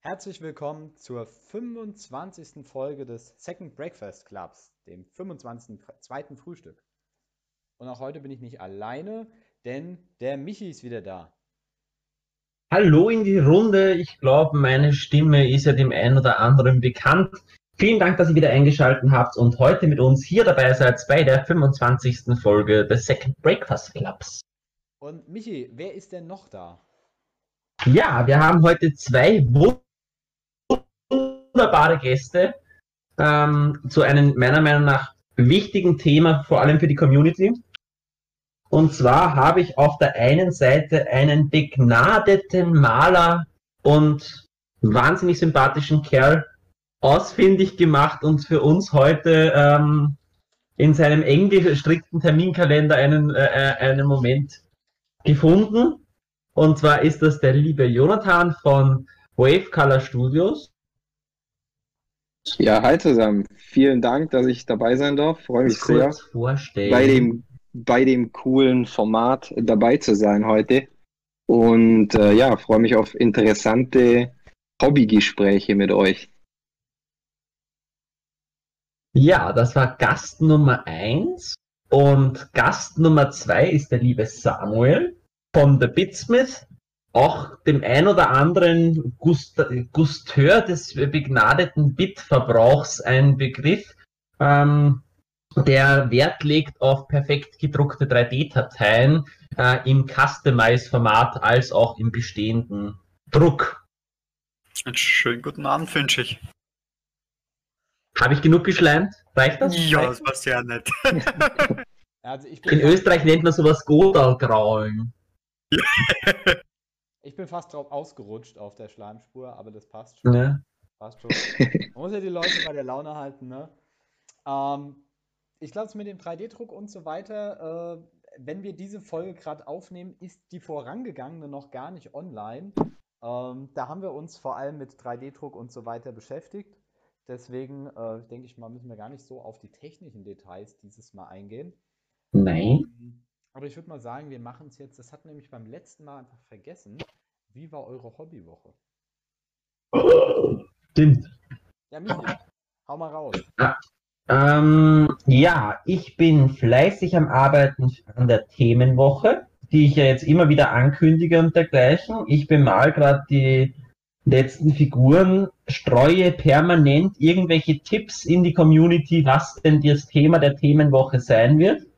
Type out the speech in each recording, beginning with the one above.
Herzlich willkommen zur 25. Folge des Second Breakfast Clubs, dem 25. zweiten Frühstück. Und auch heute bin ich nicht alleine, denn der Michi ist wieder da. Hallo in die Runde. Ich glaube, meine Stimme ist ja dem einen oder anderen bekannt. Vielen Dank, dass ihr wieder eingeschaltet habt und heute mit uns hier dabei seid bei der 25. Folge des Second Breakfast Clubs. Und Michi, wer ist denn noch da? Ja, wir haben heute zwei wunderbare Gäste ähm, zu einem meiner Meinung nach wichtigen Thema, vor allem für die Community. Und zwar habe ich auf der einen Seite einen begnadeten Maler und wahnsinnig sympathischen Kerl ausfindig gemacht und für uns heute ähm, in seinem eng gestrickten Terminkalender einen, äh, äh, einen Moment gefunden. Und zwar ist das der liebe Jonathan von Wave Color Studios. Ja, hi zusammen. Vielen Dank, dass ich dabei sein darf. Freue mich sehr, vorstellen. bei dem, bei dem coolen Format dabei zu sein heute. Und äh, ja, freue mich auf interessante Hobbygespräche mit euch. Ja, das war Gast Nummer eins Und Gast Nummer zwei ist der liebe Samuel von The Bitsmith. Auch dem ein oder anderen Gust Gusteur des begnadeten Bitverbrauchs ein Begriff, ähm, der Wert legt auf perfekt gedruckte 3D-Dateien äh, im Customize-Format als auch im bestehenden Druck. Einen schönen guten Abend wünsche ich. Habe ich genug geschleimt? Reicht das? Ja, das war sehr nett. Also ich In Österreich nennt man sowas Godalgraulen. ich bin fast drauf ausgerutscht auf der Schleimspur, aber das passt schon. Ne? Passt schon. Man muss ja die Leute bei der Laune halten, ne? Ähm, ich glaube, mit dem 3D-Druck und so weiter, äh, wenn wir diese Folge gerade aufnehmen, ist die vorangegangene noch gar nicht online. Ähm, da haben wir uns vor allem mit 3D-Druck und so weiter beschäftigt. Deswegen äh, denke ich mal, müssen wir gar nicht so auf die technischen Details dieses Mal eingehen. Nein. Ähm, Aber ich würde mal sagen, wir machen es jetzt. Das hat nämlich beim letzten Mal einfach vergessen. Wie war eure Hobbywoche? Stimmt. Ja, Michi, hau mal raus. Ähm, ja, ich bin fleißig am Arbeiten an der Themenwoche, die ich ja jetzt immer wieder ankündige und dergleichen. Ich bemal gerade die letzten Figuren, streue permanent irgendwelche Tipps in die Community, was denn das Thema der Themenwoche sein wird.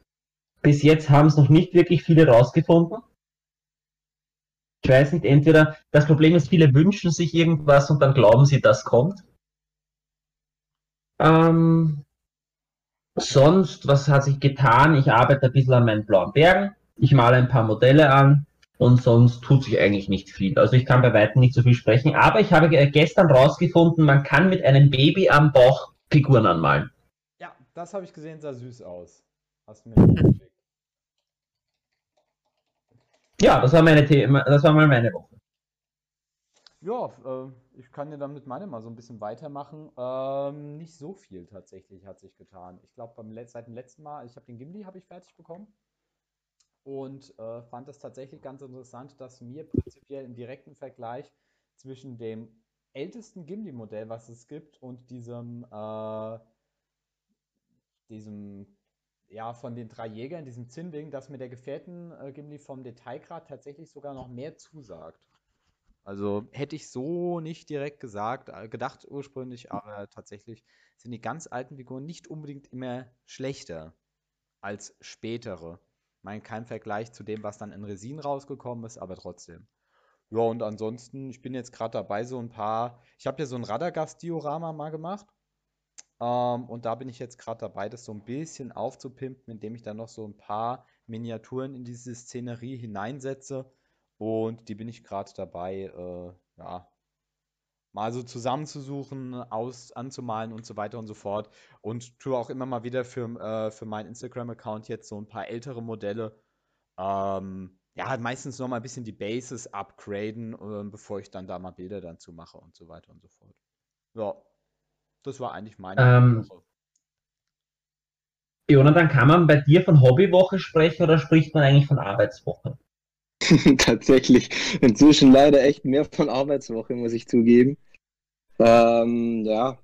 Bis jetzt haben es noch nicht wirklich viele rausgefunden. Ich weiß nicht, entweder das Problem ist, viele wünschen sich irgendwas und dann glauben sie, das kommt. Ähm, sonst, was hat sich getan? Ich arbeite ein bisschen an meinen blauen Bergen. Ich male ein paar Modelle an und sonst tut sich eigentlich nicht viel. Also ich kann bei weitem nicht so viel sprechen. Aber ich habe ge- gestern rausgefunden, man kann mit einem Baby am Bauch Figuren anmalen. Ja, das habe ich gesehen, sah süß aus. Hast du mir geschickt. Ja, das war meine The das war mal meine Woche. Ja, äh, ich kann dir dann mit meinem mal so ein bisschen weitermachen. Ähm, nicht so viel tatsächlich hat sich getan. Ich glaube, seit dem letzten Mal, ich habe den Gimli habe ich fertig bekommen und äh, fand das tatsächlich ganz interessant, dass mir prinzipiell im direkten Vergleich zwischen dem ältesten Gimli-Modell, was es gibt, und diesem, äh, diesem, ja, von den drei Jägern, diesem Zinwing, dass mir der gefährten äh, Gimli vom Detailgrad tatsächlich sogar noch mehr zusagt. Also hätte ich so nicht direkt gesagt, äh, gedacht ursprünglich, aber tatsächlich sind die ganz alten Figuren nicht unbedingt immer schlechter als spätere. Ich meine, kein Vergleich zu dem, was dann in Resin rausgekommen ist, aber trotzdem. Ja, und ansonsten, ich bin jetzt gerade dabei, so ein paar. Ich habe ja so ein Radagast-Diorama mal gemacht. Ähm, und da bin ich jetzt gerade dabei, das so ein bisschen aufzupimpen, indem ich dann noch so ein paar Miniaturen in diese Szenerie hineinsetze. Und die bin ich gerade dabei, äh, ja, mal so zusammenzusuchen, aus, anzumalen und so weiter und so fort. Und tue auch immer mal wieder für, äh, für meinen Instagram-Account jetzt so ein paar ältere Modelle. Ähm, ja, meistens noch mal ein bisschen die Bases upgraden, ähm, bevor ich dann da mal Bilder dann zu mache und so weiter und so fort. Ja, das war eigentlich meine Ähm, Woche. Jonathan, kann man bei dir von Hobbywoche sprechen oder spricht man eigentlich von Arbeitswoche? Tatsächlich inzwischen leider echt mehr von Arbeitswoche, muss ich zugeben. Ähm, ja,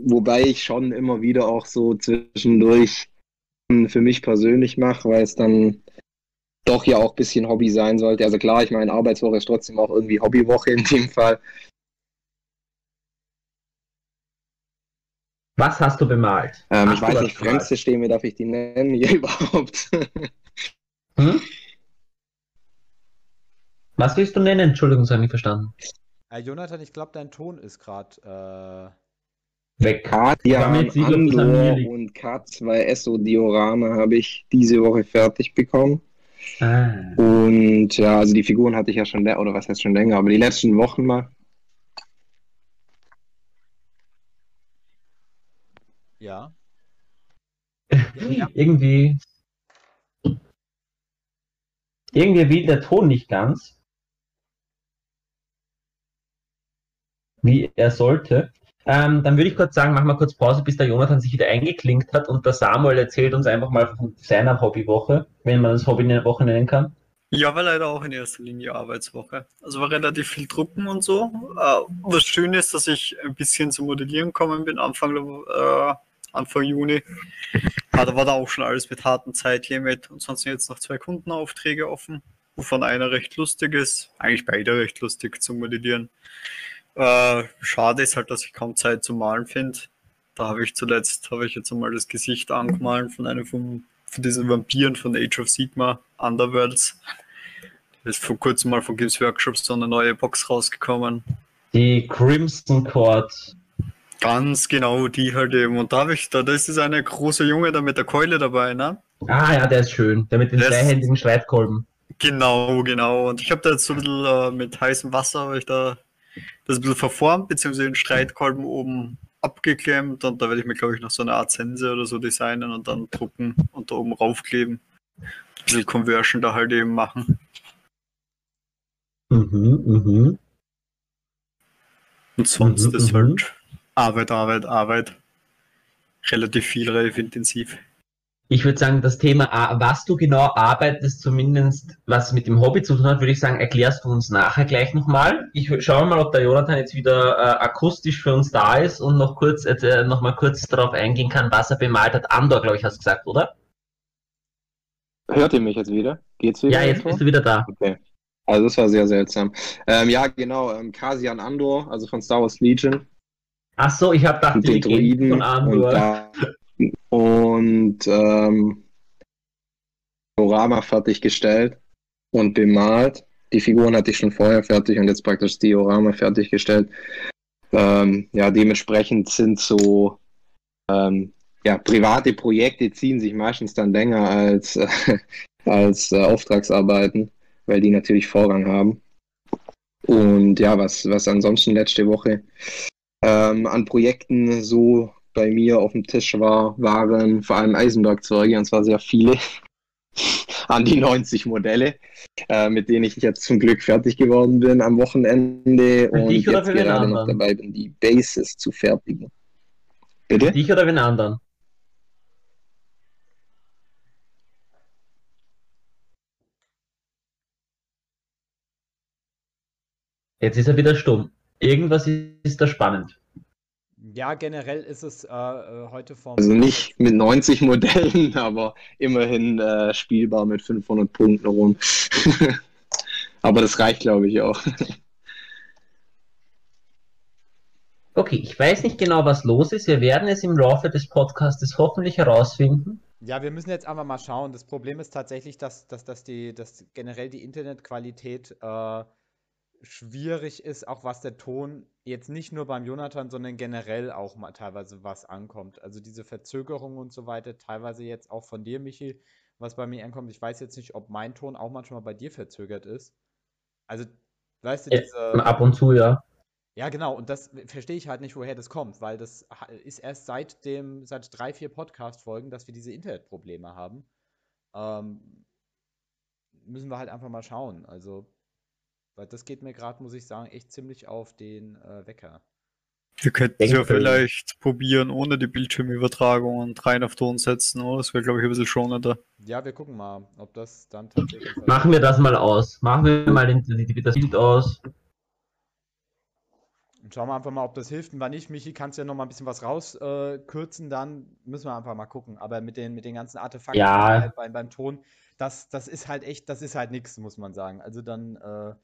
wobei ich schon immer wieder auch so zwischendurch für mich persönlich mache, weil es dann doch ja auch ein bisschen Hobby sein sollte. Also klar, ich meine, Arbeitswoche ist trotzdem auch irgendwie Hobbywoche in dem Fall. Was hast du bemalt? Ähm, ich weiß was nicht, wir, darf ich die nennen hier überhaupt? Hm? Was willst du nennen? Entschuldigung, das habe ich nicht verstanden. Äh, Jonathan, ich glaube, dein Ton ist gerade. Weg. Katja, war mir nicht sicher, ob das an mir Andor liegt. und K2SO Diorama habe ich diese Woche fertig bekommen. Ah. Und ja, also die Figuren hatte ich ja schon, oder was heißt schon länger, aber die letzten Wochen mal. Ja. Irgendwie. Irgendwie will der Ton nicht ganz. Wie er sollte. Ähm, dann würde ich kurz sagen, machen wir kurz Pause, bis der Jonathan sich wieder eingeklinkt hat und der Samuel erzählt uns einfach mal von seiner Hobbywoche, wenn man das Hobby Woche nennen kann. Ja, war leider auch in erster Linie Arbeitswoche. Also war relativ viel Drucken und so. Äh, was schön ist, dass ich ein bisschen zum Modellieren gekommen bin, Anfang, äh, Anfang Juni. Da war da auch schon alles mit hartem Zeitlimit und sonst sind jetzt noch zwei Kundenaufträge offen, wovon einer recht lustig ist. Eigentlich beide recht lustig zum Modellieren. Äh, schade ist halt, dass ich kaum Zeit zum Malen finde. Da habe ich zuletzt, habe ich jetzt einmal das Gesicht angemalt von einem von, von diesen Vampiren von Age of Sigma, Underworlds. Da ist vor kurzem mal von Gibbs Workshops so eine neue Box rausgekommen. Die Crimson Court. Ganz genau, die halt eben. Und da habe ich, da, da ist eine große Junge da mit der Keule dabei, ne? Ah ja, der ist schön. Der mit den Der ist- zweihändigen Schreitkolben. Genau, genau. Und ich habe da jetzt so ein bisschen äh, mit heißem Wasser, weil ich da das ein bisschen verformt, beziehungsweise den Streitkolben oben abgeklemmt und da werde ich mir, glaube ich, noch so eine Art Sense oder so designen und dann drucken und da oben raufkleben. Ein bisschen Conversion da halt eben machen. Mhm, mhm. Und sonst Mhm, ist mhm. halt Arbeit, Arbeit, Arbeit. Relativ viel, relativ intensiv. Ich würde sagen, das Thema, was du genau arbeitest, zumindest was mit dem Hobby zu tun hat, würde ich sagen, erklärst du uns nachher gleich nochmal. Ich schaue mal, ob der Jonathan jetzt wieder äh, akustisch für uns da ist und noch kurz äh, noch mal kurz darauf eingehen kann, was er bemalt hat. Andor, glaube ich, hast du gesagt, oder? Hört ihr mich jetzt wieder? Geht's wieder? Ja, jetzt bist du wieder da. Okay. Also das war sehr seltsam. Ähm, ja, genau, ähm, Kasian Andor, also von Star Wars Legion. Ach so, ich habe gedacht, die den Legenden Druiden von Andor. und, und ähm, Diorama fertiggestellt und bemalt. Die Figuren hatte ich schon vorher fertig und jetzt praktisch Diorama fertiggestellt. Ähm, ja, dementsprechend sind so ähm, ja, private Projekte ziehen sich meistens dann länger als, äh, als äh, Auftragsarbeiten, weil die natürlich Vorrang haben. Und ja, was, was ansonsten letzte Woche ähm, an Projekten so bei mir auf dem Tisch war, waren vor allem Eisenwerkzeuge, und zwar sehr viele, an die 90 Modelle, äh, mit denen ich jetzt zum Glück fertig geworden bin am Wochenende und oder jetzt gerade noch anderen? dabei bin, die Bases zu fertigen. Bitte? Dich oder wen anderen? Jetzt ist er wieder stumm. Irgendwas ist da spannend. Ja, generell ist es äh, äh, heute vom. Also nicht mit 90 Modellen, aber immerhin äh, spielbar mit 500 Punkten rum. aber das reicht, glaube ich, auch. Okay, ich weiß nicht genau, was los ist. Wir werden es im Laufe des Podcastes hoffentlich herausfinden. Ja, wir müssen jetzt einfach mal schauen. Das Problem ist tatsächlich, dass, dass, dass, die, dass generell die Internetqualität äh, schwierig ist, auch was der Ton jetzt nicht nur beim Jonathan, sondern generell auch mal teilweise was ankommt. Also diese Verzögerung und so weiter, teilweise jetzt auch von dir, Michi, was bei mir ankommt. Ich weiß jetzt nicht, ob mein Ton auch manchmal bei dir verzögert ist. Also, weißt du, diese. Ab und zu, ja. Ja, genau, und das verstehe ich halt nicht, woher das kommt, weil das ist erst seit dem, seit drei, vier Podcast-Folgen, dass wir diese Internetprobleme haben. Ähm, müssen wir halt einfach mal schauen. Also, weil das geht mir gerade, muss ich sagen, echt ziemlich auf den äh, Wecker. Wir könnten es ja vielleicht probieren, ohne die Bildschirmübertragung und rein auf Ton setzen, oder? Das wäre, glaube ich, ein bisschen schonender. Ja, wir gucken mal, ob das dann tatsächlich. Machen wir das mal aus. Machen wir mal den, das Bild aus. schauen wir einfach mal, ob das hilft. Und wenn nicht, Michi, kannst du ja noch mal ein bisschen was rauskürzen, dann müssen wir einfach mal gucken. Aber mit den, mit den ganzen Artefakten Ja. halt beim, beim Ton, das, das ist halt echt, das ist halt nichts, muss man sagen. Also dann, äh,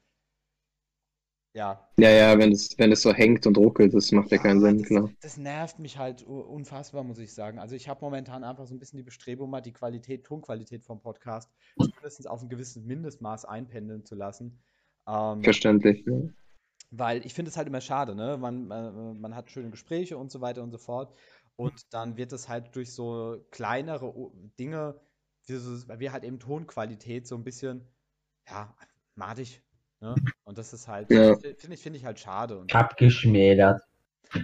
ja. Ja, ja, wenn es, wenn es so hängt und ruckelt, das macht ja keinen Sinn, das, klar. das nervt mich halt unfassbar, muss ich sagen. Also ich habe momentan einfach so ein bisschen die Bestrebung, mal die Qualität, Tonqualität vom Podcast zumindest auf ein gewisses Mindestmaß einpendeln zu lassen. Ähm, Verständlich. Ja. weil ich finde es halt immer schade, ne? Man, man, man hat schöne Gespräche und so weiter und so fort. Und dann wird es halt durch so kleinere Dinge, wie, so, weil wir halt eben Tonqualität so ein bisschen, ja, madig. Ne? Und das ist halt, Ja. finde ich, finde ich halt schade. Und Abgeschmälert.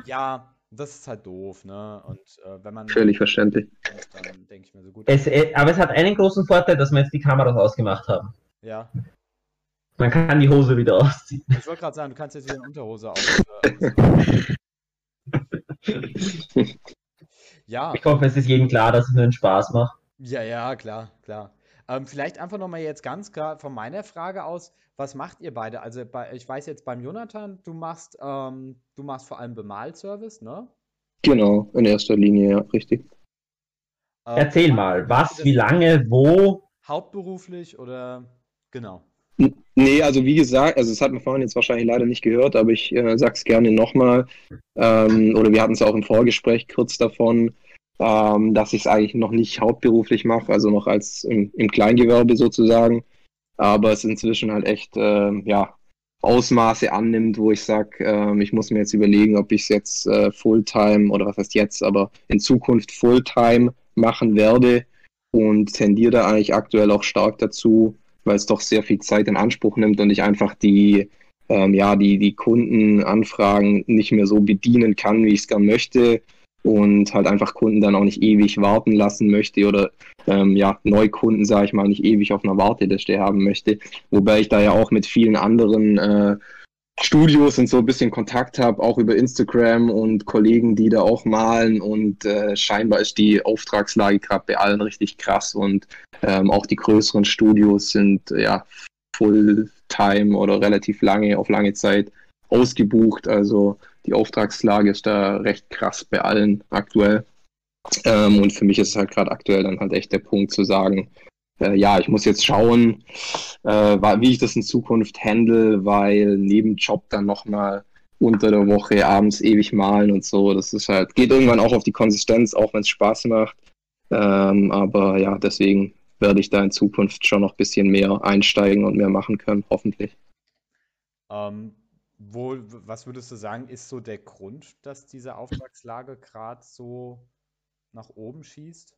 ja, das ist halt doof, ne? Und äh, wenn man, Völlig verständlich. dann denke ich mir so gut. Es, äh, aber es hat einen großen Vorteil, dass wir jetzt die Kameras ausgemacht haben. Ja, Man kann die Hose wieder ausziehen. ich wollte gerade sagen, du kannst jetzt wieder in Unterhose aus. Äh, ja. Ich hoffe, es ist jedem klar, dass es nur einen Spaß macht. Ja, ja, klar, klar. Ähm, vielleicht einfach nochmal jetzt ganz klar von meiner Frage aus, was macht ihr beide? Also bei, ich weiß jetzt beim Jonathan, du machst, ähm, du machst vor allem Bemalservice, ne? Genau, in erster Linie, ja, richtig. Ähm, Erzähl mal, was, wie lange, wo? Hauptberuflich oder genau. Nee, also wie gesagt, also das hat man vorhin jetzt wahrscheinlich leider nicht gehört, aber ich äh, sag's gerne nochmal. Ähm, oder wir hatten es auch im Vorgespräch kurz davon, ähm, dass ich es eigentlich noch nicht hauptberuflich mache, also noch als im, im Kleingewerbe sozusagen. Aber es inzwischen halt echt ähm, ja, Ausmaße annimmt, wo ich sag, ähm, ich muss mir jetzt überlegen, ob ich es jetzt äh, Fulltime oder was heißt jetzt, aber in Zukunft Fulltime machen werde und tendiere da eigentlich aktuell auch stark dazu, weil es doch sehr viel Zeit in Anspruch nimmt und ich einfach die, ähm, ja, die, die Kundenanfragen nicht mehr so bedienen kann, wie ich es gern möchte und halt einfach Kunden dann auch nicht ewig warten lassen möchte oder ähm, ja, Neukunden, sage ich mal, nicht ewig auf einer Warteliste haben möchte. Wobei ich da ja auch mit vielen anderen äh, Studios und so ein bisschen Kontakt habe, auch über Instagram und Kollegen, die da auch malen und äh, scheinbar ist die Auftragslage gerade bei allen richtig krass und ähm, auch die größeren Studios sind ja Fulltime oder relativ lange, auf lange Zeit ausgebucht. Also die Auftragslage ist da recht krass bei allen aktuell. Ähm, und für mich ist halt gerade aktuell dann halt echt der Punkt zu sagen, äh, ja, ich muss jetzt schauen, äh, wie ich das in Zukunft handle, weil neben Job dann nochmal unter der Woche abends ewig malen und so, das ist halt, geht irgendwann auch auf die Konsistenz, auch wenn es Spaß macht. Ähm, aber ja, deswegen werde ich da in Zukunft schon noch ein bisschen mehr einsteigen und mehr machen können, hoffentlich. Ähm, wo, was würdest du sagen, ist so der Grund, dass diese Auftragslage gerade so nach oben schießt?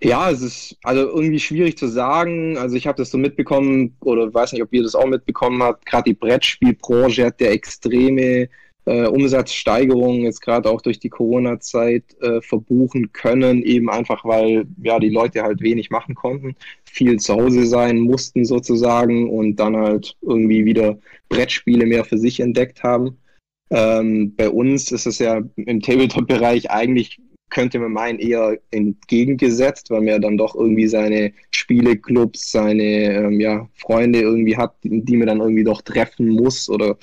Ja, es ist also irgendwie schwierig zu sagen. Also ich habe das so mitbekommen oder weiß nicht, ob ihr das auch mitbekommen habt. Gerade die Brettspielbranche hat ja extreme äh, Umsatzsteigerungen jetzt gerade auch durch die Corona-Zeit äh, verbuchen können, eben einfach weil ja die Leute halt wenig machen konnten, viel zu Hause sein mussten sozusagen und dann halt irgendwie wieder Brettspiele mehr für sich entdeckt haben. Ähm, bei uns ist es ja im Tabletop-Bereich eigentlich könnte man meinen, eher entgegengesetzt, weil man ja dann doch irgendwie seine Spieleclubs, seine ähm, ja, Freunde irgendwie hat, die, die man dann irgendwie doch treffen muss oder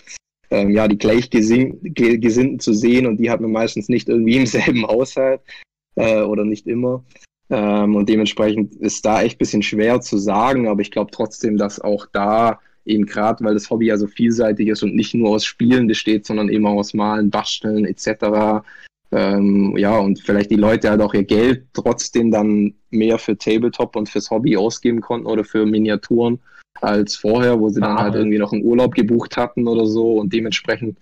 ähm, ja, die Gleichgesinnten zu sehen und die hat man meistens nicht irgendwie im selben Haushalt äh, oder nicht immer. Ähm, und dementsprechend ist da echt ein bisschen schwer zu sagen, aber ich glaube trotzdem, dass auch da eben gerade, weil das Hobby ja so vielseitig ist und nicht nur aus Spielen besteht, sondern eben auch aus Malen, Basteln etc., ähm, ja, und vielleicht die Leute halt auch ihr Geld trotzdem dann mehr für Tabletop und fürs Hobby ausgeben konnten oder für Miniaturen als vorher, wo sie dann Ah. halt irgendwie noch einen Urlaub gebucht hatten oder so und dementsprechend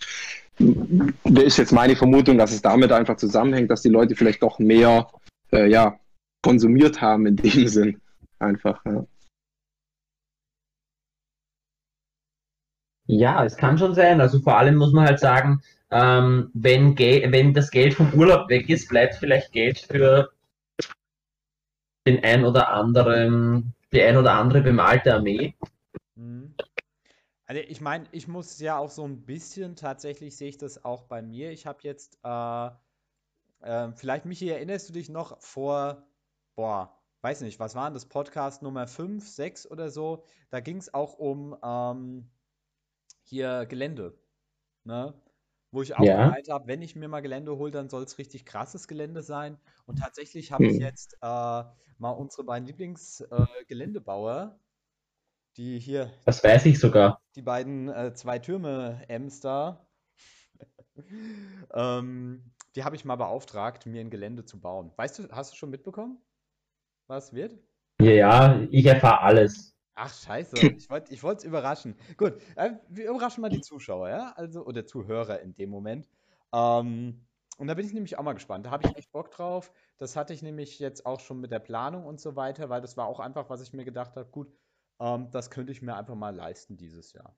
ist jetzt meine Vermutung, dass es damit einfach zusammenhängt, dass die Leute vielleicht doch mehr äh, ja, konsumiert haben in dem Sinn. Einfach, ja. Ja, es kann schon sein. Also vor allem muss man halt sagen, ähm, wenn, wenn das Geld vom Urlaub weg ist, bleibt vielleicht Geld für den ein oder anderen, die ein oder andere bemalte Armee. Mhm. Also ich meine, ich muss ja auch so ein bisschen, tatsächlich sehe ich das auch bei mir. Ich habe jetzt, äh, äh, vielleicht, Michi, erinnerst du dich noch vor, boah, weiß nicht, was war denn das, Podcast Nummer 5, 6 oder so? Da ging es auch um ähm, hier Gelände. Ne? Wo ich auch Ja. gemeint habe, wenn ich mir mal Gelände hole, dann soll es richtig krasses Gelände sein. Und tatsächlich habe ich Hm. jetzt äh, mal unsere beiden Lieblingsgeländebauer, äh, die hier, Das weiß ich sogar. die beiden äh, zwei Türme da, ähm, die habe ich mal beauftragt, mir ein Gelände zu bauen. Weißt du, hast du schon mitbekommen, was wird? Ja, ja, ich erfahre alles. Ach, scheiße. Ich wollte ich es überraschen. Gut, äh, wir überraschen mal die Zuschauer, ja? Also, oder Zuhörer in dem Moment. Ähm, und da bin ich nämlich auch mal gespannt. Da habe ich echt Bock drauf. Das hatte ich nämlich jetzt auch schon mit der Planung und so weiter, weil das war auch einfach, was ich mir gedacht habe, gut, ähm, das könnte ich mir einfach mal leisten dieses Jahr.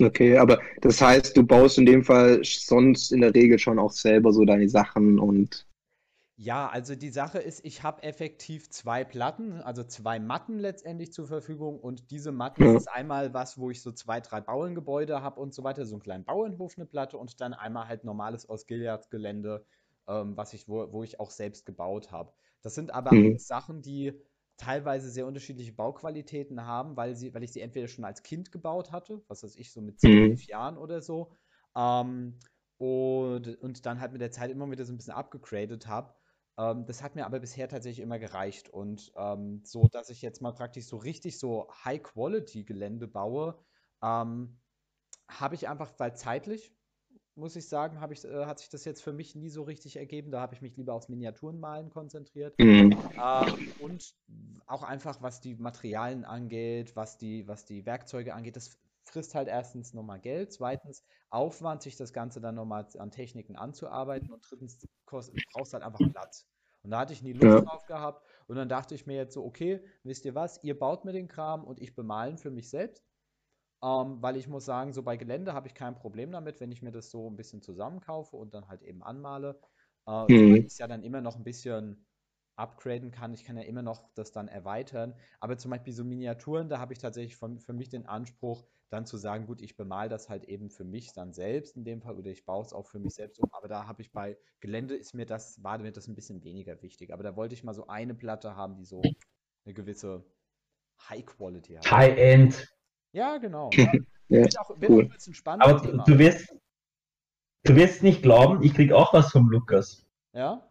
Okay, aber das heißt, du baust in dem Fall sonst in der Regel schon auch selber so deine Sachen und Ja, also die Sache ist, ich habe effektiv zwei Platten, also zwei Matten letztendlich zur Verfügung und diese Matten Ja. ist einmal was, wo ich so zwei, drei Bauerngebäude habe und so weiter, so einen kleinen Bauernhof, eine Platte und dann einmal halt normales aus Gelände, ähm, was ich, wo, wo ich auch selbst gebaut habe. Das sind aber Mhm. Sachen, die teilweise sehr unterschiedliche Bauqualitäten haben, weil sie, weil ich sie entweder schon als Kind gebaut hatte, was weiß ich, so mit zehn, Mhm. Jahren oder so, ähm, und, und dann halt mit der Zeit immer wieder so ein bisschen abgegradet habe. Ähm, das hat mir aber bisher tatsächlich immer gereicht. Und ähm, so, dass ich jetzt mal praktisch so richtig so High-Quality-Gelände baue, ähm, habe ich einfach, weil zeitlich, muss ich sagen, habe ich, äh, hat sich das jetzt für mich nie so richtig ergeben. Da habe ich mich lieber aufs Miniaturenmalen konzentriert. Mhm. Ähm, und auch einfach, was die Materialien angeht, was die, was die Werkzeuge angeht, das frisst halt erstens nochmal Geld, zweitens Aufwand, sich das Ganze dann nochmal an Techniken anzuarbeiten und drittens kost, brauchst halt einfach Platz. Und da hatte ich nie Lust Ja. drauf gehabt und dann dachte ich mir jetzt so, okay, wisst ihr was, ihr baut mir den Kram und ich bemalen für mich selbst. Ähm, weil ich muss sagen, so bei Gelände habe ich kein Problem damit, wenn ich mir das so ein bisschen zusammenkaufe und dann halt eben anmale. Äh, Mhm. Ich es ja dann immer noch ein bisschen upgraden kann. Ich kann ja immer noch das dann erweitern. Aber zum Beispiel so Miniaturen, da habe ich tatsächlich von, für mich den Anspruch, dann zu sagen, gut, ich bemal das halt eben für mich dann selbst in dem Fall oder ich baue es auch für mich selbst um. Aber da habe ich bei Gelände ist mir das, war mir das ein bisschen weniger wichtig. Aber da wollte ich mal so eine Platte haben, die so eine gewisse High Quality hat. High-End. Ja, genau. Ja, Wird auch, wird cool. ein Aber Thema. du wirst, du wirst nicht glauben, ich krieg auch was vom Lukas. Ja?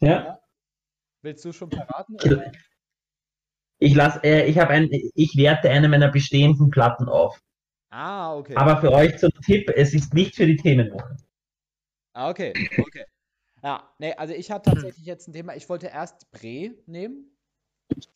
Ja? Willst du schon verraten? Ich, ich lass, äh, ich habe ein, ich werte eine meiner bestehenden Platten auf. Ah, okay. Aber für euch zum Tipp, es ist nicht für die Themenwoche. Ah, okay, okay. Ja, nee, also ich hatte tatsächlich jetzt ein Thema, ich wollte erst Bre nehmen,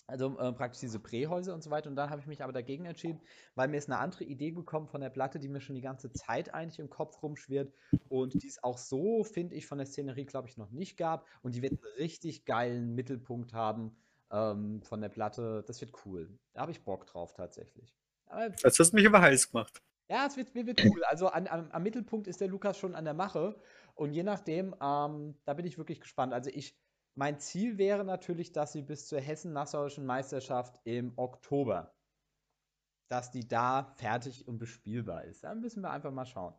also äh, praktisch diese Bre-Häuser und so weiter, und dann habe ich mich aber dagegen entschieden, weil mir ist eine andere Idee gekommen von der Platte, die mir schon die ganze Zeit eigentlich im Kopf rumschwirrt und die es auch so, finde ich, von der Szenerie, glaube ich, noch nicht gab und die wird einen richtig geilen Mittelpunkt haben ähm, von der Platte, das wird cool. Da habe ich Bock drauf tatsächlich. Aber Jetzt hast du mich aber heiß gemacht. ja, es wird, wird, wird cool. Also an, am, am Mittelpunkt ist der Lukas schon an der Mache. Und je nachdem, ähm, da bin ich wirklich gespannt. Also ich, mein Ziel wäre natürlich, dass sie bis zur Hessen-Nassauischen Meisterschaft im Oktober, dass die da fertig und bespielbar ist. Da müssen wir einfach mal schauen.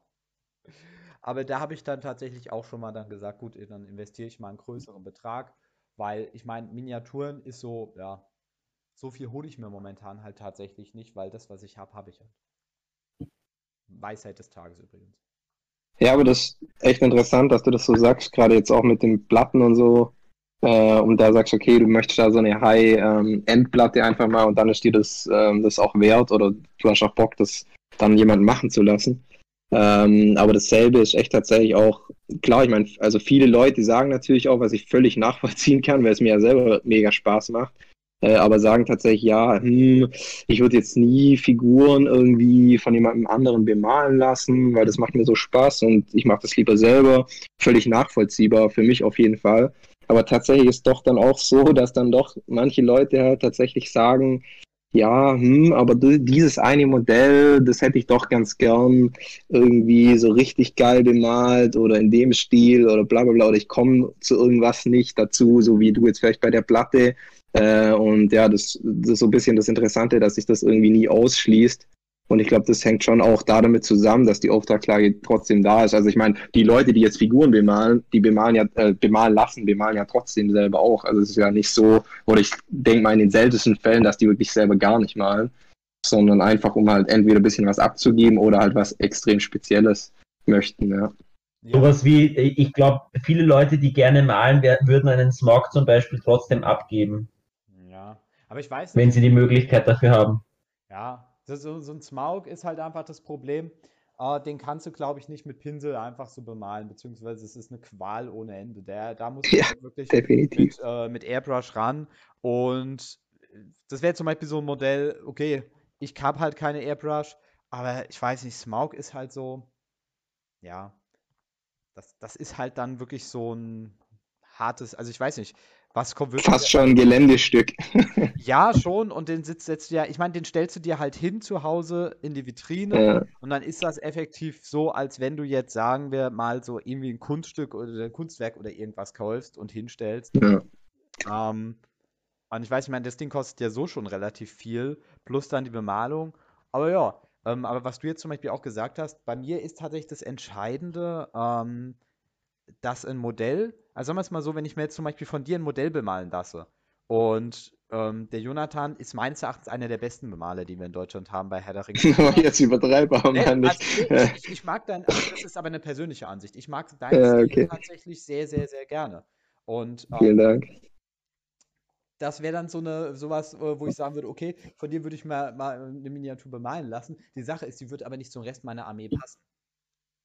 Aber da habe ich dann tatsächlich auch schon mal dann gesagt, gut, dann investiere ich mal einen größeren Betrag, weil ich meine, Miniaturen ist so, ja, so viel hole ich mir momentan halt tatsächlich nicht, weil das, was ich habe, habe ich halt. Weisheit des Tages übrigens. Ja, aber das ist echt interessant, dass du das so sagst, gerade jetzt auch mit den Platten und so. Äh, und da sagst, okay, du möchtest da so eine High-End-Platte einfach mal und dann ist dir das, ähm, das auch wert oder du hast auch Bock, das dann jemanden machen zu lassen. Ähm, aber dasselbe ist echt tatsächlich auch, klar, ich meine, also viele Leute sagen natürlich auch, was ich völlig nachvollziehen kann, weil es mir ja selber mega Spaß macht, äh, aber sagen tatsächlich, ja, hm, ich würde jetzt nie Figuren irgendwie von jemandem anderen bemalen lassen, weil das macht mir so Spaß und ich mache das lieber selber. Völlig nachvollziehbar, für mich auf jeden Fall. Aber tatsächlich ist doch dann auch so, dass dann doch manche Leute halt tatsächlich sagen, ja, hm, aber dieses eine Modell, das hätte ich doch ganz gern irgendwie so richtig geil bemalt oder in dem Stil oder bla bla bla oder ich komme zu irgendwas nicht dazu, so wie du jetzt vielleicht bei der Platte. Äh, und ja, das, das ist so ein bisschen das Interessante, dass sich das irgendwie nie ausschließt. Und ich glaube, das hängt schon auch da damit zusammen, dass die Auftragslage trotzdem da ist. Also ich meine, die Leute, die jetzt Figuren bemalen, die bemalen ja, äh, bemalen lassen, bemalen ja trotzdem selber auch. Also es ist ja nicht so, oder ich denke mal in den seltensten Fällen, dass die wirklich selber gar nicht malen, sondern einfach, um halt entweder ein bisschen was abzugeben oder halt was extrem Spezielles möchten, ja. Sowas wie, ich glaube, viele Leute, die gerne malen, würden einen Smog zum Beispiel trotzdem abgeben. Ja, aber ich weiß nicht. Wenn sie die Möglichkeit dafür haben. Ja, so, so ein Smaug ist halt einfach das Problem. Uh, den kannst du, glaube ich, nicht mit Pinsel einfach so bemalen, beziehungsweise es ist eine Qual ohne Ende. Der, da muss ja, halt wirklich mit, uh, mit, Airbrush ran. Und das wäre zum Beispiel so ein Modell, okay, ich habe halt keine Airbrush, aber ich weiß nicht, Smaug ist halt so, ja, das, das ist halt dann wirklich so ein hartes, also ich weiß nicht, was kommt wirklich. Fast schon ein Geländestück. ja, schon, und den Sitz setzt du ja, ich meine, den stellst du dir halt hin zu Hause in die Vitrine ja. und dann ist das effektiv so, als wenn du jetzt, sagen wir mal, so irgendwie ein Kunststück oder ein Kunstwerk oder irgendwas kaufst und hinstellst. Ja. Ähm, und ich weiß, ich meine, das Ding kostet ja so schon relativ viel, plus dann die Bemalung. Aber ja, ähm, aber was du jetzt zum Beispiel auch gesagt hast, bei mir ist tatsächlich das Entscheidende, ähm, dass ein Modell, also sagen wir es mal so, wenn ich mir jetzt zum Beispiel von dir ein Modell bemalen lasse und ähm, der Jonathan ist meines Erachtens einer der besten Bemaler, die wir in Deutschland haben bei Herr der Ringe. jetzt übertreibe aber nee. Also, ich, ich, mag dein, also das ist aber eine persönliche Ansicht. Ich mag deinen ja, okay. tatsächlich sehr, sehr, sehr gerne. Und, ähm, Vielen Dank das wäre dann so eine sowas, äh, wo ich sagen würde, okay, von dir würde ich mal, mal eine Miniatur bemalen lassen. Die Sache ist, die wird aber nicht zum Rest meiner Armee passen.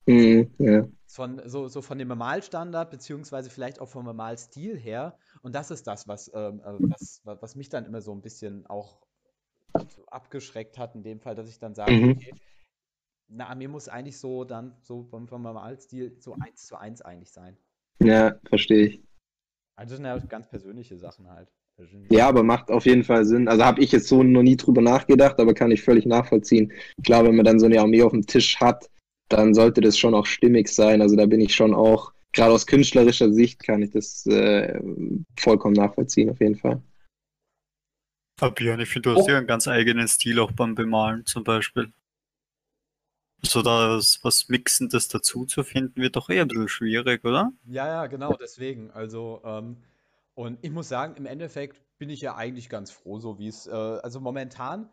Mhm, ja. Von, so, so von dem Bemalstandard, beziehungsweise vielleicht auch vom Bemalstil her. Und das ist das, was, ähm, äh, was, was mich dann immer so ein bisschen auch abgeschreckt hat, in dem Fall, dass ich dann sage, mhm. okay, eine Armee muss eigentlich so dann, so vom, vom Bemalstil, so eins zu eins eigentlich sein. Ja, verstehe ich. Also das sind ja ganz persönliche Sachen halt. Ja, aber macht auf jeden Fall Sinn. Also habe ich jetzt so noch nie drüber nachgedacht, aber kann ich völlig nachvollziehen. Klar, wenn man dann so eine Armee auf dem Tisch hat, dann sollte das schon auch stimmig sein. Also da bin ich schon auch, gerade aus künstlerischer Sicht kann ich das äh, vollkommen nachvollziehen, auf jeden Fall. Fabian, ich finde, du hast oh. ja einen ganz eigenen Stil auch beim Bemalen zum Beispiel. So da was Mixendes dazu zu finden, wird doch eher ein bisschen schwierig, oder? Ja, ja, genau, deswegen. Also, ähm, und ich muss sagen, im Endeffekt bin ich ja eigentlich ganz froh, so wie es, äh, also momentan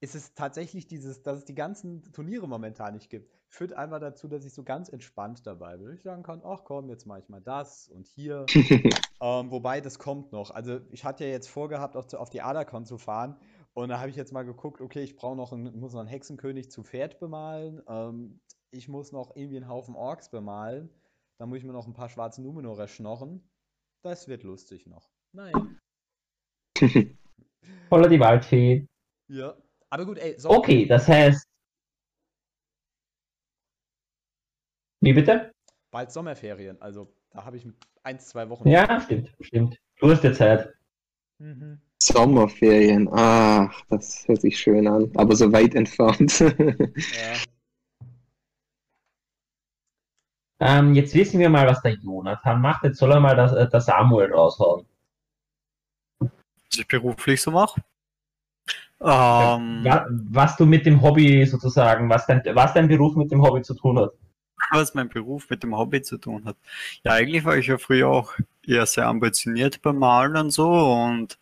ist es tatsächlich dieses, dass es die ganzen Turniere momentan nicht gibt, führt einfach dazu, dass ich so ganz entspannt dabei bin. Ich sagen kann, ach komm, jetzt mache ich mal das und hier. ähm, wobei, das kommt noch. Also ich hatte ja jetzt vorgehabt, auch zu, auf die Adacon zu fahren. Und da habe ich jetzt mal geguckt, okay, ich brauche noch einen, muss noch einen Hexenkönig zu Pferd bemalen. Ähm, ich muss noch irgendwie einen Haufen Orks bemalen. Dann muss ich mir noch ein paar schwarze Numenorer schnorren. Das wird lustig noch. Naja. Voller die Waldfee. Ja. Aber gut, ey. So okay, das heißt. Wie bitte? Bald Sommerferien. Also da habe ich ein, zwei Wochen. Ja, stimmt, stimmt. Du hast ja Zeit. Mhm. Sommerferien. Ach, das hört sich schön an. Aber so weit entfernt. ja. Ähm, jetzt wissen wir mal, was der Jonathan macht. Jetzt soll er mal das, äh, das Samuel raushauen. Was ich beruflich so mache? Ähm, was, du mit dem Hobby sozusagen, was dein, was dein Beruf mit dem Hobby zu tun hat. Was mein Beruf mit dem Hobby zu tun hat. Ja, eigentlich war ich ja früher auch eher sehr ambitioniert beim Malen und so und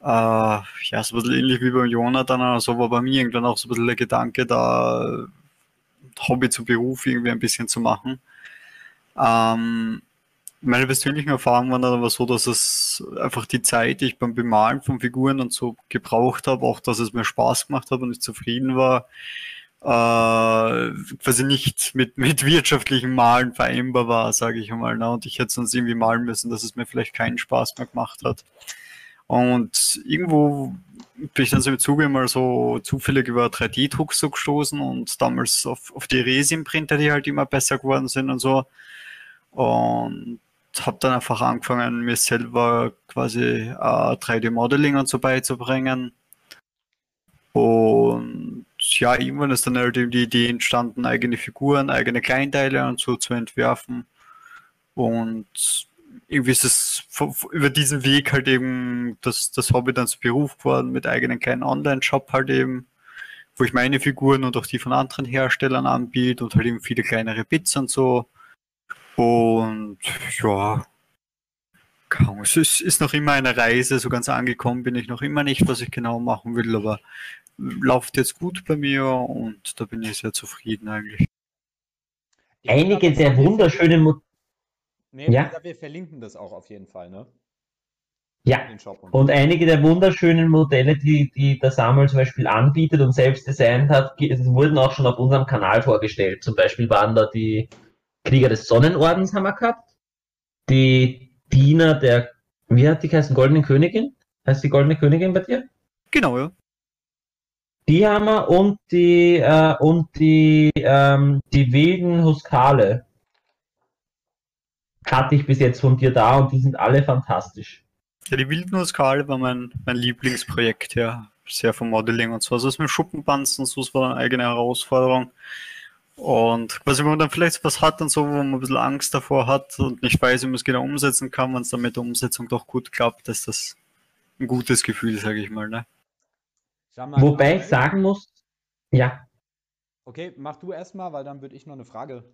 äh, ja, so ein bisschen ähnlich wie beim Jonathan, also war bei mir irgendwann auch so ein bisschen der Gedanke, da Hobby zu Beruf irgendwie ein bisschen zu machen. Ähm, meine persönlichen Erfahrungen waren dann aber so, dass es einfach die Zeit, die ich beim Bemalen von Figuren und so gebraucht habe, auch dass es mir Spaß gemacht hat und ich zufrieden war, äh, quasi nicht mit, mit wirtschaftlichem Malen vereinbar war, sage ich einmal. Ne? Und ich hätte sonst irgendwie malen müssen, dass es mir vielleicht keinen Spaß mehr gemacht hat. Und irgendwo bin ich dann so im Zuge mal so zufällig über 3D-Druck so gestoßen und damals auf, auf die Resin-Printer, die halt immer besser geworden sind und so. Und habe dann einfach angefangen, mir selber quasi äh, 3D-Modeling und so beizubringen. Und ja, irgendwann ist dann halt eben die Idee entstanden, eigene Figuren, eigene Kleinteile und so zu entwerfen. Und irgendwie ist es über diesen Weg halt eben das, das Hobby dann zu Beruf geworden, mit eigenen kleinen Online-Shop halt eben, wo ich meine Figuren und auch die von anderen Herstellern anbiete und halt eben viele kleinere Bits und so. Und ja, es ist, ist noch immer eine Reise, so ganz angekommen bin ich noch immer nicht, was ich genau machen will, aber läuft jetzt gut bei mir und da bin ich sehr zufrieden eigentlich. Einige wir wunderschönen, Mo Nee, Ja. wir verlinken das auch auf jeden Fall, ne? ja, und einige der wunderschönen Modelle, die, die der Samuel zum Beispiel anbietet und selbst designt hat, wurden auch schon auf unserem Kanal vorgestellt. Zum Beispiel waren da die Krieger des Sonnenordens haben wir gehabt, die Diener der, wie hat die geheißen, Goldenen Königin? Heißt die Goldene Königin bei dir? Genau, ja. Die haben wir und die, äh, und die, ähm, die wilden Huskale hatte ich bis jetzt von dir da und die sind alle fantastisch. Ja, die Wildnussskala war mein, mein Lieblingsprojekt, ja. Sehr vom Modeling und so. Also das mit Schuppenpanzen, so, das war eine eigene Herausforderung. Und quasi, wenn man dann vielleicht was hat und so, wo man ein bisschen Angst davor hat und nicht weiß, wie man es genau umsetzen kann, wenn es dann mit der Umsetzung doch gut klappt, ist das ein gutes Gefühl, sage ich mal. Ne? Mal, Wobei ich Samuel. sagen muss, ja, Okay, mach du erstmal, weil dann würde ich noch eine Frage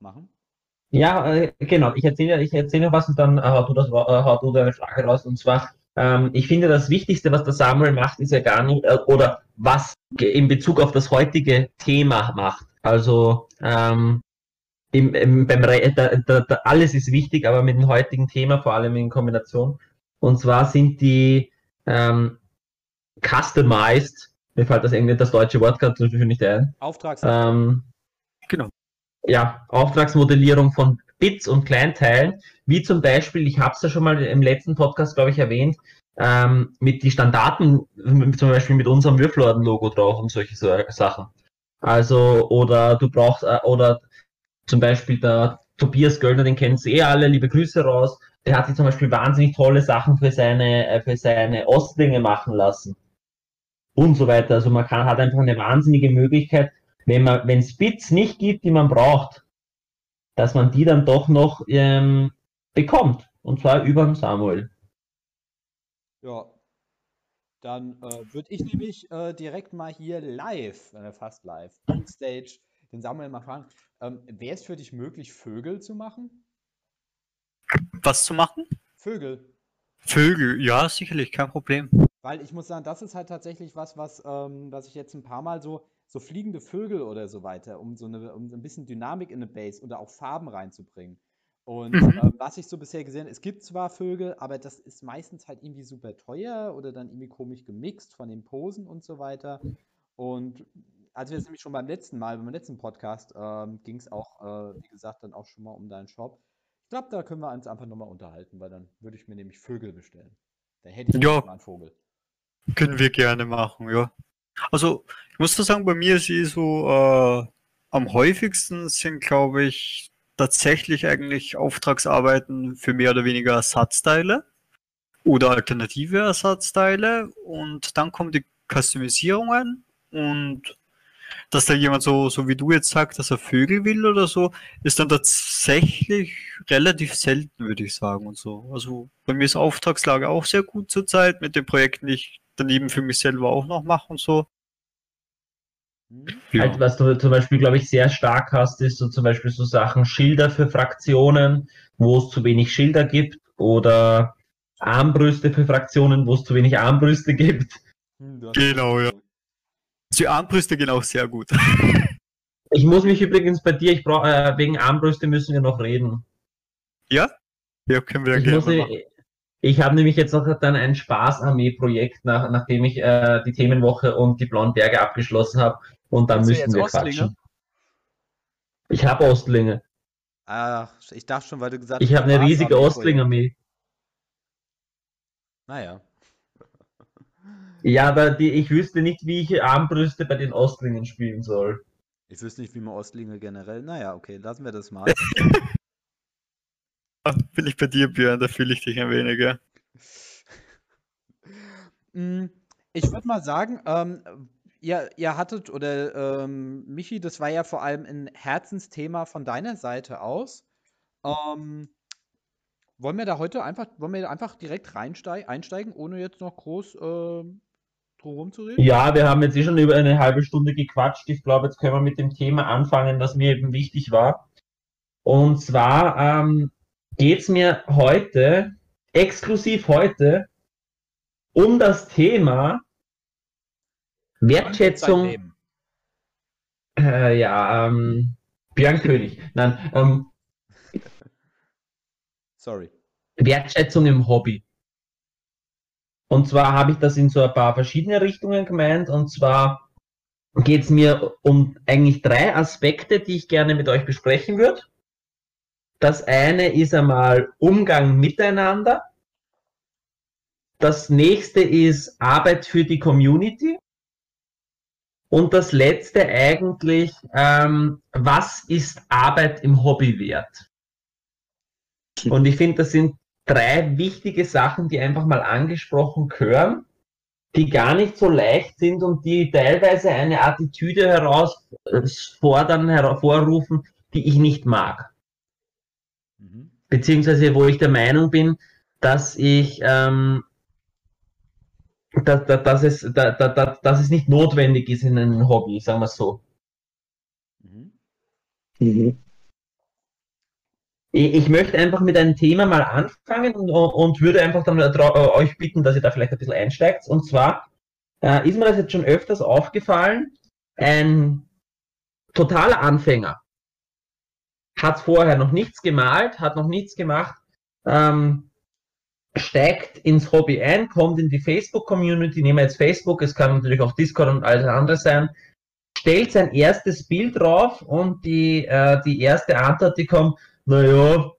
machen. Ja, äh, genau. Ich erzähle, ich erzähle noch was und dann äh, hau du, das, äh, hau du deine Frage raus. Und zwar, ähm, ich finde, das Wichtigste, was der Samuel macht, ist ja gar nicht, äh, oder was in Bezug auf das heutige Thema macht. Also, ähm, im, im, beim Re da, da, da, alles ist wichtig, aber mit dem heutigen Thema, vor allem in Kombination. Und zwar sind die ähm, customized, mir fällt das irgendwie das deutsche Wort gerade natürlich nicht ein. Auftrags. Ähm, Genau. ja, Auftragsmodellierung von Bits und Kleinteilen, wie zum Beispiel, ich habe es ja schon mal im letzten Podcast, glaube ich, erwähnt, ähm, mit die Standarten, zum Beispiel mit unserem Würfelorden-Logo drauf und solche so Sachen. Also, oder du brauchst, äh, oder zum Beispiel der Tobias Göllner, den kennen Sie eh alle, liebe Grüße raus, der hat sich zum Beispiel wahnsinnig tolle Sachen für seine, äh, für seine Ostlinge machen lassen. Und so weiter. Also man kann, hat einfach eine wahnsinnige Möglichkeit, wenn man, wenn es Bits nicht gibt, die man braucht, dass man die dann doch noch ähm, bekommt. Und zwar über den Samuel. Ja. Dann äh, würde ich nämlich äh, direkt mal hier live, äh, fast live, on stage, den Samuel mal fragen. Ähm, Wäre es für dich möglich, Vögel zu machen? Was zu machen? Vögel. Vögel, ja, sicherlich, kein Problem. Weil ich muss sagen, das ist halt tatsächlich was, was, ähm, was ich jetzt ein paar Mal so, so fliegende Vögel oder so weiter, um so eine, um so ein bisschen Dynamik in eine Base oder auch Farben reinzubringen. Und Mhm. ähm, was ich so bisher gesehen habe, es gibt zwar Vögel, aber das ist meistens halt irgendwie super teuer oder dann irgendwie komisch gemixt von den Posen und so weiter. Und als wir es nämlich schon beim letzten Mal, beim letzten Podcast, ähm, ging es auch, äh, wie gesagt, dann auch schon mal um deinen Shop. Ich glaube, da können wir uns einfach nochmal unterhalten, weil dann würde ich mir nämlich Vögel bestellen. Da hätte ich Ja. mal einen Vogel. Können wir gerne machen, ja. Also, ich muss da sagen, bei mir ist eh so, äh, am häufigsten sind, glaube ich, tatsächlich eigentlich Auftragsarbeiten für mehr oder weniger Ersatzteile oder alternative Ersatzteile und dann kommen die Customisierungen und dass da jemand so, so wie du jetzt sagst, dass er Vögel will oder so, ist dann tatsächlich relativ selten, würde ich sagen und so. Also bei mir ist Auftragslage auch sehr gut zurzeit mit den Projekten, die ich daneben für mich selber auch noch mache und so. Hm? Halt, was du zum Beispiel, glaube ich, sehr stark hast, ist so zum Beispiel so Sachen Schilder für Fraktionen, wo es zu wenig Schilder gibt, oder Armbrüste für Fraktionen, wo es zu wenig Armbrüste gibt. Hm, Genau, recht. Die Armbrüste gehen auch sehr gut. Ich muss mich übrigens bei dir, ich brauch, äh, wegen Armbrüste müssen wir noch reden. Ja? Ja, können wir Ich, gerne muss, machen. ich habe nämlich jetzt noch dann ein Spaßarmee-Projekt, nach, nachdem ich äh, die Themenwoche und die Blauen Berge abgeschlossen habe. Und dann Hast müssen wir Ostlinge? quatschen. Ich habe Ostlinge. Ach, ich dachte schon, weil du gesagt Ich habe eine riesige am Ostlingarmee. Naja. Ja, aber die, ich wüsste nicht, wie ich Armbrüste bei den Ostlingen spielen soll. Ich wüsste nicht, wie man Ostlinge generell. Naja, okay, lassen wir das mal. Ah, Bin ich bei dir, Björn, da fühle ich dich ein wenig, ja. Mm, Ich würde mal sagen, ähm, ihr, ihr hattet, oder ähm, Michi, das war ja vor allem ein Herzensthema von deiner Seite aus. Ähm, wollen wir da heute einfach, wollen wir einfach direkt reinsteigen, einsteigen, ohne jetzt noch groß ähm, drum zu reden? Ja, wir haben jetzt eh schon über eine halbe Stunde gequatscht. Ich glaube, jetzt können wir mit dem Thema anfangen, das mir eben wichtig war. Und zwar ähm, geht es mir heute, exklusiv heute, um das Thema Wertschätzung. Äh, ja, ähm, Björn König. Nein, ähm, Sorry. Wertschätzung im Hobby. Und zwar habe ich das in so ein paar verschiedene Richtungen gemeint. Und zwar geht es mir um eigentlich drei Aspekte, die ich gerne mit euch besprechen würde. Das eine ist einmal Umgang miteinander. Das nächste ist Arbeit für die Community. Und das letzte eigentlich, ähm, was ist Arbeit im Hobby wert? Und ich finde, das sind drei wichtige Sachen, die einfach mal angesprochen gehören, die gar nicht so leicht sind und die teilweise eine Attitüde herausfordern, hervorrufen, die ich nicht mag. Mhm. Beziehungsweise wo ich der Meinung bin, dass ich ähm, dass, dass, dass, es, dass, dass, dass es nicht notwendig ist in einem Hobby, sagen wir es so. Mhm. Mhm. Ich, ich, möchte einfach mit einem Thema mal anfangen und, und würde einfach dann äh, euch bitten, dass ihr da vielleicht ein bisschen einsteigt. Und zwar äh, ist mir das jetzt schon öfters aufgefallen, ein totaler Anfänger hat vorher noch nichts gemalt, hat noch nichts gemacht, ähm, steigt ins Hobby ein, kommt in die Facebook-Community, nehmen wir jetzt Facebook, es kann natürlich auch Discord und alles andere sein, stellt sein erstes Bild drauf und die, äh, die erste Antwort, die kommt, naja,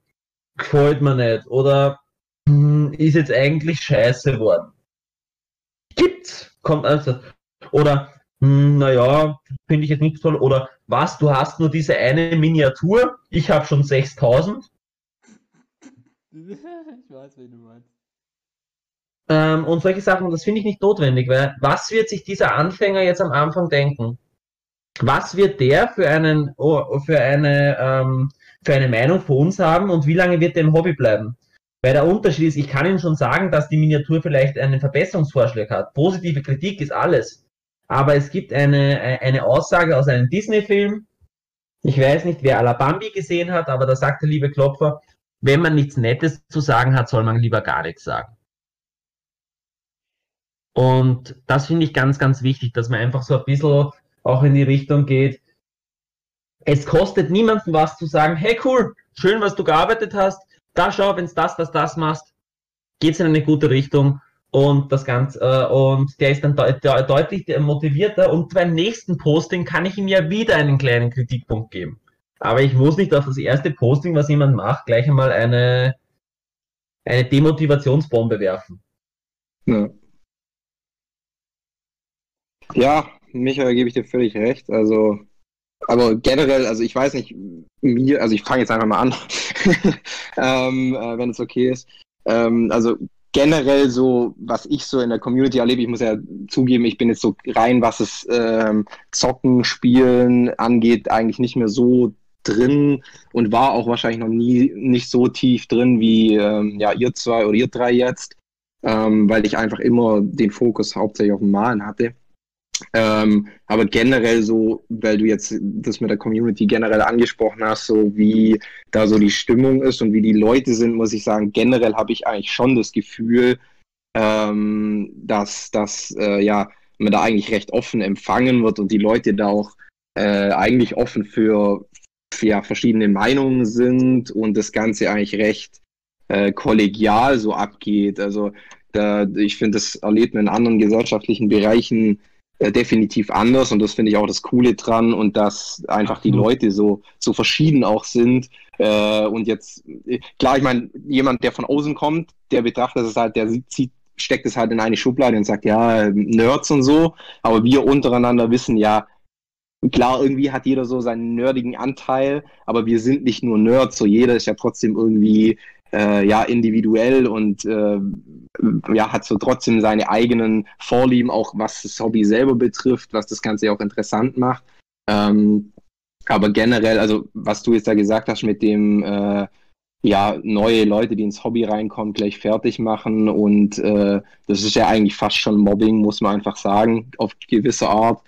gefällt mir nicht oder hm, ist jetzt eigentlich scheiße worden. Gibt's, kommt also, oder hm, naja, finde ich jetzt nicht toll, oder was, du hast nur diese eine Miniatur, ich habe schon 6000 ich weiß, wie du meinst. Ähm, und solche Sachen, das finde ich nicht notwendig, weil was wird sich dieser Anfänger jetzt am Anfang denken? Was wird der für einen, oh, für eine, ähm, für eine Meinung von uns haben und wie lange wird der im Hobby bleiben? Weil der Unterschied ist, ich kann Ihnen schon sagen, dass die Miniatur vielleicht einen Verbesserungsvorschlag hat. Positive Kritik ist alles. Aber es gibt eine, eine Aussage aus einem Disney-Film. Ich weiß nicht, wer Alabambi gesehen hat, aber da sagt der liebe Klopfer, wenn man nichts Nettes zu sagen hat, soll man lieber gar nichts sagen. Und das finde ich ganz, ganz wichtig, dass man einfach so ein bisschen auch in die Richtung geht. Es kostet niemanden was zu sagen, hey cool, schön, was du gearbeitet hast. Da schau, wenn es das, das, das machst, geht es in eine gute Richtung und das Ganze äh, und der ist dann de de deutlich motivierter und beim nächsten Posting kann ich ihm ja wieder einen kleinen Kritikpunkt geben. Aber ich muss nicht auf das erste Posting, was jemand macht, gleich einmal eine, eine Demotivationsbombe werfen. Ja. ja, Michael, gebe ich dir völlig recht. Also, aber generell, also ich weiß nicht, mir, also ich fange jetzt einfach mal an, ähm, äh, wenn es okay ist. Ähm, also generell so, was ich so in der Community erlebe, ich muss ja zugeben, ich bin jetzt so rein, was es ähm, Zocken, Spielen angeht, eigentlich nicht mehr so drin und war auch wahrscheinlich noch nie nicht so tief drin wie ähm, ja, ihr zwei oder ihr drei jetzt, ähm, weil ich einfach immer den Fokus hauptsächlich auf dem Malen hatte. Ähm, aber generell so, weil du jetzt das mit der Community generell angesprochen hast, so wie da so die Stimmung ist und wie die Leute sind, muss ich sagen, generell habe ich eigentlich schon das Gefühl, ähm, dass, dass äh, ja, man da eigentlich recht offen empfangen wird und die Leute da auch äh, eigentlich offen für, ja, verschiedene Meinungen sind und das Ganze eigentlich recht äh, kollegial so abgeht. Also da, ich finde, das erlebt man in anderen gesellschaftlichen Bereichen äh, definitiv anders und das finde ich auch das Coole dran und dass einfach die Leute so, so verschieden auch sind. Äh, und jetzt, klar, ich meine, jemand, der von außen kommt, der betrachtet es halt, der zieht steckt es halt in eine Schublade und sagt, ja, Nerds und so, aber wir untereinander wissen ja, klar, irgendwie hat jeder so seinen nerdigen Anteil, aber wir sind nicht nur Nerds, so jeder ist ja trotzdem irgendwie äh, ja individuell und äh, ja hat so trotzdem seine eigenen Vorlieben, auch was das Hobby selber betrifft, was das Ganze auch interessant macht. Ähm, aber generell, also was du jetzt da gesagt hast mit dem äh, ja, neue Leute, die ins Hobby reinkommen, gleich fertig machen. Und äh, das ist ja eigentlich fast schon Mobbing, muss man einfach sagen, auf gewisse Art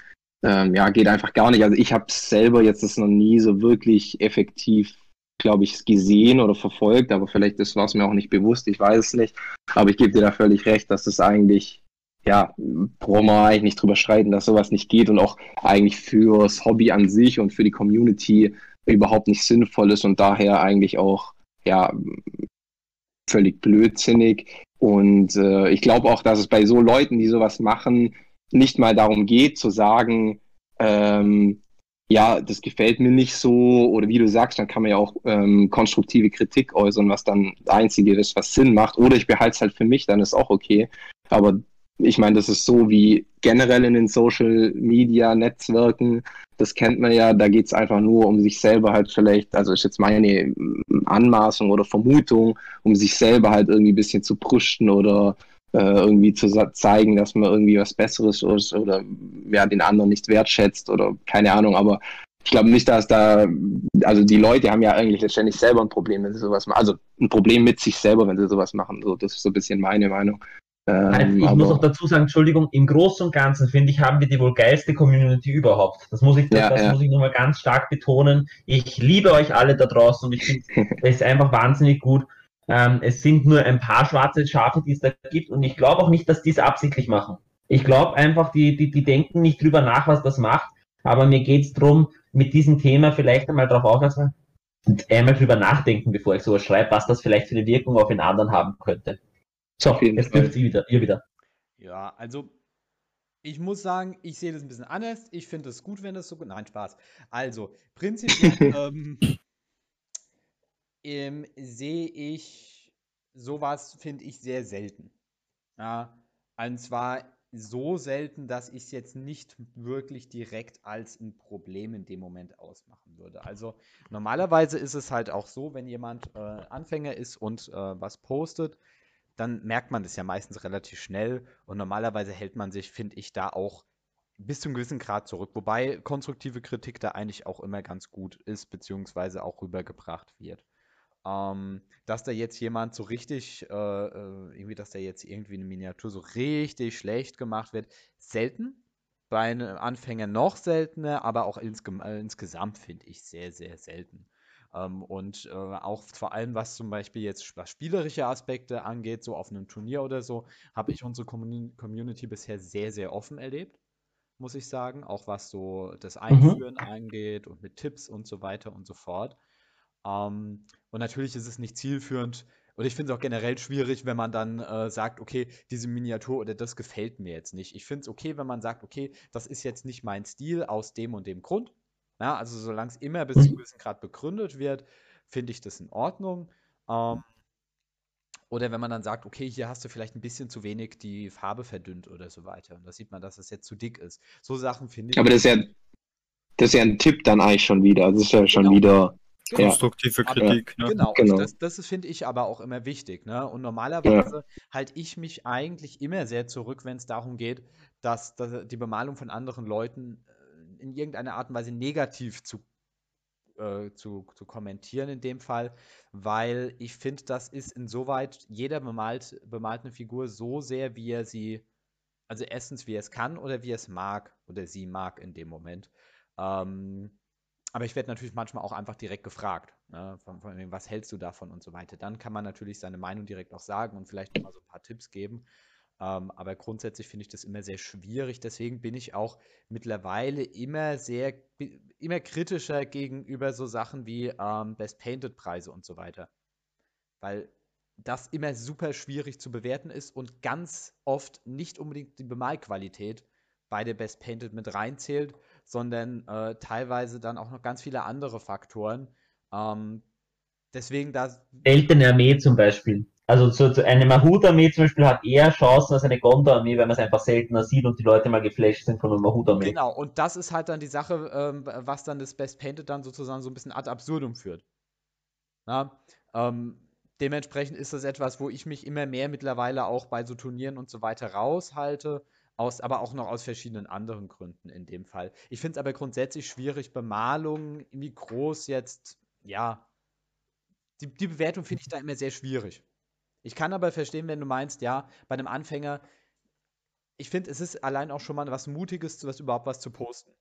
ähm, ja, geht einfach gar nicht. Also ich habe selber jetzt das noch nie so wirklich effektiv, glaube ich, gesehen oder verfolgt, aber vielleicht war es mir auch nicht bewusst, ich weiß es nicht. Aber ich gebe dir da völlig recht, dass das eigentlich ja, brauchen wir eigentlich nicht drüber streiten, dass sowas nicht geht und auch eigentlich fürs Hobby an sich und für die Community überhaupt nicht sinnvoll ist und daher eigentlich auch, ja, völlig blödsinnig. Und äh, ich glaube auch, dass es bei so Leuten, die sowas machen, nicht mal darum geht zu sagen, ähm, ja, das gefällt mir nicht so oder wie du sagst, dann kann man ja auch ähm, konstruktive Kritik äußern, was dann das Einzige ist, was Sinn macht. Oder ich behalte es halt für mich, dann ist auch okay. Aber ich meine, das ist so wie generell in den Social Media Netzwerken. Das kennt man ja, da geht es einfach nur um sich selber halt vielleicht, also ist jetzt meine Anmaßung oder Vermutung, um sich selber halt irgendwie ein bisschen zu pushen oder irgendwie zu zeigen, dass man irgendwie was Besseres ist oder ja, den anderen nicht wertschätzt oder keine Ahnung, aber ich glaube nicht, dass da, also die Leute haben ja eigentlich letztendlich selber ein Problem, wenn sie sowas machen. Also ein Problem mit sich selber, wenn sie sowas machen. So, das ist so ein bisschen meine Meinung. Ähm, ich muss auch dazu sagen, Entschuldigung, im Großen und Ganzen finde ich, haben wir die wohl geilste Community überhaupt. Das muss ich, ja, das ja. muss ich nochmal ganz stark betonen. Ich liebe euch alle da draußen und ich finde, es ist einfach wahnsinnig gut. Ähm, es sind nur ein paar schwarze Schafe, die es da gibt und ich glaube auch nicht, dass die es absichtlich machen. Ich glaube einfach, die, die, die denken nicht drüber nach, was das macht, aber mir geht es darum, mit diesem Thema vielleicht einmal darauf aufmerksam einmal drüber nachdenken, bevor ich sowas schreibe, was das vielleicht für eine Wirkung auf den anderen haben könnte. So, jetzt dürft ihr wieder, ihr wieder. Ja, also ich muss sagen, ich sehe das ein bisschen anders. Ich finde es gut, wenn das so. Nein, Spaß. Also, prinzipiell ähm, ähm, sehe ich sowas, finde ich, sehr selten. Ja, und zwar so selten, dass ich es jetzt nicht wirklich direkt als ein Problem in dem Moment ausmachen würde. Also normalerweise ist es halt auch so, wenn jemand äh, Anfänger ist und äh, was postet, dann merkt man das ja meistens relativ schnell und normalerweise hält man sich, finde ich, da auch bis zu einem gewissen Grad zurück, wobei konstruktive Kritik da eigentlich auch immer ganz gut ist, beziehungsweise auch rübergebracht wird. Ähm, dass da jetzt jemand so richtig, äh, äh irgendwie, dass da jetzt irgendwie eine Miniatur so richtig schlecht gemacht wird, selten. Bei einem Anfänger noch seltener, aber auch insge äh, insgesamt finde ich sehr, sehr selten. Ähm, und äh, auch vor allem, was zum Beispiel jetzt was spielerische Aspekte angeht, so auf einem Turnier oder so, habe ich unsere Community bisher sehr, sehr offen erlebt, muss ich sagen. Auch was so das mhm. Einführen mhm. angeht und mit Tipps und so weiter und so fort. Ähm, und natürlich ist es nicht zielführend, und ich finde es auch generell schwierig, wenn man dann äh, sagt, okay, diese Miniatur oder das gefällt mir jetzt nicht. Ich finde es okay, wenn man sagt, okay, das ist jetzt nicht mein Stil aus dem und dem Grund. Ja, also solange es immer bis zu einem gewissen Grad begründet wird, finde ich das in Ordnung. Ähm, oder wenn man dann sagt, okay, hier hast du vielleicht ein bisschen zu wenig die Farbe verdünnt oder so weiter. Und da sieht man, dass es jetzt zu dick ist. So Sachen finde ich. Aber das ist ja, das ist ja ein Tipp dann eigentlich schon wieder. Das ist ja schon genau. wieder. Konstruktive ja. Kritik. Ne? Genau, genau. das, das finde ich aber auch immer wichtig. Ne? Und normalerweise ja. halte ich mich eigentlich immer sehr zurück, wenn es darum geht, dass, dass die Bemalung von anderen Leuten in irgendeiner Art und Weise negativ zu, äh, zu, zu kommentieren in dem Fall, weil ich finde, das ist insoweit, jeder bemalt, bemalt eine Figur so sehr, wie er sie, also erstens, wie er es kann oder wie er es mag oder sie mag in dem Moment. Ähm, aber ich werde natürlich manchmal auch einfach direkt gefragt, ne, von, von, was hältst du davon und so weiter. Dann kann man natürlich seine Meinung direkt auch sagen und vielleicht mal so ein paar Tipps geben. Ähm, aber grundsätzlich finde ich das immer sehr schwierig. Deswegen bin ich auch mittlerweile immer sehr, immer kritischer gegenüber so Sachen wie ähm, Best Painted Preise und so weiter. Weil das immer super schwierig zu bewerten ist und ganz oft nicht unbedingt die Bemalqualität bei der Best Painted mit reinzählt, sondern äh, teilweise dann auch noch ganz viele andere Faktoren. Ähm, deswegen da. Seltene Armee zum Beispiel. Also so, so eine Mahut-Armee zum Beispiel hat eher Chancen als eine Gondor-Armee, weil man es einfach seltener sieht und die Leute mal geflasht sind von einer Mahut-Armee. Genau, und das ist halt dann die Sache, ähm, was dann das Best Painted dann sozusagen so ein bisschen ad absurdum führt. Na, ähm, dementsprechend ist das etwas, wo ich mich immer mehr mittlerweile auch bei so Turnieren und so weiter raushalte, aus, aber auch noch aus verschiedenen anderen Gründen in dem Fall. Ich finde es aber grundsätzlich schwierig, Bemalungen, wie groß jetzt, ja, die, die Bewertung finde ich da immer sehr schwierig. Ich kann aber verstehen, wenn du meinst, ja, bei einem Anfänger, ich finde, es ist allein auch schon mal was Mutiges, was überhaupt was zu posten.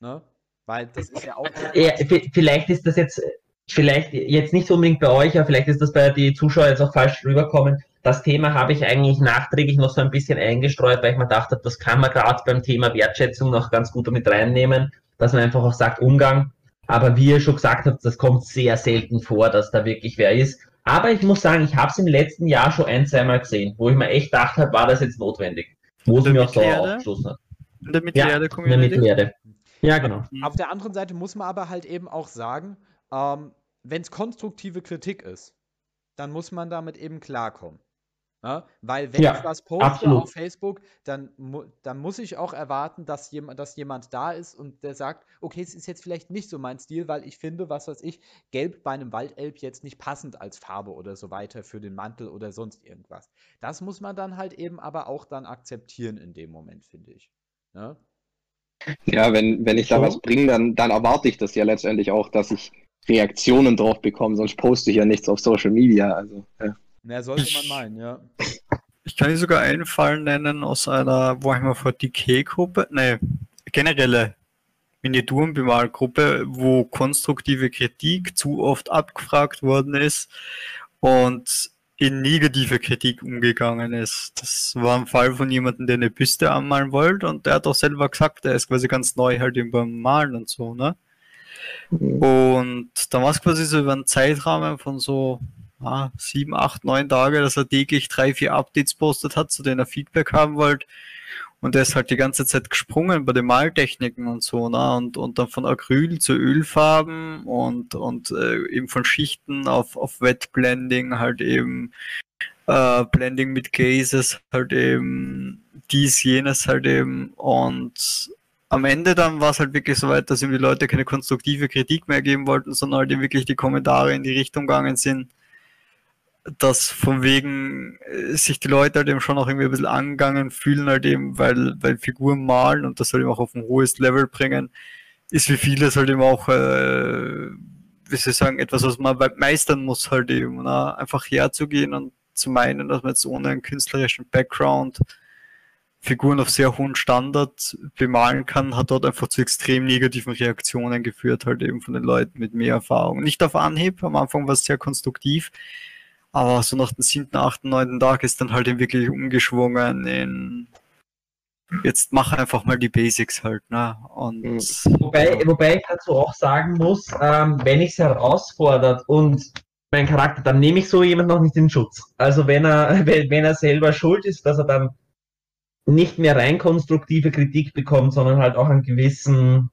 Ne? Weil das ist ja auch. Ja, vielleicht ist das jetzt, vielleicht jetzt nicht unbedingt bei euch, aber vielleicht ist das bei den Zuschauern jetzt auch falsch rüberkommen. Das Thema habe ich eigentlich nachträglich noch so ein bisschen eingestreut, weil ich mir dachte, das kann man gerade beim Thema Wertschätzung noch ganz gut damit reinnehmen, dass man einfach auch sagt Umgang. Aber wie ihr schon gesagt habt, das kommt sehr selten vor, dass da wirklich wer ist. Aber ich muss sagen, ich habe es im letzten Jahr schon ein, zweimal gesehen, wo ich mir echt gedacht habe, war das jetzt notwendig. Wo es mir auch so aufgeschlossen hat. In der Ja, Mittelerde in der. Ja, genau. Auf der anderen Seite muss man aber halt eben auch sagen, ähm, wenn es konstruktive Kritik ist, dann muss man damit eben klarkommen. Ja? Weil wenn Ja, ich was poste absolut. auf Facebook, dann, mu dann muss ich auch erwarten, dass, jem dass jemand da ist und der sagt, okay, es ist jetzt vielleicht nicht so mein Stil, weil ich finde, was weiß ich, Gelb bei einem Waldelb jetzt nicht passend als Farbe oder so weiter für den Mantel oder sonst irgendwas. Das muss man dann halt eben aber auch dann akzeptieren in dem Moment, finde ich. Ne? Ja, wenn, wenn ich da So. was bringe, dann, dann erwarte ich das ja letztendlich auch, dass ich Reaktionen drauf bekomme, sonst poste ich ja nichts auf Social Media. Also, ja. Na, sollte man meinen, ja. Ich kann dir sogar einen Fall nennen aus einer, wo ich mal vor DK-Gruppe, ne, generelle Miniaturenbemalgruppe, wo konstruktive Kritik zu oft abgefragt worden ist und in negative Kritik umgegangen ist. Das war ein Fall von jemandem, der eine Büste anmalen wollte und der hat auch selber gesagt, er ist quasi ganz neu halt beim Malen und so, ne? Und da war es quasi so über einen Zeitrahmen von so ah, sieben, acht, neun Tage, dass er täglich drei, vier Updates postet hat, zu denen er Feedback haben wollte. Und der ist halt die ganze Zeit gesprungen bei den Maltechniken und so, ne? Und, und dann von Acryl zu Ölfarben und, und äh, eben von Schichten auf, auf Wetblending, halt eben äh, Blending mit Cases, halt eben dies, jenes halt eben. Und am Ende dann war es halt wirklich so weit, dass ihm die Leute keine konstruktive Kritik mehr geben wollten, sondern halt eben wirklich die Kommentare in die Richtung gegangen sind, dass von wegen äh, sich die Leute halt eben schon auch irgendwie ein bisschen angegangen fühlen, halt eben, weil, weil Figuren malen und das halt eben auch auf ein hohes Level bringen, ist wie vieles halt eben auch, äh, wie soll ich sagen, etwas, was man meistern muss halt eben, ne? einfach herzugehen und zu meinen, dass man jetzt ohne einen künstlerischen Background Figuren auf sehr hohen Standard bemalen kann, hat dort einfach zu extrem negativen Reaktionen geführt, halt eben von den Leuten mit mehr Erfahrung. Nicht auf Anhieb, am Anfang war es sehr konstruktiv, aber so nach dem siebten, achten, neunten Tag ist dann halt eben wirklich umgeschwungen in jetzt mach einfach mal die Basics halt, ne? Und Mhm. Wobei, wobei ich dazu auch sagen muss, ähm, wenn ich es herausfordert und mein Charakter, dann nehme ich so jemand noch nicht in Schutz. Also wenn er, wenn, wenn er selber schuld ist, dass er dann nicht mehr rein konstruktive Kritik bekommt, sondern halt auch einen gewissen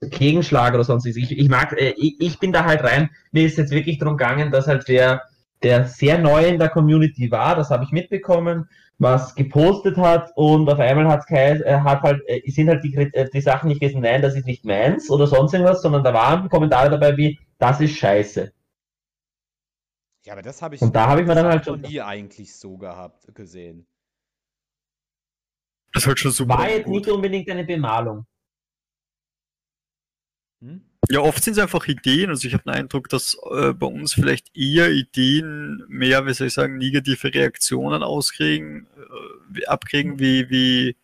Gegenschlag oder sonst Ich, ich mag, äh, ich, ich bin da halt rein. Mir ist jetzt wirklich darum gegangen, dass halt der, der sehr neu in der Community war, das habe ich mitbekommen, was gepostet hat und auf einmal hat's kein, äh, hat halt, äh, sind halt die, äh, die Sachen nicht gewesen, nein, das ist nicht meins oder sonst irgendwas, sondern da waren Kommentare dabei wie, das ist scheiße. Ja, aber das habe ich, Und da habe ich mir dann halt schon- nie eigentlich so gehabt, gesehen. das ist halt schon super. War jetzt gut. nicht unbedingt eine Bemalung. Ja, oft sind es einfach Ideen. Also ich habe den Eindruck, dass äh, bei uns vielleicht eher Ideen mehr, wie soll ich sagen, negative Reaktionen auskriegen, äh, abkriegen, wie, wie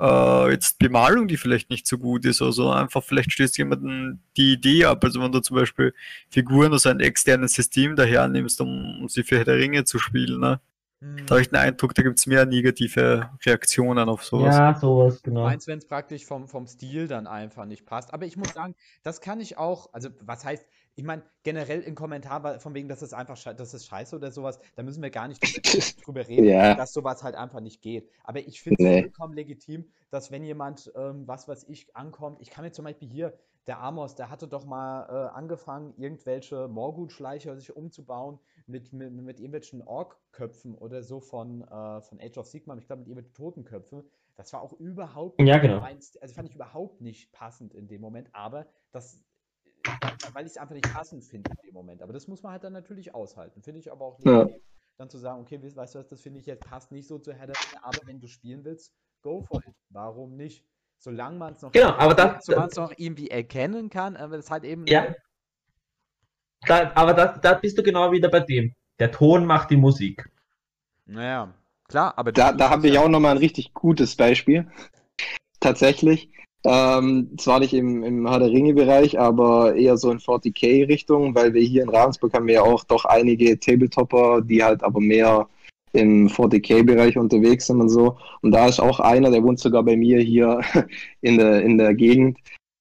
äh, jetzt Bemalung, die vielleicht nicht so gut ist. Also einfach vielleicht stößt jemanden die Idee ab. Also wenn du zum Beispiel Figuren aus einem externen System daher nimmst, um, um sie für Herr der Ringe zu spielen, ne? Hm. da habe ich den Eindruck, da gibt es mehr negative Reaktionen auf sowas. Ja, sowas, genau. Meins, wenn es praktisch vom, vom Stil dann einfach nicht passt. Aber ich muss sagen, das kann ich auch, also was heißt, ich meine, generell im Kommentar von wegen, dass es einfach schei- das ist scheiße oder sowas, da müssen wir gar nicht drüber, reden, Ja. dass sowas halt einfach nicht geht. Aber ich finde es Nee. vollkommen legitim, dass wenn jemand, ähm, was weiß ich, ankommt, ich kann mir zum Beispiel hier, der Amos, der hatte doch mal äh, angefangen, irgendwelche Morgul-Schleicher sich umzubauen mit, mit, mit irgendwelchen Ork-Köpfen oder so von, äh, von Age of Sigmar, ich glaube mit irgendwelchen Totenköpfen. Das war auch überhaupt Ja, genau. mein St- also fand ich überhaupt nicht passend in dem Moment, aber das, äh, weil ich es einfach nicht passend finde in dem Moment. Aber das muss man halt dann natürlich aushalten. Finde ich aber auch Ja. legitim, dann zu sagen, okay, weißt du was, das finde ich jetzt passt nicht so zu Herr aber wenn du spielen willst, go for it. Warum nicht? Solange man es noch, Genau, aber das- solange man's noch irgendwie erkennen kann, aber das halt eben Ja. Da, aber da, da bist du genau wieder bei dem. Der Ton macht die Musik. Naja, klar, aber Da, da habe ich auch nochmal ein richtig gutes Beispiel. Tatsächlich. Ähm, zwar nicht im, im Herr der Ringe-Bereich, aber eher so in 40k-Richtung, weil wir hier in Ravensburg haben wir ja auch doch einige Tabletopper, die halt aber mehr im 40k-Bereich unterwegs sind und so. Und da ist auch einer, der wohnt sogar bei mir hier in der, in der Gegend.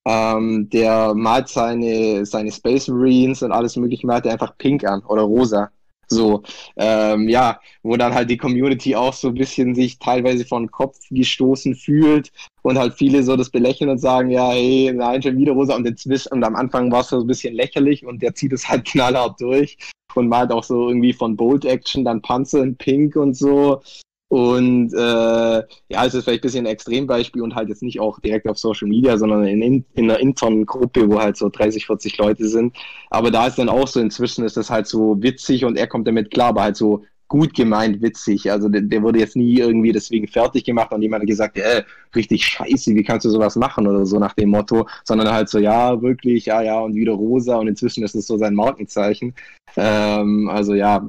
Ähm, der malt seine, seine Space Marines und alles mögliche, malt er einfach pink an oder rosa. So, ähm, ja, wo dann halt die Community auch so ein bisschen sich teilweise von Kopf gestoßen fühlt und halt viele so das belächeln und sagen, ja, hey, nein, schon wieder rosa und inzwischen, und am Anfang war es so ein bisschen lächerlich und der zieht es halt knallhart durch und malt auch so irgendwie von Bolt Action dann Panzer in Pink und so und äh, ja, es ist vielleicht ein bisschen ein Extrembeispiel und halt jetzt nicht auch direkt auf Social Media, sondern in, in, in einer internen Gruppe, wo halt so 30, 40 Leute sind. Aber da ist dann auch so, inzwischen ist das halt so witzig und er kommt damit klar, aber halt so gut gemeint witzig. Also der, der wurde jetzt nie irgendwie deswegen fertig gemacht und jemand hat gesagt, äh, richtig scheiße, wie kannst du sowas machen oder so nach dem Motto, sondern halt so, ja, wirklich, ja, ja, und wieder rosa und inzwischen ist es so sein Markenzeichen. Ähm, also ja,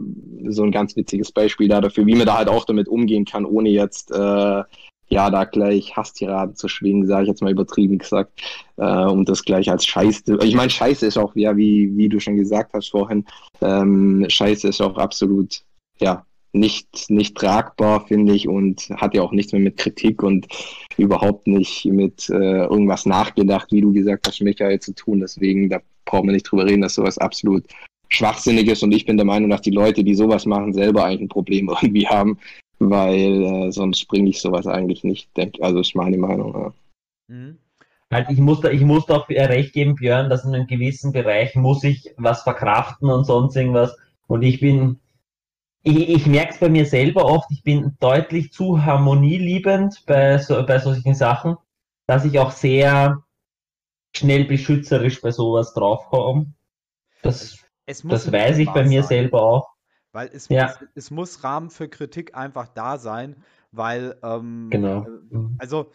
so ein ganz witziges Beispiel da dafür, wie man da halt auch damit umgehen kann, ohne jetzt äh, ja, da gleich Hasstiraden zu schwingen, sage ich jetzt mal übertrieben gesagt, äh, um das gleich als Scheiße. Ich meine, Scheiße ist auch, ja, wie, wie du schon gesagt hast vorhin, ähm, Scheiße ist auch absolut ja, nicht, nicht tragbar, finde ich, und hat ja auch nichts mehr mit Kritik und überhaupt nicht mit äh, irgendwas nachgedacht, wie du gesagt hast, Michael, zu tun. Deswegen, da brauchen wir nicht drüber reden, dass sowas absolut schwachsinnig ist. Und ich bin der Meinung, dass die Leute, die sowas machen, selber eigentlich ein Problem irgendwie haben, weil äh, sonst bringe ich sowas eigentlich nicht. Denk, also ist meine Meinung. Ja. Mhm. Halt, ich muss da, ich muss doch recht geben, Björn, dass in einem gewissen Bereich muss ich was verkraften und sonst irgendwas. Und ich bin, ich, ich merke es bei mir selber oft, ich bin deutlich zu harmonieliebend bei, so, bei solchen Sachen, dass ich auch sehr schnell beschützerisch bei sowas draufkomme. Das, das weiß ich bei mir sein. selber auch. Weil es, ja. muss, es muss Rahmen für Kritik einfach da sein, weil, ähm, genau. Äh, also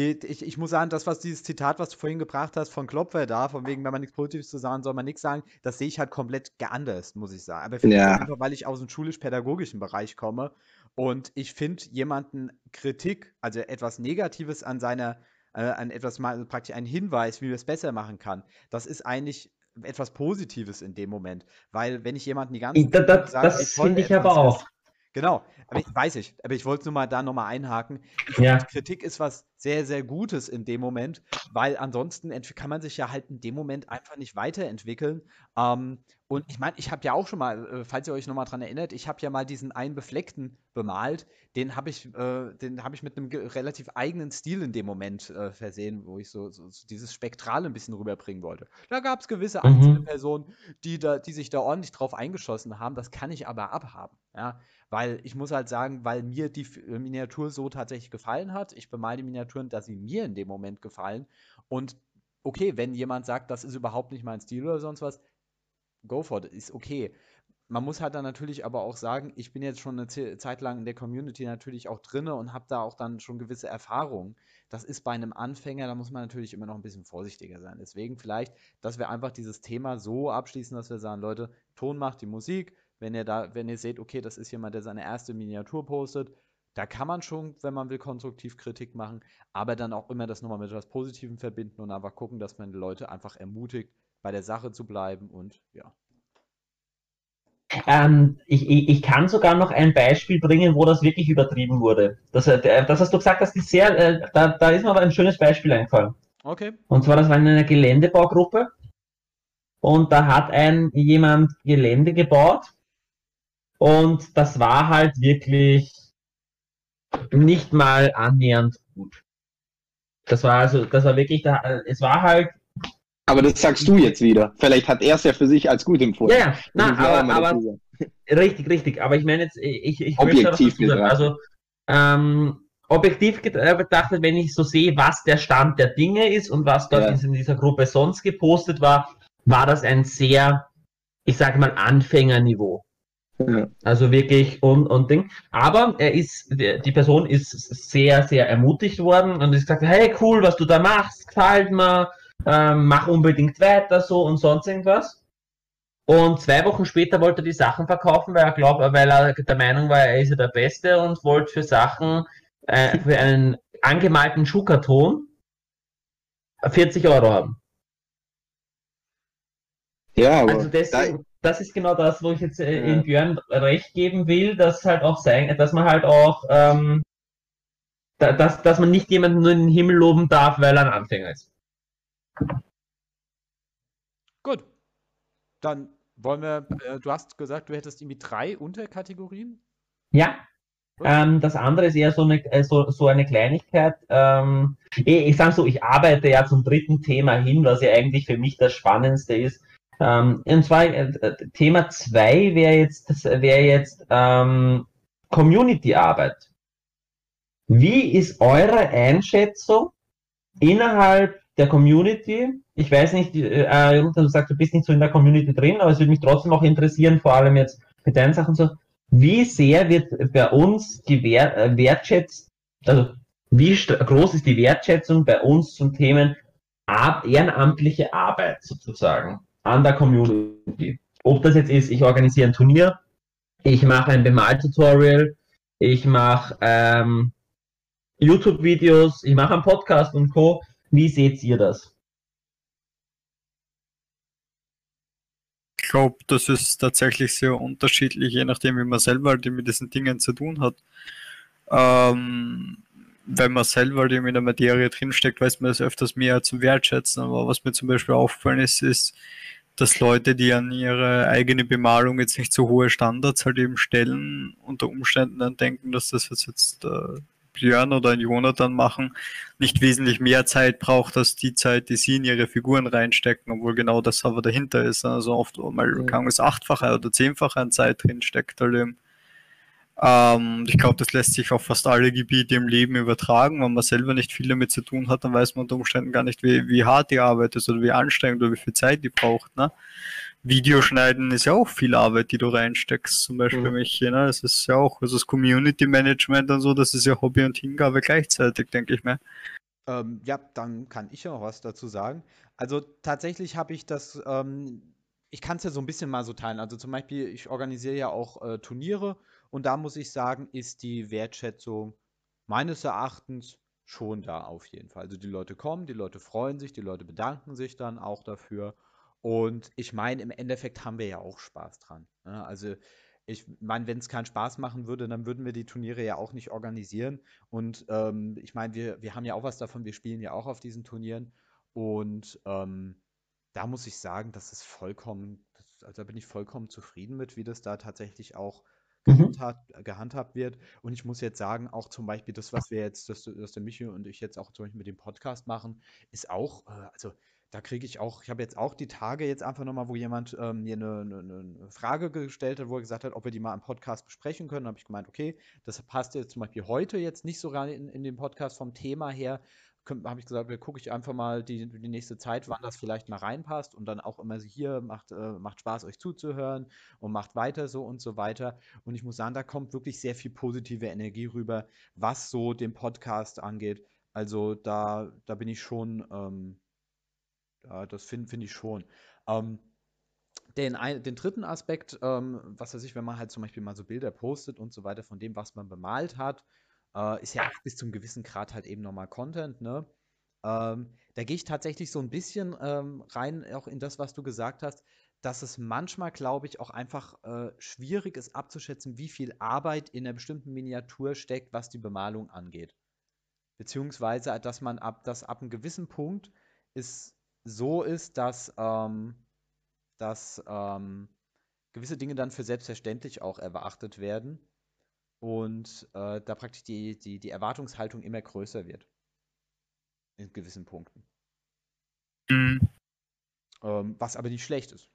die, ich, ich, muss sagen, das, was dieses Zitat, was du vorhin gebracht hast von Klopfer da, von wegen, wenn man nichts Positives zu sagen, soll man nichts sagen, das sehe ich halt komplett geandert, muss ich sagen. Aber ja. einfach, weil ich aus dem schulisch-pädagogischen Bereich komme und ich finde jemanden Kritik, also etwas Negatives an seiner, äh, an etwas mal, also praktisch einen Hinweis, wie man es besser machen kann, das ist eigentlich etwas Positives in dem Moment. Weil wenn ich jemanden die ganze Zeit. Das, das, das finde ich aber auch. Genau, aber ich, weiß ich, aber ich wollte nur mal da nochmal einhaken. Ich ja. Find, Kritik ist was sehr, sehr Gutes in dem Moment, weil ansonsten kann man sich ja halt in dem Moment einfach nicht weiterentwickeln. Ähm, und ich meine, ich habe ja auch schon mal, äh, falls ihr euch nochmal dran erinnert, ich habe ja mal diesen einen Befleckten bemalt, den habe ich, äh, den habe ich mit einem relativ eigenen Stil in dem Moment äh, versehen, wo ich so, so, so, dieses Spektrale ein bisschen rüberbringen wollte. Da gab es gewisse einzelne mhm. Personen, die, da, die sich da ordentlich drauf eingeschossen haben. Das kann ich aber abhaben. Ja? Weil ich muss halt sagen, weil mir die äh, Miniatur so tatsächlich gefallen hat, ich bemale die Miniaturen, dass sie mir in dem Moment gefallen. Und okay, wenn jemand sagt, das ist überhaupt nicht mein Stil oder sonst was, go for it, ist okay. Man muss halt dann natürlich aber auch sagen, ich bin jetzt schon eine Zeit lang in der Community natürlich auch drinne und habe da auch dann schon gewisse Erfahrungen. Das ist bei einem Anfänger, da muss man natürlich immer noch ein bisschen vorsichtiger sein. Deswegen vielleicht, dass wir einfach dieses Thema so abschließen, dass wir sagen, Leute, Ton macht die Musik, wenn ihr da, wenn ihr seht, okay, das ist jemand, der seine erste Miniatur postet, da kann man schon, wenn man will, konstruktiv Kritik machen, aber dann auch immer das nochmal mit etwas Positivem verbinden und einfach gucken, dass man die Leute einfach ermutigt, bei der Sache zu bleiben und ja. Ähm, ich, ich, kann sogar noch ein Beispiel bringen, wo das wirklich übertrieben wurde. Das, äh, das hast du gesagt, dass die sehr, äh, da, da ist mir aber ein schönes Beispiel eingefallen. Okay. Und zwar, das war in einer Geländebaugruppe und da hat ein jemand Gelände gebaut und das war halt wirklich nicht mal annähernd gut. Das war also, das war wirklich, da, es war halt. Aber das sagst du jetzt wieder. Vielleicht hat er es ja für sich als gut empfunden. Ja, ja, na, aber, aber richtig, richtig. Aber ich meine jetzt, ich, ich objektiv gesagt. Also ähm, objektiv äh, betrachtet, wenn ich so sehe, was der Stand der Dinge ist und was dort ja. in dieser Gruppe sonst gepostet war, war das ein sehr, ich sage mal, Anfängerniveau. Also wirklich und, und Ding. Aber er ist, die Person ist sehr, sehr ermutigt worden und ist gesagt, hey cool, was du da machst, gefällt mir, ähm, mach unbedingt weiter so und sonst irgendwas. Und zwei Wochen später wollte er die Sachen verkaufen, weil er glaubt, weil er der Meinung war, er ist ja der Beste und wollte für Sachen, äh, für einen angemalten Schuhkarton 40 Euro haben. Ja, aber Also deswegen, das ist genau das, wo ich jetzt äh, Ja. in Björn recht geben will, dass halt auch sein, dass man halt auch, ähm, da, dass, dass man nicht jemanden nur in den Himmel loben darf, weil er ein Anfänger ist. Gut. Dann wollen wir, äh, du hast gesagt, du hättest irgendwie drei Unterkategorien. Ja. Ähm, das andere ist eher so eine, äh, so, so eine Kleinigkeit. Ähm, ich ich sage so, ich arbeite ja zum dritten Thema hin, was ja eigentlich für mich das Spannendste ist. Ähm, und zwar äh, äh, Thema zwei wäre jetzt, das wäre jetzt ähm, Community-Arbeit. Wie ist eure Einschätzung innerhalb der Community? Ich weiß nicht, äh, Jonathan, du sagst, du bist nicht so in der Community drin, aber es würde mich trotzdem auch interessieren, vor allem jetzt mit deinen Sachen so. Wie sehr wird bei uns die Wert, äh, Wertschätzung, also wie groß ist die Wertschätzung bei uns zum Themen Ar ehrenamtliche Arbeit sozusagen an der Community? Ob das jetzt ist, ich organisiere ein Turnier, ich mache ein Bemaltutorial, ich mache ähm, YouTube-Videos, ich mache einen Podcast und Co. Wie seht ihr das? Ich glaube, das ist tatsächlich sehr unterschiedlich, je nachdem, wie man selber halt mit diesen Dingen zu tun hat. Ähm, wenn man selber halt in der Materie drinsteckt, weiß man das öfters mehr zu wertschätzen. Aber was mir zum Beispiel aufgefallen ist, ist, dass Leute, die an ihre eigene Bemalung jetzt nicht so hohe Standards halt eben stellen, unter Umständen dann denken, dass das jetzt, jetzt äh, Björn oder ein Jonathan machen, nicht wesentlich mehr Zeit braucht als die Zeit, die sie in ihre Figuren reinstecken, obwohl genau das aber dahinter ist. Also oft mal kann es achtfache oder zehnfache an Zeit drinsteckt halt eben. Ähm, ich glaube, das lässt sich auf fast alle Gebiete im Leben übertragen. Wenn man selber nicht viel damit zu tun hat, dann weiß man unter Umständen gar nicht, wie, wie hart die Arbeit ist oder wie anstrengend oder wie viel Zeit die braucht. Ne? Videoschneiden ist ja auch viel Arbeit, die du reinsteckst, zum Beispiel Mhm. mich. Ne? Das ist ja auch, also das Community Management und so, das ist ja Hobby und Hingabe gleichzeitig, denke ich mir. Ähm, ja, dann kann ich ja noch was dazu sagen. Also tatsächlich habe ich das, ähm, ich kann es ja so ein bisschen mal so teilen. Also zum Beispiel, ich organisiere ja auch äh, Turniere und da muss ich sagen, ist die Wertschätzung meines Erachtens schon da auf jeden Fall. Also die Leute kommen, die Leute freuen sich, die Leute bedanken sich dann auch dafür. Und ich meine, im Endeffekt haben wir ja auch Spaß dran. Ne? Also ich meine, wenn es keinen Spaß machen würde, dann würden wir die Turniere ja auch nicht organisieren. Und ähm, ich meine, wir, wir haben ja auch was davon, wir spielen ja auch auf diesen Turnieren. Und ähm, da muss ich sagen, das ist vollkommen, also da bin ich vollkommen zufrieden mit, wie das da tatsächlich auch Mhm. gehandhabt, gehandhabt wird. Und ich muss jetzt sagen, auch zum Beispiel das, was wir jetzt, das, das der Michi und ich jetzt auch zum Beispiel mit dem Podcast machen, ist auch, äh, also da kriege ich auch, ich habe jetzt auch die Tage jetzt einfach nochmal, wo jemand ähm, mir eine, eine, eine Frage gestellt hat, wo er gesagt hat, ob wir die mal im Podcast besprechen können. Da habe ich gemeint, okay, das passt jetzt zum Beispiel heute jetzt nicht so rein in, in den Podcast vom Thema her. Habe ich gesagt, gucke ich einfach mal die, die nächste Zeit, wann das vielleicht mal reinpasst und dann auch immer hier macht, äh, macht Spaß, euch zuzuhören und macht weiter so und so weiter. Und ich muss sagen, da kommt wirklich sehr viel positive Energie rüber, was so den Podcast angeht. Also da, da bin ich schon, ähm, ja, das finde find ich schon. Ähm, den, ein, den dritten Aspekt, ähm, was weiß ich, wenn man halt zum Beispiel mal so Bilder postet und so weiter von dem, was man bemalt hat, äh, ist ja auch bis zum gewissen Grad halt eben nochmal Content, ne? Ähm, da gehe ich tatsächlich so ein bisschen ähm, rein, auch in das, was du gesagt hast, dass es manchmal, glaube ich, auch einfach äh, schwierig ist abzuschätzen, wie viel Arbeit in einer bestimmten Miniatur steckt, was die Bemalung angeht. Beziehungsweise, dass man ab, dass ab einem gewissen Punkt es so ist, dass, ähm, dass ähm, gewisse Dinge dann für selbstverständlich auch erwartet werden und äh, da praktisch die, die, die Erwartungshaltung immer größer wird. In gewissen Punkten. Mhm. Ähm, was aber nicht schlecht ist.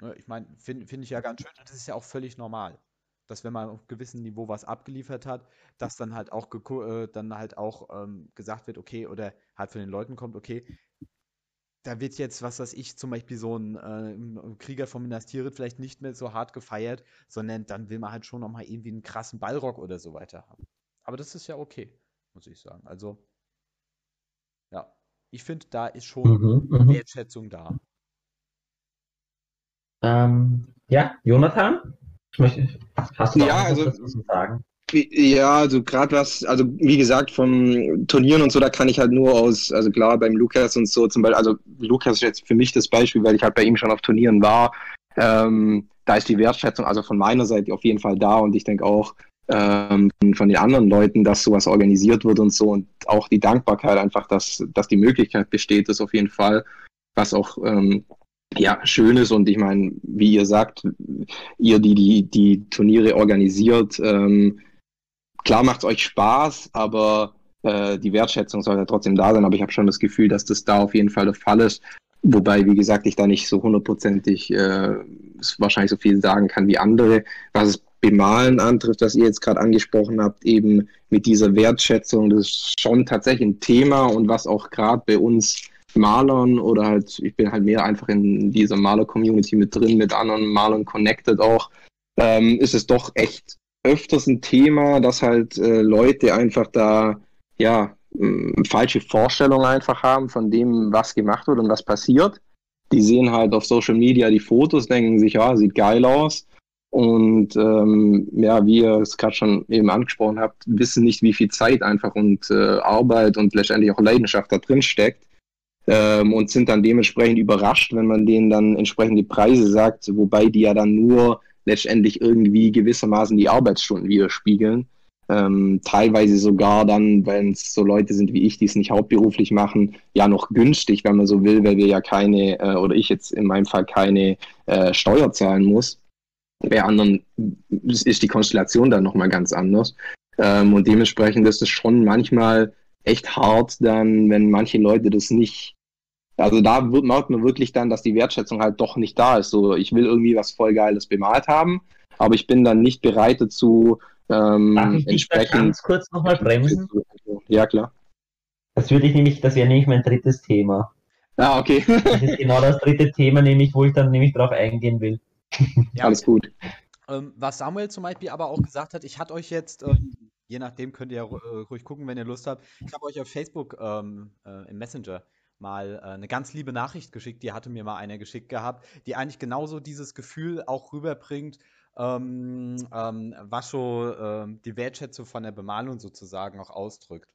Ne, Ich meine, finde find ich ja ganz schön, das ist ja auch völlig normal. Dass wenn man auf gewissem Niveau was abgeliefert hat, dass dann halt auch, äh, dann halt auch ähm, gesagt wird, okay, oder halt von den Leuten kommt, okay, da wird jetzt, was weiß ich, zum Beispiel so ein, äh, Krieger von Minas Tirith vielleicht nicht mehr so hart gefeiert, sondern dann will man halt schon nochmal irgendwie einen krassen Ballrock oder so weiter haben. Aber das ist ja okay, muss ich sagen. Also, ja, ich finde, da ist schon Mhm, mhm. Wertschätzung da. Ähm, ja, Jonathan? Ich möchte, hast du noch Ja, was also- dazu zu sagen? Ja, also gerade was, also wie gesagt, vom Turnieren und so, da kann ich halt nur aus, also klar, beim Lukas und so zum Beispiel, also Lukas ist jetzt für mich das Beispiel, weil ich halt bei ihm schon auf Turnieren war. Ähm, da ist die Wertschätzung also von meiner Seite auf jeden Fall da und ich denke auch ähm, von den anderen Leuten, dass sowas organisiert wird und so und auch die Dankbarkeit einfach, dass, dass die Möglichkeit besteht, ist auf jeden Fall, was auch ähm, ja, schön ist und ich meine, wie ihr sagt, ihr, die die, die Turniere organisiert, ähm, klar macht es euch Spaß, aber äh, die Wertschätzung soll ja trotzdem da sein. Aber ich habe schon das Gefühl, dass das da auf jeden Fall der Fall ist. Wobei, wie gesagt, ich da nicht so hundertprozentig äh, wahrscheinlich so viel sagen kann wie andere. Was es Bemalen antrifft, was ihr jetzt gerade angesprochen habt, eben mit dieser Wertschätzung, das ist schon tatsächlich ein Thema und was auch gerade bei uns Malern oder halt, ich bin halt mehr einfach in dieser Maler-Community mit drin, mit anderen Malern connected auch, ähm, ist es doch echt öfters ein Thema, dass halt äh, Leute einfach da, ja, äh, falsche Vorstellungen einfach haben von dem, was gemacht wird und was passiert. Die sehen halt auf Social Media die Fotos, denken sich, ja, sieht geil aus. Und ähm, ja, wie ihr es gerade schon eben angesprochen habt, wissen nicht, wie viel Zeit einfach und äh, Arbeit und letztendlich auch Leidenschaft da drin steckt. Ähm, und sind dann dementsprechend überrascht, wenn man denen dann entsprechend die Preise sagt, wobei die ja dann nur letztendlich irgendwie gewissermaßen die Arbeitsstunden widerspiegeln. Ähm, teilweise sogar dann, wenn es so Leute sind wie ich, die es nicht hauptberuflich machen, ja noch günstig, wenn man so will, weil wir ja keine, äh, oder ich jetzt in meinem Fall keine äh, Steuer zahlen muss. Bei anderen ist die Konstellation dann nochmal ganz anders. Ähm, und dementsprechend ist es schon manchmal echt hart dann, wenn manche Leute das nicht also da merkt man wirklich dann, dass die Wertschätzung halt doch nicht da ist. So, ich will irgendwie was voll Geiles bemalt haben, aber ich bin dann nicht bereit dazu, ähm, Darf ich da ganz kurz nochmal bremsen? Ja, klar. Das würde ich nämlich, das wäre nämlich mein drittes Thema. Ah, okay. das ist genau das dritte Thema, nämlich, wo ich dann nämlich drauf eingehen will. Ja, Alles gut. Ähm, was Samuel zum Beispiel aber auch gesagt hat, ich hatte euch jetzt, ähm, je nachdem könnt ihr äh, ruhig gucken, wenn ihr Lust habt, ich habe euch auf Facebook ähm, äh, im Messenger mal äh, eine ganz liebe Nachricht geschickt, die hatte mir mal einer geschickt gehabt, die eigentlich genauso dieses Gefühl auch rüberbringt, ähm, ähm, was so ähm, die Wertschätzung von der Bemalung sozusagen auch ausdrückt.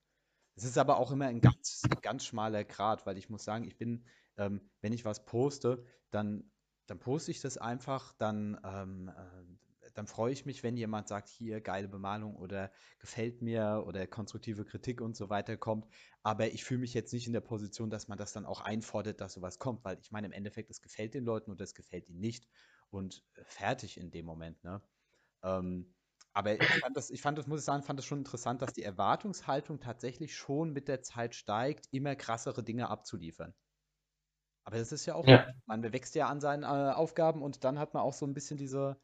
Es ist aber auch immer ein ganz, ganz schmaler Grad, weil ich muss sagen, ich bin, ähm, wenn ich was poste, dann, dann poste ich das einfach, dann ähm, äh, dann freue ich mich, wenn jemand sagt, hier geile Bemalung oder gefällt mir oder konstruktive Kritik und so weiter kommt. Aber ich fühle mich jetzt nicht in der Position, dass man das dann auch einfordert, dass sowas kommt, weil ich meine, im Endeffekt, es gefällt den Leuten oder es gefällt ihnen nicht und fertig in dem Moment. Ne? Ähm, aber ich fand, das, ich fand das, muss ich sagen, fand das schon interessant, dass die Erwartungshaltung tatsächlich schon mit der Zeit steigt, immer krassere Dinge abzuliefern. Aber das ist ja auch, ja. man wächst ja an seinen äh, Aufgaben und dann hat man auch so ein bisschen diese,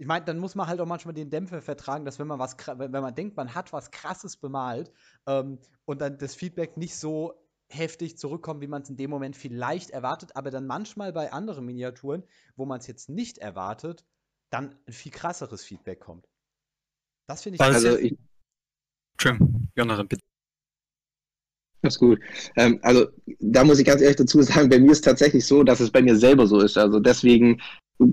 ich meine, dann muss man halt auch manchmal den Dämpfer vertragen, dass wenn man was, wenn man denkt, man hat was Krasses bemalt ähm, und dann das Feedback nicht so heftig zurückkommt, wie man es in dem Moment vielleicht erwartet, aber dann manchmal bei anderen Miniaturen, wo man es jetzt nicht erwartet, dann ein viel krasseres Feedback kommt. Das finde ich. Also ich. Jonathan, bitte. Das ist gut. Ähm, also da muss ich ganz ehrlich dazu sagen, bei mir ist es tatsächlich so, dass es bei mir selber so ist. Also deswegen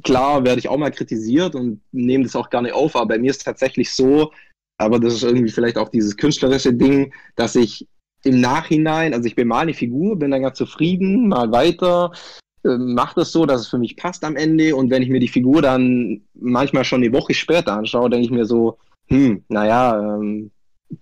klar werde ich auch mal kritisiert und nehme das auch nicht auf, aber bei mir ist es tatsächlich so, aber das ist irgendwie vielleicht auch dieses künstlerische Ding, dass ich im Nachhinein, also ich bemale eine Figur, bin dann ganz zufrieden, mal weiter, äh, mache das so, dass es für mich passt am Ende und wenn ich mir die Figur dann manchmal schon eine Woche später anschaue, denke ich mir so, hm, naja, ähm,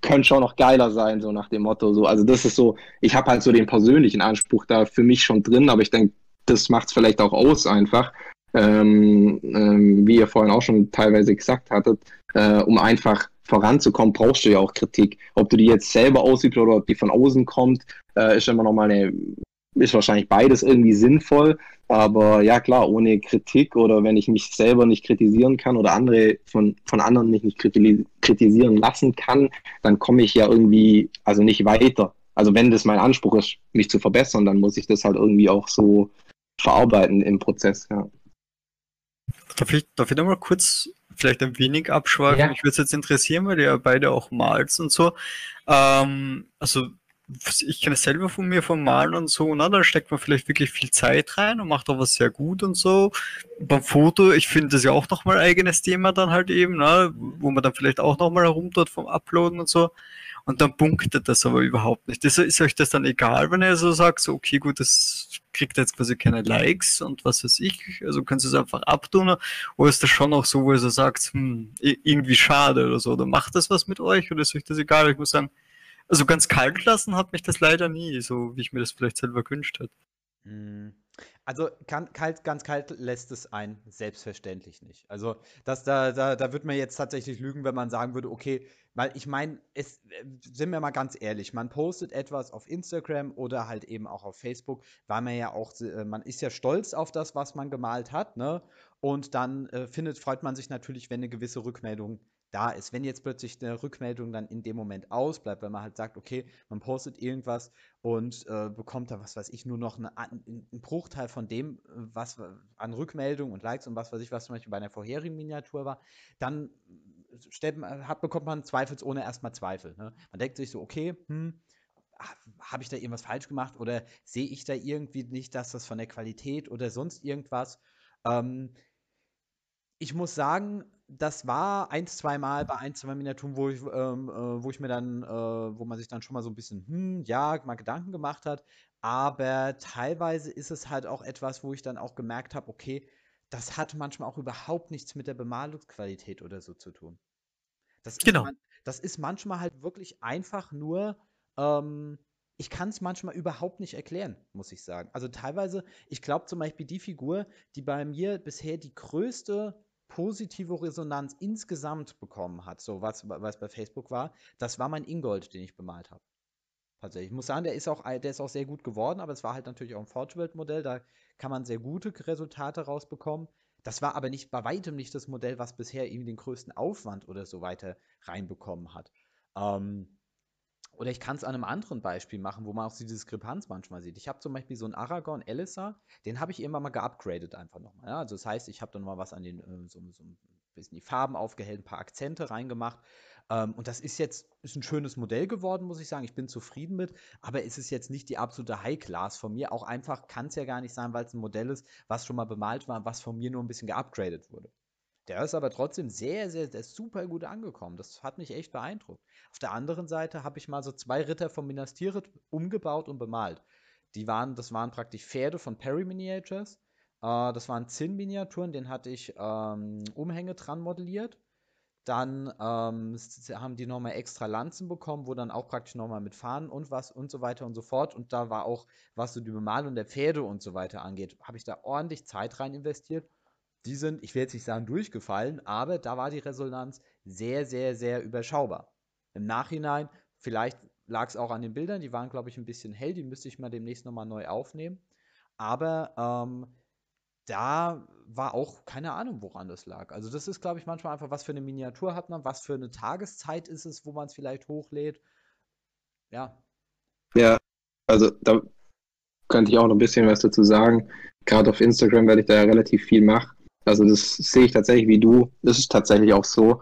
könnte schon noch geiler sein, so nach dem Motto. So. Also das ist so, ich habe halt so den persönlichen Anspruch da für mich schon drin, aber ich denke, das macht es vielleicht auch aus einfach ähm, ähm, wie ihr vorhin auch schon teilweise gesagt hattet, äh, um einfach voranzukommen, brauchst du ja auch Kritik. Ob du die jetzt selber ausübst oder ob die von außen kommt, äh, ist immer noch mal eine, ist wahrscheinlich beides irgendwie sinnvoll. Aber ja klar, ohne Kritik oder wenn ich mich selber nicht kritisieren kann oder andere von, von anderen mich nicht kritisieren lassen kann, dann komme ich ja irgendwie also nicht weiter. Also wenn das mein Anspruch ist, mich zu verbessern, dann muss ich das halt irgendwie auch so verarbeiten im Prozess, ja. Darf ich, darf ich da mal kurz vielleicht ein wenig abschweifen? Ja. Mich würde es jetzt interessieren, weil ihr ja beide auch malt und so. Ähm, also ich kenne es selber von mir vom Malen und so, na, da steckt man vielleicht wirklich viel Zeit rein und macht auch was sehr gut und so. Beim Foto, ich finde das ja auch nochmal eigenes Thema dann halt eben, na, wo man dann vielleicht auch nochmal herumtut vom Uploaden und so. Und dann punktet das aber überhaupt nicht. Ist, ist euch das dann egal, wenn ihr so sagt, so, okay, gut, das kriegt jetzt quasi keine Likes und was weiß ich, also könnt ihr es einfach abtun, oder ist das schon auch so, wo ihr so sagt, hm, irgendwie schade oder so, oder macht das was mit euch, oder ist euch das egal? Ich muss sagen, also ganz kalt lassen hat mich das leider nie, so wie ich mir das vielleicht selber gewünscht hätte. Hm. Also kann, kalt, ganz kalt lässt es ein selbstverständlich nicht. Also das, da, da, da würde man jetzt tatsächlich lügen, wenn man sagen würde, okay, weil ich meine, es sind wir mal ganz ehrlich, man postet etwas auf Instagram oder halt eben auch auf Facebook, weil man ja auch, äh, man ist ja stolz auf das, was man gemalt hat, ne? Und dann äh, findet, freut man sich natürlich, wenn eine gewisse Rückmeldung da ist. Wenn jetzt plötzlich eine Rückmeldung dann in dem Moment ausbleibt, weil man halt sagt, okay, man postet irgendwas und äh, bekommt da, was weiß ich, nur noch eine, einen Bruchteil von dem, was an Rückmeldungen und Likes und was weiß ich, was zum Beispiel bei einer vorherigen Miniatur war, dann stellt, hat, bekommt man zweifelsohne erstmal Zweifel. Ne? Man denkt sich so, okay, hm, habe ich da irgendwas falsch gemacht oder sehe ich da irgendwie nicht, dass das von der Qualität oder sonst irgendwas. Ähm, ich muss sagen, das war ein, zwei Mal bei ein, zwei Miniaturen, wo ich, ähm, äh, wo ich mir dann, äh, wo man sich dann schon mal so ein bisschen, hm, ja, mal Gedanken gemacht hat. Aber teilweise ist es halt auch etwas, wo ich dann auch gemerkt habe, okay, das hat manchmal auch überhaupt nichts mit der Bemalungsqualität oder so zu tun. Das genau. Ist, das ist manchmal halt wirklich einfach nur, ähm, ich kann es manchmal überhaupt nicht erklären, muss ich sagen. Also teilweise, ich glaube zum Beispiel die Figur, die bei mir bisher die größte positive Resonanz insgesamt bekommen hat, so was, was bei Facebook war, das war mein Ingold, den ich bemalt habe. Tatsächlich. Ich muss sagen, der ist, auch, der ist auch sehr gut geworden, aber es war halt natürlich auch ein Forge-World-Modell, da kann man sehr gute Resultate rausbekommen. Das war aber nicht bei weitem nicht das Modell, was bisher irgendwie den größten Aufwand oder so weiter reinbekommen hat. Ähm, oder ich kann es an einem anderen Beispiel machen, wo man auch die Diskrepanz manchmal sieht. Ich habe zum Beispiel so einen Aragorn Elissa, den habe ich irgendwann mal geupgradet einfach nochmal. Ja? Also das heißt, ich habe dann mal was an den, äh, so, so ein bisschen die Farben aufgehellt, ein paar Akzente reingemacht. Ähm, und das ist jetzt ist ein schönes Modell geworden, muss ich sagen. Ich bin zufrieden mit, aber es ist jetzt nicht die absolute High-Class von mir. Auch einfach kann es ja gar nicht sein, weil es ein Modell ist, was schon mal bemalt war, was von mir nur ein bisschen geupgradet wurde. Der ist aber trotzdem sehr, sehr, sehr super gut angekommen. Das hat mich echt beeindruckt. Auf der anderen Seite habe ich mal so zwei Ritter von Minas Tirith umgebaut und bemalt. Die waren, das waren praktisch Pferde von Perry Miniatures. Äh, das waren Zinn-Miniaturen, den hatte ich ähm, Umhänge dran modelliert. Dann ähm, haben die nochmal extra Lanzen bekommen, wo dann auch praktisch nochmal mit Fahnen und was und so weiter und so fort. Und da war auch, was so die Bemalung der Pferde und so weiter angeht, habe ich da ordentlich Zeit rein investiert die sind, ich will jetzt nicht sagen durchgefallen, aber da war die Resonanz sehr, sehr, sehr überschaubar. Im Nachhinein, vielleicht lag es auch an den Bildern, die waren, glaube ich, ein bisschen hell, die müsste ich mal demnächst nochmal neu aufnehmen. Aber ähm, da war auch keine Ahnung, woran das lag. Also das ist, glaube ich, manchmal einfach, was für eine Miniatur hat man, was für eine Tageszeit ist es, wo man es vielleicht hochlädt. Ja. Ja, also da könnte ich auch noch ein bisschen was dazu sagen. Gerade auf Instagram werde ich da ja relativ viel machen. Also das sehe ich tatsächlich wie du. Das ist tatsächlich auch so.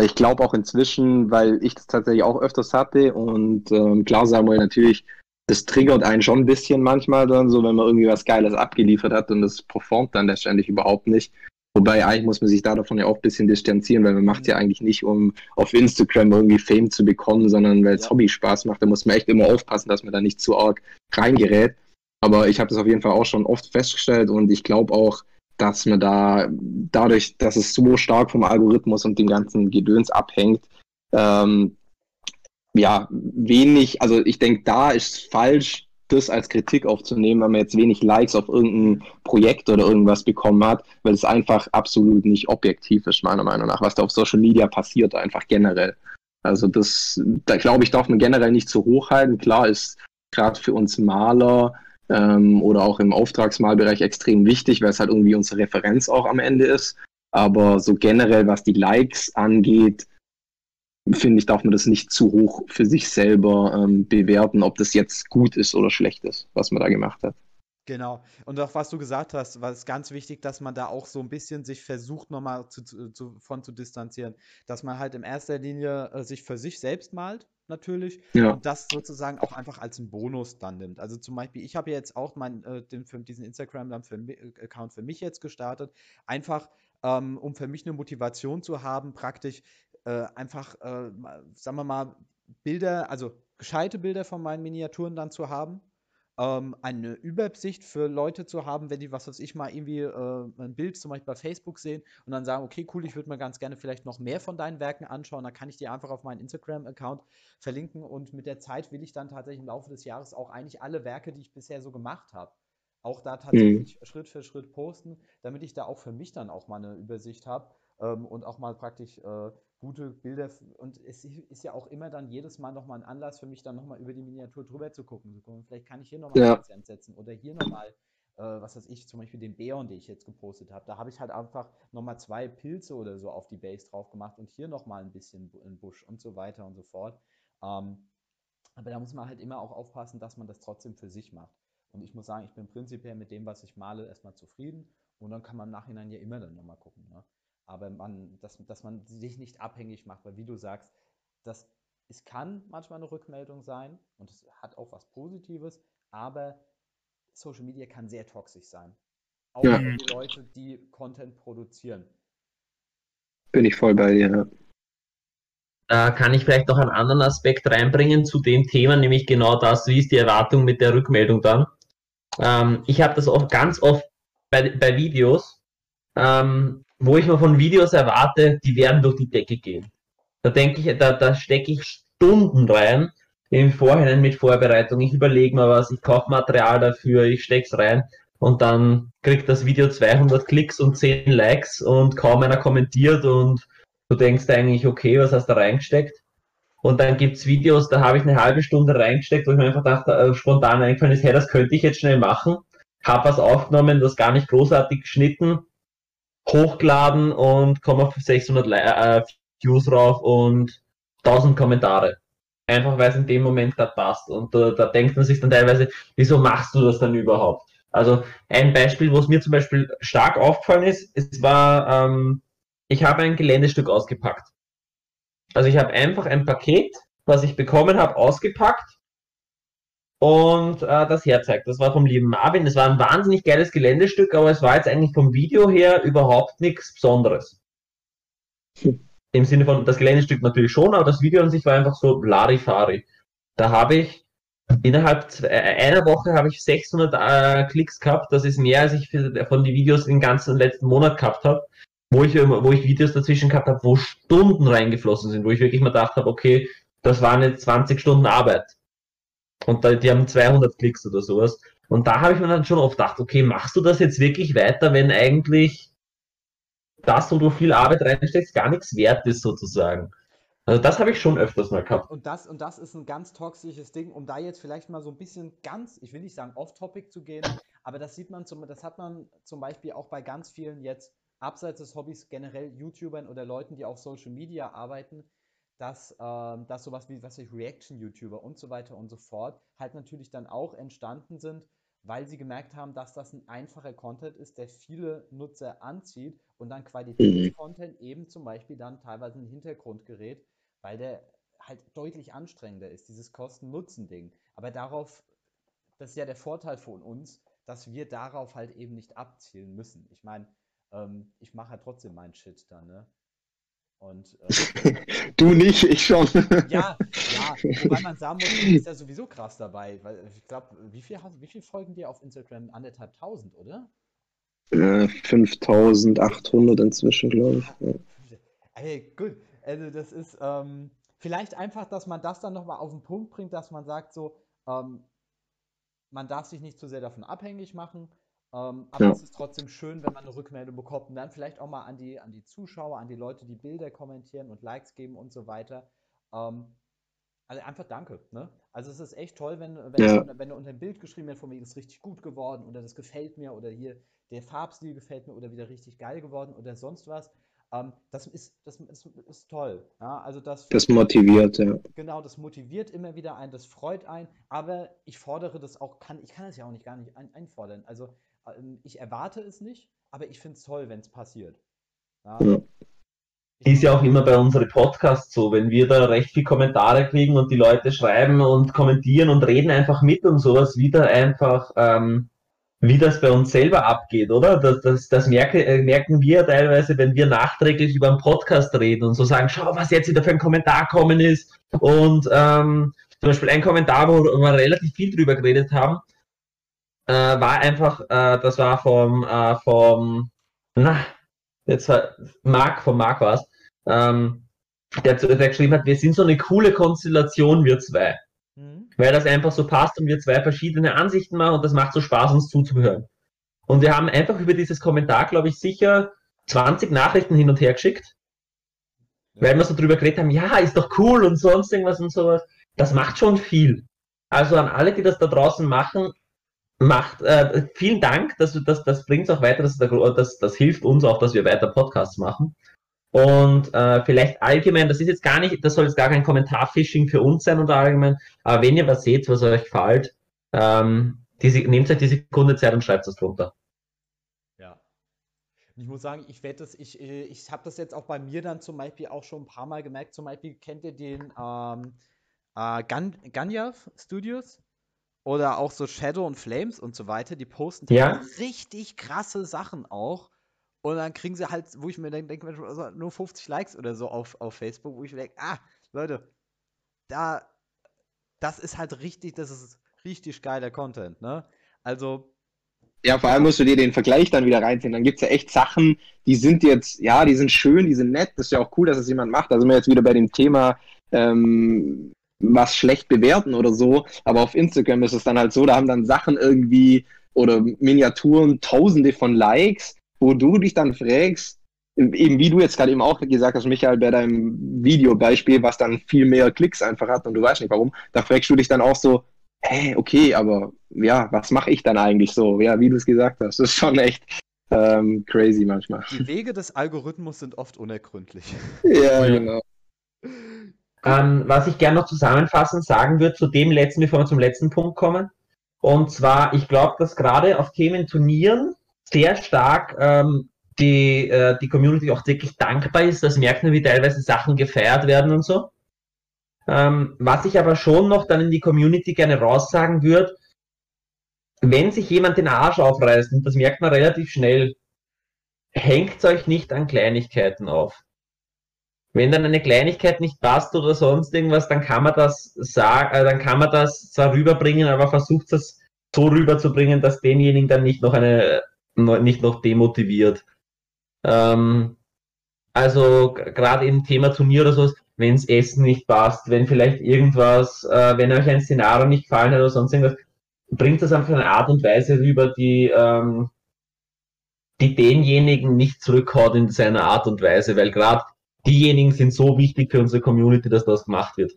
Ich glaube auch inzwischen, weil ich das tatsächlich auch öfters hatte und ähm, klar sagen wir natürlich, das triggert einen schon ein bisschen manchmal dann so, wenn man irgendwie was Geiles abgeliefert hat und das performt dann letztendlich überhaupt nicht. Wobei eigentlich muss man sich da davon ja auch ein bisschen distanzieren, weil man macht ja eigentlich nicht, um auf Instagram irgendwie Fame zu bekommen, sondern weil es ja. Hobby Spaß macht. Da muss man echt immer aufpassen, dass man da nicht zu arg reingerät. Aber ich habe das auf jeden Fall auch schon oft festgestellt und ich glaube auch, dass man da dadurch, dass es so stark vom Algorithmus und dem ganzen Gedöns abhängt, ähm, ja, wenig, also ich denke, da ist falsch, das als Kritik aufzunehmen, wenn man jetzt wenig Likes auf irgendein Projekt oder irgendwas bekommen hat, weil es einfach absolut nicht objektiv ist, meiner Meinung nach, was da auf Social Media passiert, einfach generell. Also das, da glaube ich, darf man generell nicht zu hoch halten. Klar ist gerade für uns Maler ähm, oder auch im Auftragsmalbereich extrem wichtig, weil es halt irgendwie unsere Referenz auch am Ende ist. Aber so generell, was die Likes angeht, finde ich, darf man das nicht zu hoch für sich selber ähm, bewerten, ob das jetzt gut ist oder schlecht ist, was man da gemacht hat. Genau. Und auch was du gesagt hast, war es ganz wichtig, dass man da auch so ein bisschen sich versucht, nochmal zu, zu, von zu distanzieren. Dass man halt in erster Linie äh, sich für sich selbst malt. Natürlich Ja. und das sozusagen auch einfach als einen Bonus dann nimmt. Also zum Beispiel, ich habe ja jetzt auch mein, äh, den, für diesen Instagram dann für, mi- äh, Account für mich jetzt gestartet, einfach ähm, um für mich eine Motivation zu haben, praktisch äh, einfach, äh, sagen wir mal, Bilder, also gescheite Bilder von meinen Miniaturen dann zu haben ähm, eine Übersicht für Leute zu haben, wenn die, was weiß ich, mal irgendwie äh, ein Bild zum Beispiel bei Facebook sehen und dann sagen, okay, cool, ich würde mir ganz gerne vielleicht noch mehr von deinen Werken anschauen, dann kann ich die einfach auf meinen Instagram-Account verlinken und mit der Zeit will ich dann tatsächlich im Laufe des Jahres auch eigentlich alle Werke, die ich bisher so gemacht habe, auch da tatsächlich Schritt für Schritt posten, damit ich da auch für mich dann auch mal eine Übersicht habe ähm, und auch mal praktisch äh, gute Bilder. Und es ist ja auch immer dann jedes Mal nochmal ein Anlass für mich, dann nochmal über die Miniatur drüber zu gucken. Zu gucken, Vielleicht kann ich hier nochmal Ja. einen Akzent setzen oder hier nochmal, äh, was weiß ich, zum Beispiel den Beon, den ich jetzt gepostet habe. Da habe ich halt einfach nochmal zwei Pilze oder so auf die Base drauf gemacht und hier nochmal ein bisschen ein Busch und so weiter und so fort. Ähm, aber da muss man halt immer auch aufpassen, dass man das trotzdem für sich macht. Und ich muss sagen, ich bin prinzipiell mit dem, was ich male, erstmal zufrieden. Und dann kann man im Nachhinein ja immer dann nochmal gucken. Ne? Aber man, dass, dass man sich nicht abhängig macht, weil wie du sagst, das, es kann manchmal eine Rückmeldung sein und es hat auch was Positives, aber Social Media kann sehr toxisch sein. Auch Ja. für die Leute, die Content produzieren. Bin ich voll bei dir. Ja. Da kann ich vielleicht noch einen anderen Aspekt reinbringen zu dem Thema, nämlich genau das, wie ist die Erwartung mit der Rückmeldung dann. Ähm, ich habe das oft, ganz oft bei, bei Videos, ähm, wo ich mir von Videos erwarte, die werden durch die Decke gehen. Da denke ich, da, da stecke ich Stunden rein im Vorhinein mit Vorbereitung. Ich überlege mir was, ich kaufe Material dafür, ich steck's rein und dann kriegt das Video 200 Klicks und 10 Likes und kaum einer kommentiert und du denkst eigentlich, okay, was hast du reingesteckt? Und dann gibt's Videos, da habe ich eine halbe Stunde reingesteckt, wo ich mir einfach dachte, äh, spontan eingefallen ist, hey, das könnte ich jetzt schnell machen. Hab was aufgenommen, das gar nicht großartig geschnitten, hochgeladen und komme auf 600 Li äh, Views drauf und 1000 Kommentare. Einfach weil es in dem Moment gerade passt. Und äh, da denkt man sich dann teilweise, wieso machst du das dann überhaupt? Also ein Beispiel, wo es mir zum Beispiel stark aufgefallen ist, es war, ähm, ich habe ein Geländestück ausgepackt. Also ich habe einfach ein Paket, was ich bekommen habe, ausgepackt und äh, das herzeigt. Das war vom lieben Marvin. Das war ein wahnsinnig geiles Geländestück, aber es war jetzt eigentlich vom Video her überhaupt nichts Besonderes. Hm. Im Sinne von das Geländestück natürlich schon, aber das Video an sich war einfach so Larifari. Da habe ich innerhalb äh, einer Woche habe ich 600 äh, Klicks gehabt. Das ist mehr, als ich von den Videos den ganzen letzten Monat gehabt habe wo ich, ähm, wo ich Videos dazwischen gehabt habe, wo Stunden reingeflossen sind, wo ich wirklich mal gedacht habe, okay, das waren jetzt 20 Stunden Arbeit. Und da, die haben 200 Klicks oder sowas. Und da habe ich mir dann schon oft gedacht, okay, machst du das jetzt wirklich weiter, wenn eigentlich das, wo du viel Arbeit reinsteckst, gar nichts wert ist sozusagen. Also das habe ich schon öfters mal gehabt. Und das, und das ist ein ganz toxisches Ding, um da jetzt vielleicht mal so ein bisschen ganz, ich will nicht sagen off-topic zu gehen, aber das sieht man zum, das hat man zum Beispiel auch bei ganz vielen jetzt abseits des Hobbys generell YouTubern oder Leuten, die auf Social Media arbeiten, dass, ähm, dass sowas wie, was ich, Reaction-YouTuber und so weiter und so fort halt natürlich dann auch entstanden sind, weil sie gemerkt haben, dass das ein einfacher Content ist, der viele Nutzer anzieht und dann Qualitätscontent eben zum Beispiel dann teilweise in den Hintergrund gerät, weil der halt deutlich anstrengender ist, dieses Kosten-Nutzen-Ding. Aber darauf, das ist ja der Vorteil von uns, dass wir darauf halt eben nicht abzielen müssen. Ich meine, ähm, ich mache halt trotzdem meinen Shit dann, ne? Und äh, Du nicht, ich schon. ja, ja, wobei man sagen muss, du bist ja sowieso krass dabei, weil ich glaube, wie viel, wie viel folgen dir auf Instagram? Anderthalb tausend, oder? Äh, 5800 inzwischen, glaube ich. Ja. Ey, gut. Also das ist ähm, vielleicht einfach, dass man das dann nochmal auf den Punkt bringt, dass man sagt so, ähm, man darf sich nicht zu sehr davon abhängig machen, ähm, aber Ja. es ist trotzdem schön, wenn man eine Rückmeldung bekommt und dann vielleicht auch mal an die, an die Zuschauer, an die Leute, die Bilder kommentieren und Likes geben und so weiter. Ähm, also einfach danke. Ne? Also es ist echt toll, wenn, wenn, Ja. wenn du unter ein Bild geschrieben wird, von mir ist richtig gut geworden oder das gefällt mir oder hier der Farbstil gefällt mir oder wieder richtig geil geworden oder sonst was. Ähm, das ist, das ist, ist toll. Ja? Also das, Das motiviert, ja. Genau, das motiviert immer wieder ein, das freut ein, aber ich fordere das auch, kann, ich kann es ja auch nicht gar nicht ein, einfordern. Also ich erwarte es nicht, aber ich finde es toll, wenn es passiert. Ja? Ja. ist ja auch immer bei unseren Podcasts so, wenn wir da recht viel Kommentare kriegen und die Leute schreiben und kommentieren und reden einfach mit und sowas, wieder einfach, ähm, wie das bei uns selber abgeht, oder? Das, das, das merke, äh, merken wir teilweise, wenn wir nachträglich über einen Podcast reden und so sagen, schau, was jetzt wieder für ein Kommentar kommen ist. Und ähm, zum Beispiel ein Kommentar, wo wir relativ viel drüber geredet haben, äh, war einfach, äh, das war vom, äh, vom, na, jetzt Marc, vom Marc war es, ähm, der, der geschrieben hat, wir sind so eine coole Konstellation, wir zwei. Mhm. Weil das einfach so passt und wir zwei verschiedene Ansichten machen und das macht so Spaß, uns zuzuhören. Und wir haben einfach über dieses Kommentar, glaube ich, sicher 20 Nachrichten hin und her geschickt. Ja. Weil wir so drüber geredet haben, ja, ist doch cool und sonst irgendwas und sowas. Das macht schon viel. Also an alle, die das da draußen machen, macht, äh, vielen Dank, dass du das, das bringt auch weiter, das, das, das hilft uns auch, dass wir weiter Podcasts machen. Und äh, vielleicht allgemein, das ist jetzt gar nicht, das soll jetzt gar kein Kommentar-Phishing für uns sein oder allgemein, aber wenn ihr was seht, was euch gefällt, ähm, diese, nehmt euch die Sekunde Zeit und schreibt das drunter. Ja. Ich muss sagen, ich werde das, ich, äh, ich habe das jetzt auch bei mir dann zum Beispiel auch schon ein paar Mal gemerkt. Zum Beispiel kennt ihr den ähm, äh, Gan Ganyav Studios? Oder auch so Shadow und Flames und so weiter, die posten ja. richtig krasse Sachen auch. Und dann kriegen sie halt, wo ich mir denke, denk, also nur 50 Likes oder so auf, auf Facebook, wo ich mir denke, ah, Leute, da, das ist halt richtig, das ist richtig geiler Content, ne? Also. Ja, vor allem musst du dir den Vergleich dann wieder reinziehen. Dann gibt es ja echt Sachen, die sind jetzt, ja, die sind schön, die sind nett, das ist ja auch cool, dass es jemand macht. Da sind wir jetzt wieder bei dem Thema, ähm, was schlecht bewerten oder so. Aber auf Instagram ist es dann halt so, da haben dann Sachen irgendwie oder Miniaturen tausende von Likes wo du dich dann fragst, eben wie du jetzt gerade eben auch gesagt hast, Michael, bei deinem Videobeispiel, was dann viel mehr Klicks einfach hat und du weißt nicht warum, da fragst du dich dann auch so, hey, okay, aber ja, was mache ich dann eigentlich so? Ja, wie du es gesagt hast, das ist schon echt ähm, crazy manchmal. Die Wege des Algorithmus sind oft unergründlich. ja, genau. Ähm, was ich gerne noch zusammenfassend sagen würde zu dem letzten, bevor wir zum letzten Punkt kommen. Und zwar, ich glaube, dass gerade auf Themen Turnieren sehr stark ähm, die, äh, die Community auch wirklich dankbar ist. Das merkt man, wie teilweise Sachen gefeiert werden und so. Ähm, was ich aber schon noch dann in die Community gerne raussagen würde, wenn sich jemand den Arsch aufreißt, und das merkt man relativ schnell, hängt euch nicht an Kleinigkeiten auf. Wenn dann eine Kleinigkeit nicht passt oder sonst irgendwas, dann kann man das sagen, äh, dann kann man das zwar rüberbringen, aber versucht es so rüberzubringen, dass demjenigen dann nicht noch eine nicht noch demotiviert. Ähm, also gerade im Thema Turnier oder so, wenn das Essen nicht passt, wenn vielleicht irgendwas, äh, wenn euch ein Szenario nicht gefallen hat oder sonst irgendwas, bringt das einfach eine Art und Weise rüber, die, ähm, die denjenigen nicht zurückhaut in seiner Art und Weise, weil gerade diejenigen sind so wichtig für unsere Community, dass das gemacht wird.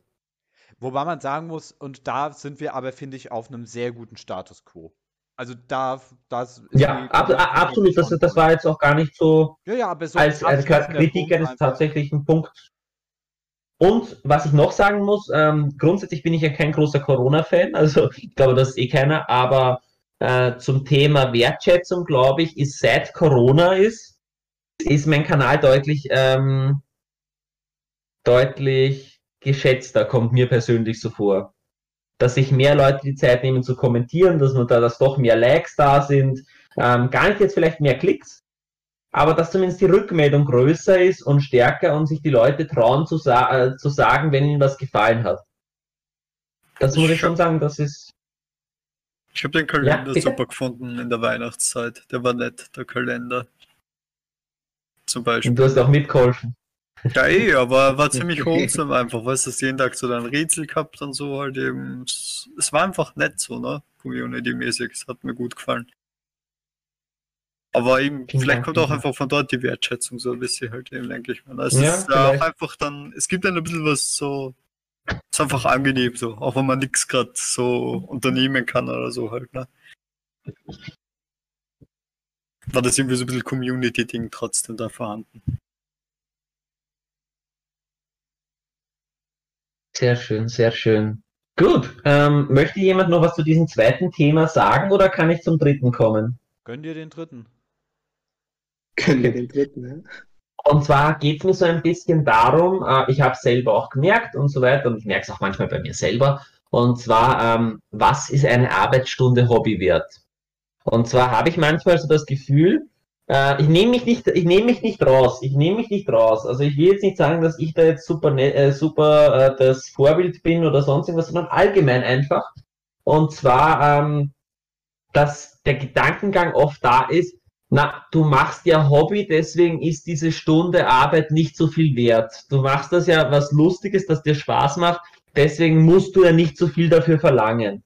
Wobei man sagen muss, und da sind wir aber, finde ich, auf einem sehr guten Status quo. Also da, das Ja, ab, absolut, das, das war jetzt auch gar nicht so, ja, ja, aber so als, als Kritiker ist tatsächlich ein Punkt. Und was ich noch sagen muss, ähm, grundsätzlich bin ich ja kein großer Corona-Fan, also ich glaube, das ist eh keiner, aber äh, zum Thema Wertschätzung, glaube ich, ist seit Corona ist, ist mein Kanal deutlich, ähm, deutlich geschätzter, kommt mir persönlich so vor dass sich mehr Leute die Zeit nehmen zu kommentieren, dass man da, dass doch mehr Likes da sind, ähm, gar nicht jetzt vielleicht mehr Klicks, aber dass zumindest die Rückmeldung größer ist und stärker und sich die Leute trauen zu, sa äh, zu sagen, wenn ihnen was gefallen hat. Das muss ich schon sagen, das ist. Ich habe den Kalender ja, super gefunden in der Weihnachtszeit. Der war nett, der Kalender. Zum Beispiel. Und du hast auch mitgeholfen. Ja, eh, aber war ziemlich wholesome einfach, weißt du, jeden Tag so dein Rätsel gehabt und so halt eben. Es, war einfach nett so, ne? Community-mäßig, es hat mir gut gefallen. Aber eben, Vielen vielleicht Dank, kommt auch einfach von dort die Wertschätzung so ein bisschen halt eben, denke ich mal. Also ja, es ist vielleicht. auch einfach dann, es gibt dann ein bisschen was so, es ist einfach angenehm so, auch wenn man nichts gerade so unternehmen kann oder so halt, ne? War das irgendwie so ein bisschen Community-Ding trotzdem da vorhanden. Sehr schön, sehr schön. Gut, ähm, möchte jemand noch was zu diesem zweiten Thema sagen oder kann ich zum dritten kommen? Gönn dir den dritten. Gönn dir den dritten, ja. Und zwar geht es mir so ein bisschen darum, äh, ich habe es selber auch gemerkt und so weiter, und ich merke es auch manchmal bei mir selber, und zwar, ähm, was ist eine Arbeitsstunde Hobby wert? Und zwar habe ich manchmal so das Gefühl, äh, ich nehme mich nicht, ich nehme mich nicht raus, ich nehme mich nicht raus. Also ich will jetzt nicht sagen, dass ich da jetzt super, ne, äh, super äh, das Vorbild bin oder sonst irgendwas, sondern allgemein einfach. Und zwar, ähm, dass der Gedankengang oft da ist, na, du machst ja Hobby, deswegen ist diese Stunde Arbeit nicht so viel wert. Du machst das ja was Lustiges, das dir Spaß macht, deswegen musst du ja nicht so viel dafür verlangen.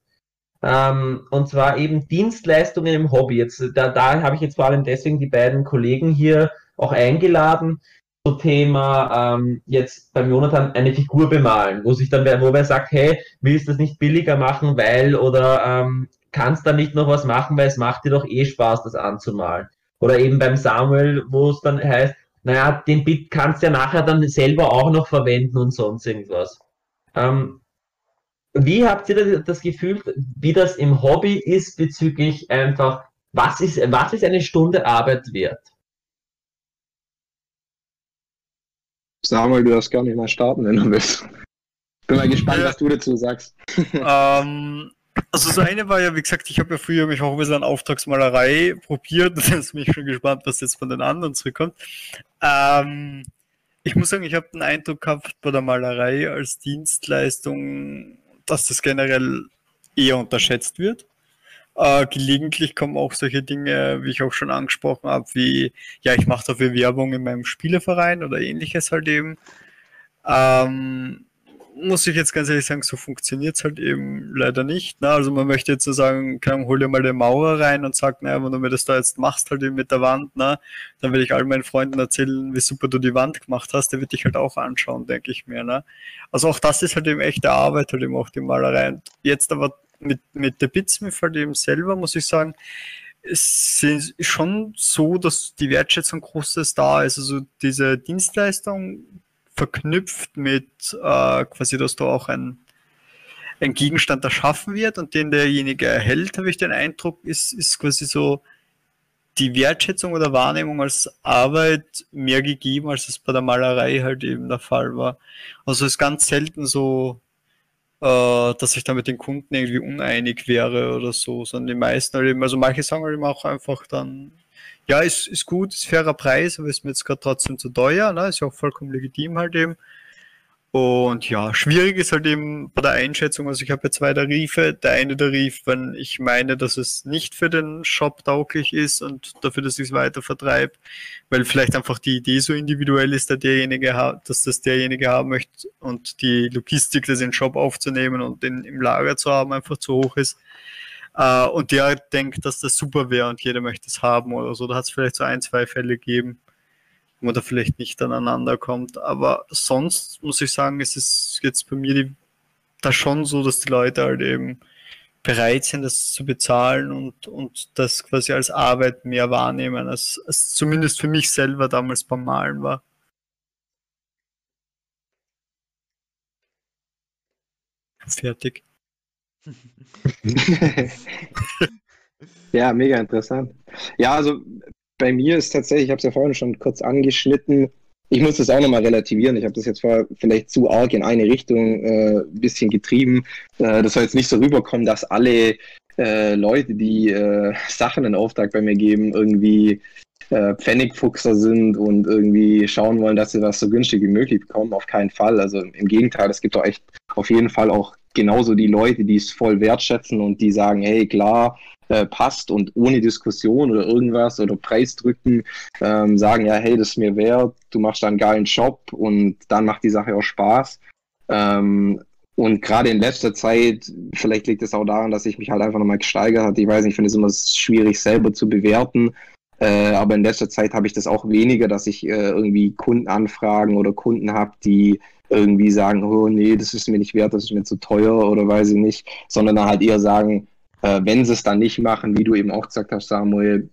Ähm, und zwar eben Dienstleistungen im Hobby. Jetzt, da, da habe ich jetzt vor allem deswegen die beiden Kollegen hier auch eingeladen zum Thema ähm, jetzt beim Jonathan eine Figur bemalen, wo sich dann wo wer sagt, hey, willst du das nicht billiger machen, weil oder ähm, kannst da nicht noch was machen, weil es macht dir doch eh Spaß, das anzumalen. Oder eben beim Samuel, wo es dann heißt, naja, den Bit kannst du ja nachher dann selber auch noch verwenden und sonst irgendwas. Ähm, wie habt ihr das Gefühl, wie das im Hobby ist bezüglich einfach, was ist, was ist eine Stunde Arbeit wert? Samuel, du darfst gar nicht mal starten, wenn du willst. Bin mal gespannt, was du dazu sagst. ähm, also das eine war ja, wie gesagt, ich habe ja früher mich auch ein bisschen an Auftragsmalerei probiert. Da ist mich schon gespannt, was jetzt von den anderen zurückkommt. Ähm, ich muss sagen, ich habe den Eindruck gehabt bei der Malerei als Dienstleistung, dass das generell eher unterschätzt wird. Äh, gelegentlich kommen auch solche Dinge, wie ich auch schon angesprochen habe, wie, ja, ich mache dafür Werbung in meinem Spieleverein oder ähnliches halt eben. Ähm, muss ich jetzt ganz ehrlich sagen, so funktioniert es halt eben leider nicht. Ne? Also man möchte jetzt so sagen, kann, hol dir mal den Maurer rein und sag, naja, wenn du mir das da jetzt machst, halt eben mit der Wand, ne, dann werde ich all meinen Freunden erzählen, wie super du die Wand gemacht hast, der wird dich halt auch anschauen, denke ich mir. Ne? Also auch das ist halt eben echte Arbeit, halt eben auch die Malerei. Und jetzt aber mit, mit der Bitsmith halt eben selber, muss ich sagen, es ist schon so, dass die Wertschätzung großes da ist. Also diese Dienstleistung verknüpft mit äh, quasi, dass da auch ein, ein Gegenstand erschaffen wird und den derjenige erhält, habe ich den Eindruck, ist, ist quasi so die Wertschätzung oder Wahrnehmung als Arbeit mehr gegeben, als es bei der Malerei halt eben der Fall war. Also es ist ganz selten so, äh, dass ich da mit den Kunden irgendwie uneinig wäre oder so, sondern die meisten halt eben, also manche sagen halt eben auch einfach dann, ja, ist, ist gut, ist fairer Preis, aber ist mir jetzt gerade trotzdem zu teuer, ne? ist ja auch vollkommen legitim halt eben. Und ja, schwierig ist halt eben bei der Einschätzung, also ich habe ja zwei Tarife. Der eine Tarif, wenn ich meine, dass es nicht für den Shop tauglich ist und dafür, dass ich es weiter vertreibe, weil vielleicht einfach die Idee so individuell ist, dass derjenige dass das derjenige haben möchte und die Logistik, das in den Shop aufzunehmen und den im Lager zu haben, einfach zu hoch ist. Äh, und der denkt, dass das super wäre und jeder möchte es haben oder so. Da hat es vielleicht so ein, zwei Fälle gegeben, wo man da vielleicht nicht aneinander kommt. Aber sonst muss ich sagen, es ist jetzt bei mir die, da schon so, dass die Leute halt eben bereit sind, das zu bezahlen und, und das quasi als Arbeit mehr wahrnehmen, als, als zumindest für mich selber damals beim Malen war. Fertig. ja, mega interessant. Ja, also bei mir ist tatsächlich, ich habe es ja vorhin schon kurz angeschnitten, ich muss das auch nochmal relativieren. Ich habe das jetzt vorher vielleicht zu arg in eine Richtung äh, bisschen getrieben. Äh, das soll jetzt nicht so rüberkommen, dass alle äh, Leute, die äh, Sachen in Auftrag bei mir geben, irgendwie äh, Pfennigfuchser sind und irgendwie schauen wollen, dass sie was so günstig wie möglich bekommen. Auf keinen Fall. Also im Gegenteil, es gibt doch echt auf jeden Fall auch genauso die Leute, die es voll wertschätzen und die sagen, hey, klar, äh, passt und ohne Diskussion oder irgendwas oder Preisdrücken ähm, sagen, ja, hey, das ist mir wert, du machst da einen geilen Job und dann macht die Sache auch Spaß. Ähm, und gerade in letzter Zeit, vielleicht liegt es auch daran, dass ich mich halt einfach nochmal gesteigert habe. Ich weiß nicht, ich finde es immer schwierig selber zu bewerten. Äh, aber in letzter Zeit habe ich das auch weniger, dass ich äh, irgendwie Kundenanfragen oder Kunden habe, die irgendwie sagen, oh nee, das ist mir nicht wert, das ist mir zu teuer oder weiß ich nicht, sondern dann halt eher sagen, äh, wenn sie es dann nicht machen, wie du eben auch gesagt hast, Samuel,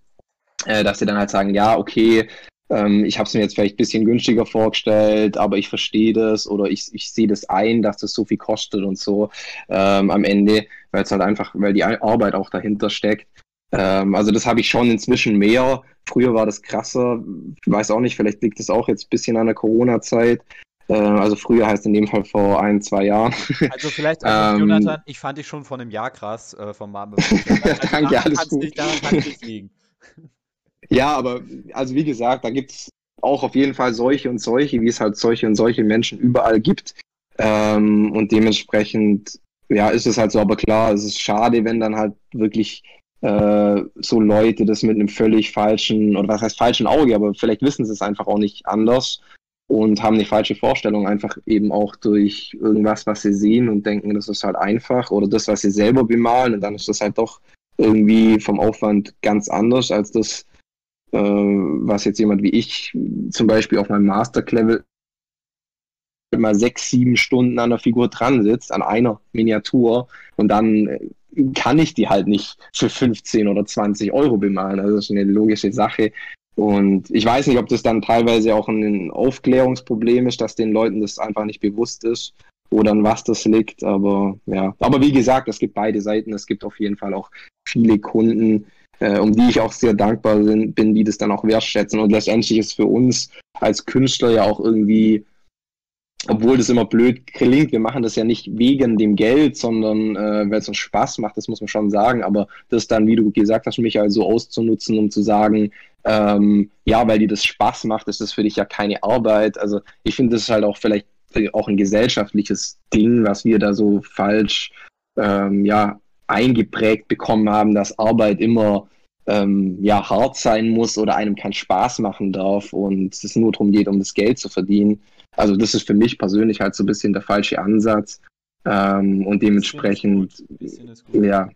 äh, dass sie dann halt sagen, ja, okay, ähm, ich habe es mir jetzt vielleicht ein bisschen günstiger vorgestellt, aber ich verstehe das oder ich, ich sehe das ein, dass das so viel kostet und so ähm, am Ende, weil es halt einfach, weil die Arbeit auch dahinter steckt. Ähm, also das habe ich schon inzwischen mehr. Früher war das krasser. Ich weiß auch nicht, vielleicht liegt es auch jetzt ein bisschen an der Corona-Zeit. Äh, also früher heißt in dem Fall vor ein, zwei Jahren. Also vielleicht, also Ähm, Jonathan, ich fand dich schon vor einem Jahr krass äh, vom Marvel. Danke, alles kann's gut. Nicht, daran es nicht liegen. Ja, aber also wie gesagt, da gibt's auch auf jeden Fall solche und solche, wie es halt solche und solche Menschen überall gibt. Ähm, und dementsprechend, ja, ist es halt so, aber klar, es ist schade, wenn dann halt wirklich äh, so Leute das mit einem völlig falschen, oder was heißt falschen Auge, aber vielleicht wissen sie es einfach auch nicht anders und haben eine falsche Vorstellung, einfach eben auch durch irgendwas, was sie sehen und denken, das ist halt einfach, oder das, was sie selber bemalen, und dann ist das halt doch irgendwie vom Aufwand ganz anders als das, äh, was jetzt jemand wie ich zum Beispiel auf meinem Master-Level mal sechs, sieben Stunden an der Figur dran sitzt, an einer Miniatur und dann kann ich die halt nicht für 15 oder 20 Euro bemalen. Also das ist eine logische Sache. Und ich weiß nicht, ob das dann teilweise auch ein Aufklärungsproblem ist, dass den Leuten das einfach nicht bewusst ist oder an was das liegt. Aber ja, aber wie gesagt, es gibt beide Seiten. Es gibt auf jeden Fall auch viele Kunden, äh, um die ich auch sehr dankbar bin, die das dann auch wertschätzen. Und letztendlich ist für uns als Künstler ja auch irgendwie, obwohl das immer blöd klingt, wir machen das ja nicht wegen dem Geld, sondern äh, weil es uns Spaß macht, das muss man schon sagen. Aber das dann, wie du gesagt hast, Michael, so auszunutzen, um zu sagen, ähm, ja, weil dir das Spaß macht, ist das für dich ja keine Arbeit. Also ich finde, das ist halt auch vielleicht auch ein gesellschaftliches Ding, was wir da so falsch ähm, ja, eingeprägt bekommen haben, dass Arbeit immer ähm, ja, hart sein muss oder einem keinen Spaß machen darf und es nur darum geht, um das Geld zu verdienen. Also das ist für mich persönlich halt so ein bisschen der falsche Ansatz. Ähm, und dementsprechend, ja,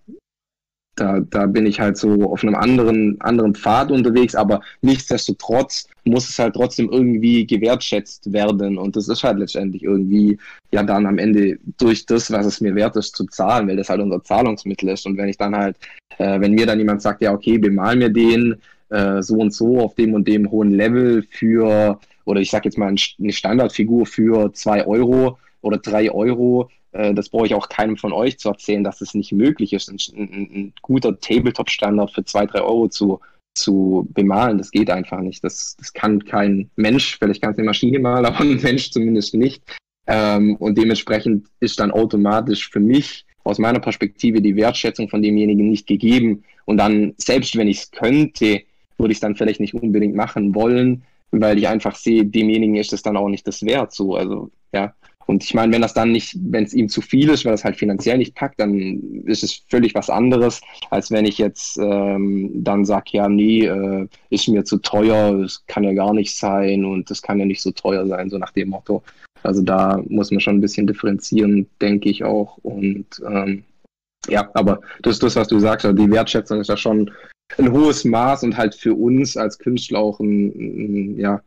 da, da bin ich halt so auf einem anderen, anderen Pfad unterwegs, aber nichtsdestotrotz muss es halt trotzdem irgendwie gewertschätzt werden. Und das ist halt letztendlich irgendwie ja dann am Ende durch das, was es mir wert ist, zu zahlen, weil das halt unser Zahlungsmittel ist. Und wenn ich dann halt, äh, wenn mir dann jemand sagt, ja, okay, bemal mir den äh, so und so auf dem und dem hohen Level für, oder ich sag jetzt mal ein- eine Standardfigur für zwei Euro oder drei Euro, äh, das brauche ich auch keinem von euch zu erzählen, dass es nicht möglich ist, ein, ein, ein guter Tabletop-Standard für zwei, drei Euro zu, zu bemalen. Das geht einfach nicht. Das, das kann kein Mensch, vielleicht kann es eine Maschine malen, aber ein Mensch zumindest nicht. Ähm, und dementsprechend ist dann automatisch für mich aus meiner Perspektive die Wertschätzung von demjenigen nicht gegeben. Und dann, selbst wenn ich es könnte, würde ich es dann vielleicht nicht unbedingt machen wollen, weil ich einfach sehe, demjenigen ist es dann auch nicht das wert. So, also ja. Und ich meine, wenn das dann nicht, wenn es ihm zu viel ist, weil das halt finanziell nicht packt, dann ist es völlig was anderes, als wenn ich jetzt ähm, dann sage, ja, nee, äh, ist mir zu teuer, es kann ja gar nicht sein und das kann ja nicht so teuer sein, so nach dem Motto. Also da muss man schon ein bisschen differenzieren, denke ich auch. Und ähm, ja, aber das ist das, was du sagst, also die Wertschätzung ist ja schon ein hohes Maß und halt für uns als Künstler auch ein, ein ja,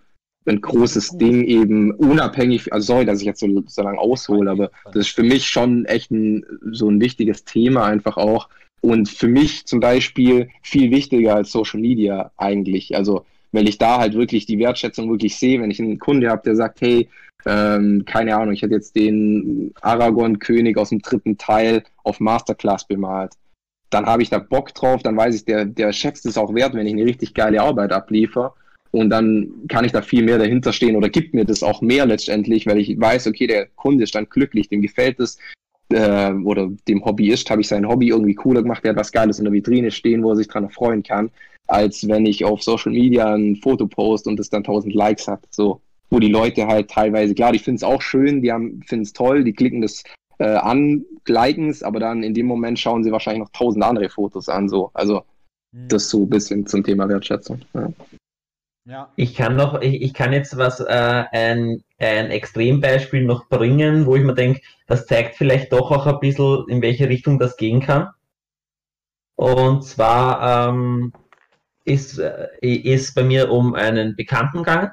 ein großes Ding eben unabhängig, also sorry, dass ich jetzt so, so lange aushole, aber das ist für mich schon echt ein, so ein wichtiges Thema einfach auch und für mich zum Beispiel viel wichtiger als Social Media eigentlich, also weil ich da halt wirklich die Wertschätzung wirklich sehe, wenn ich einen Kunde habe, der sagt, hey, ähm, keine Ahnung, ich hätte jetzt den Aragorn-König aus dem dritten Teil auf Masterclass bemalt. Dann habe ich da Bock drauf, dann weiß ich, der, der schätzt es auch wert, wenn ich eine richtig geile Arbeit abliefer. Und dann kann ich da viel mehr dahinter stehen oder gibt mir das auch mehr letztendlich, weil ich weiß, okay, der Kunde ist dann glücklich, dem gefällt es. Äh, oder dem Hobbyist habe ich sein Hobby irgendwie cooler gemacht, der hat was Geiles in der Vitrine stehen, wo er sich dran erfreuen kann, als wenn ich auf Social Media ein Foto post und es dann 1000 Likes hat. So, wo die Leute halt teilweise, klar, die finden es auch schön, die finden es toll, die klicken das äh, an, liken es, aber dann in dem Moment schauen sie wahrscheinlich noch tausend andere Fotos an. So. Also Hm. das so ein bisschen zum Thema Wertschätzung. Ja. Ja. Ich kann noch, ich, ich kann jetzt was, äh, ein, ein Extrembeispiel noch bringen, wo ich mir denke, das zeigt vielleicht doch auch ein bisschen, in welche Richtung das gehen kann. Und zwar ähm, ist, äh, ist bei mir um einen Bekannten gegangen.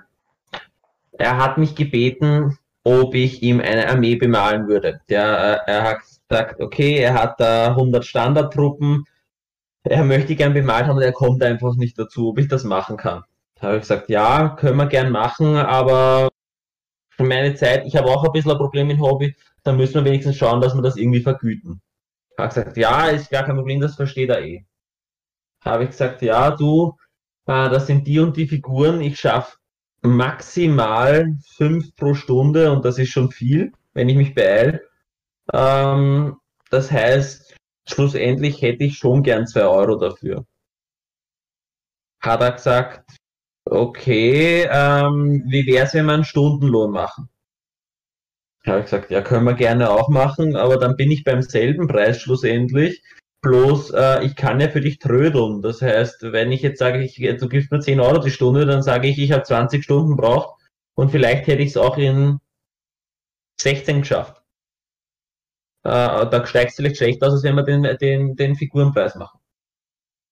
Er hat mich gebeten, ob ich ihm eine Armee bemalen würde. Der, äh, er hat gesagt, okay, er hat da 100 Standardtruppen, er möchte gern bemalt haben, er kommt einfach nicht dazu, ob ich das machen kann. Da habe ich gesagt, ja, können wir gern machen, aber für meine Zeit, ich habe auch ein bisschen ein Problem mit Hobby, dann müssen wir wenigstens schauen, dass wir das irgendwie vergüten. Ich habe gesagt, ja, ist gar kein Problem, das versteht er eh. habe ich gesagt, ja, du, äh, das sind die und die Figuren, ich schaffe maximal fünf pro Stunde und das ist schon viel, wenn ich mich beeile. Ähm, das heißt, schlussendlich hätte ich schon gern zwei Euro dafür. Hat er gesagt, okay, ähm, wie wäre es, wenn wir einen Stundenlohn machen? Habe ich gesagt, ja, können wir gerne auch machen, aber dann bin ich beim selben Preis schlussendlich. Bloß, äh, ich kann ja für dich trödeln. Das heißt, wenn ich jetzt sage, ich, du gibst mir 10 Euro die Stunde, dann sage ich, ich habe 20 Stunden braucht und vielleicht hätte ich es auch in 16 geschafft. Äh, da steigst du vielleicht schlecht aus, als wenn wir den, den, den Figurenpreis machen.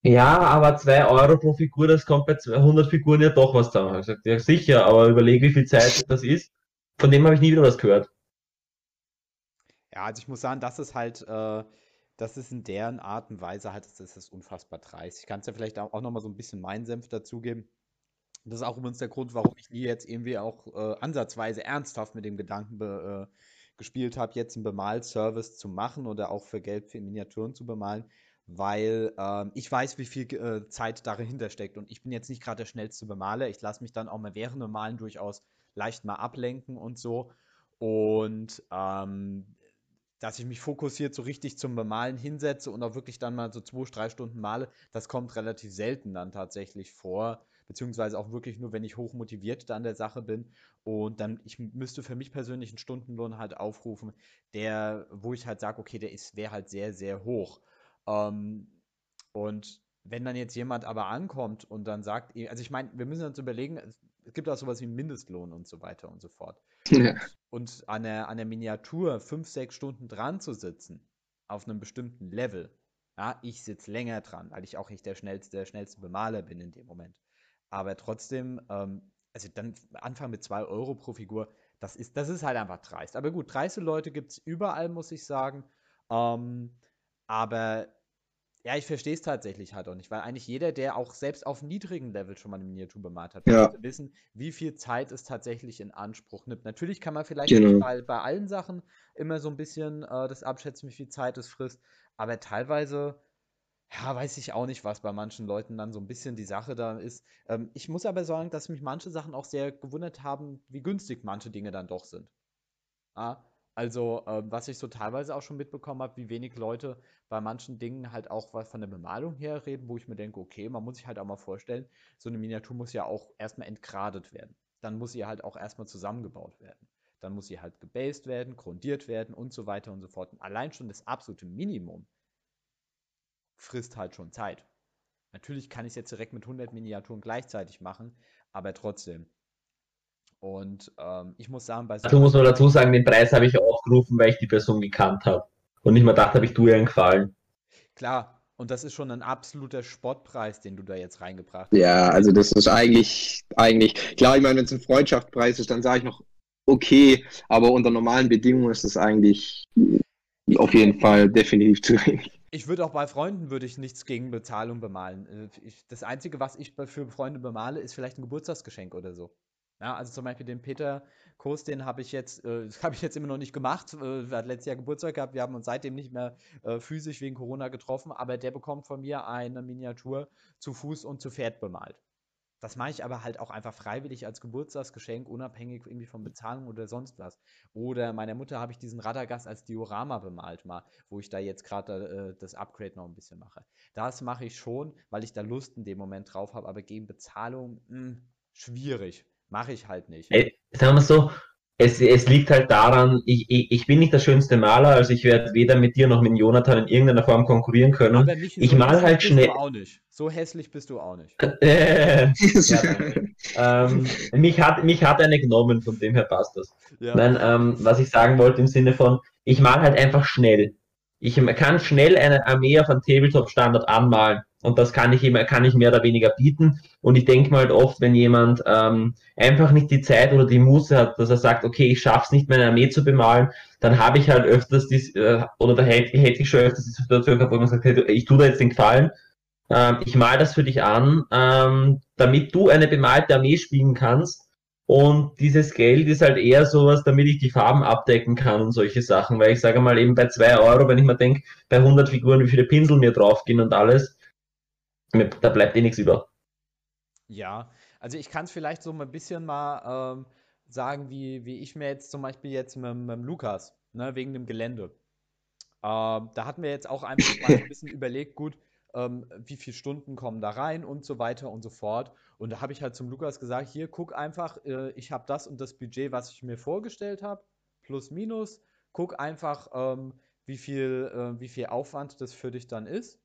Ja, aber 2 Euro pro Figur, das kommt bei 200 Figuren ja doch was zusammen. Ich gesagt, ja sicher, aber überlege, wie viel Zeit das ist. Von dem habe ich nie wieder was gehört. Ja, also ich muss sagen, das ist halt, äh, das ist in deren Art und Weise halt, das ist unfassbar dreist. Ich kann es ja vielleicht auch noch mal so ein bisschen meinen Senf dazugeben. Das ist auch übrigens der Grund, warum ich nie jetzt irgendwie auch äh, ansatzweise ernsthaft mit dem Gedanken be, äh, gespielt habe, jetzt einen Bemalservice zu machen oder auch für Geld für Miniaturen zu bemalen, weil ähm, ich weiß, wie viel äh, Zeit dahinter steckt und ich bin jetzt nicht gerade der schnellste Bemaler. Ich lasse mich dann auch mal während dem Malen durchaus leicht mal ablenken und so. Und ähm, dass ich mich fokussiert so richtig zum Bemalen hinsetze und auch wirklich dann mal so zwei, drei Stunden male, das kommt relativ selten dann tatsächlich vor, beziehungsweise auch wirklich nur, wenn ich hoch motiviert an der Sache bin und dann, ich müsste für mich persönlich einen Stundenlohn halt aufrufen, der, wo ich halt sage, okay, der ist, wäre halt sehr, sehr hoch. Ähm, und wenn dann jetzt jemand aber ankommt und dann sagt, also ich meine, wir müssen uns überlegen, es gibt auch sowas wie Mindestlohn und so weiter und so fort. Und an der, an der Miniatur fünf, sechs Stunden dran zu sitzen, auf einem bestimmten Level, ja, ich sitze länger dran, weil ich auch nicht der schnellste, der schnellste Bemaler bin in dem Moment. Aber trotzdem, ähm, also dann anfangen mit zwei Euro pro Figur, das ist, das ist halt einfach dreist. Aber gut, dreiste Leute gibt es überall, muss ich sagen. Ähm, aber ja, ich verstehe es tatsächlich halt auch nicht, weil eigentlich jeder, der auch selbst auf niedrigen Level schon mal eine Miniatur bemalt hat, ja. möchte wissen, wie viel Zeit es tatsächlich in Anspruch nimmt. Natürlich kann man vielleicht genau. bei, bei allen Sachen immer so ein bisschen äh, das abschätzen, wie viel Zeit es frisst, aber teilweise, ja, weiß ich auch nicht, was bei manchen Leuten dann so ein bisschen die Sache da ist. Ähm, ich muss aber sagen, dass mich manche Sachen auch sehr gewundert haben, wie günstig manche Dinge dann doch sind. Ja, also, ähm, was ich so teilweise auch schon mitbekommen habe, wie wenig Leute bei manchen Dingen halt auch was von der Bemalung her reden, wo ich mir denke, okay, man muss sich halt auch mal vorstellen, so eine Miniatur muss ja auch erstmal entgradet werden. Dann muss sie halt auch erstmal zusammengebaut werden. Dann muss sie halt gebased werden, grundiert werden und so weiter und so fort. Und allein schon das absolute Minimum frisst halt schon Zeit. Natürlich kann ich es jetzt direkt mit 100 Miniaturen gleichzeitig machen, aber trotzdem. Und ähm, ich muss sagen, bei so. Also muss man dazu sagen, den Preis habe ich aufgerufen, weil ich die Person gekannt habe. Und nicht mal dachte, habe ich tue ihr einen Gefallen. Klar, und das ist schon ein absoluter Spottpreis, den du da jetzt reingebracht hast. Ja, also das ist eigentlich, eigentlich, klar, ich meine, wenn es ein Freundschaftspreis ist, dann sage ich noch, okay, aber unter normalen Bedingungen ist es eigentlich auf jeden Fall definitiv zu wenig. Ich würde auch bei Freunden würde ich nichts gegen Bezahlung bemalen. Äh, ich, das Einzige, was ich für Freunde bemale, ist vielleicht ein Geburtstagsgeschenk oder so. Ja, also zum Beispiel den Peter Kurs, den habe ich jetzt, äh, habe ich jetzt immer noch nicht gemacht. Äh, hat letztes Jahr Geburtstag gehabt. Wir haben uns seitdem nicht mehr äh, physisch wegen Corona getroffen, aber der bekommt von mir eine Miniatur zu Fuß und zu Pferd bemalt. Das mache ich aber halt auch einfach freiwillig als Geburtstagsgeschenk, unabhängig irgendwie von Bezahlung oder sonst was. Oder meiner Mutter habe ich diesen Radagast als Diorama bemalt mal, wo ich da jetzt gerade äh, das Upgrade noch ein bisschen mache. Das mache ich schon, weil ich da Lust in dem Moment drauf habe, aber gegen Bezahlung, mh, hm, schwierig. Mache ich halt nicht. Ey, sagen wir so, es, es liegt halt daran, ich, ich, ich bin nicht der schönste Maler, also ich werde weder mit dir noch mit Jonathan in irgendeiner Form konkurrieren können. Aber nicht, ich so mal halt schnell. Du auch nicht. So hässlich bist du auch nicht. Äh, ja, ähm, mich, hat, mich hat eine genommen, von dem her passt das. Ja. Nein, ähm, was ich sagen wollte im Sinne von, ich mal halt einfach schnell. Ich kann schnell eine Armee auf einem Tabletop-Standard anmalen. Und das kann ich, immer, kann ich mehr oder weniger bieten. Und ich denke mal halt oft, wenn jemand ähm, einfach nicht die Zeit oder die Muße hat, dass er sagt, okay, ich schaff's nicht, meine Armee zu bemalen, dann habe ich halt öfters dies, äh, oder da hätte, hätte ich schon öfters die Situation gehabt, wo man sagt, hey, ich tue da jetzt den Gefallen, ähm, ich mal das für dich an, ähm, damit du eine bemalte Armee spielen kannst. Und dieses Geld ist halt eher sowas, damit ich die Farben abdecken kann und solche Sachen. Weil ich sage mal eben bei zwei Euro, wenn ich mir denke, bei 100 Figuren, wie viele Pinsel mir draufgehen und alles, Da bleibt eh nichts über. Ja, also ich kann es vielleicht so ein bisschen mal ähm, sagen, wie, wie ich mir jetzt zum Beispiel jetzt mit, mit Lukas, ne, wegen dem Gelände. Ähm, da hatten wir jetzt auch einfach mal ein bisschen überlegt, gut, ähm, wie viele Stunden kommen da rein und so weiter und so fort. Und da habe ich halt zum Lukas gesagt, hier, guck einfach, äh, ich habe das und das Budget, was ich mir vorgestellt habe, plus minus. Guck einfach, ähm, wie, viel, äh, wie viel Aufwand das für dich dann ist.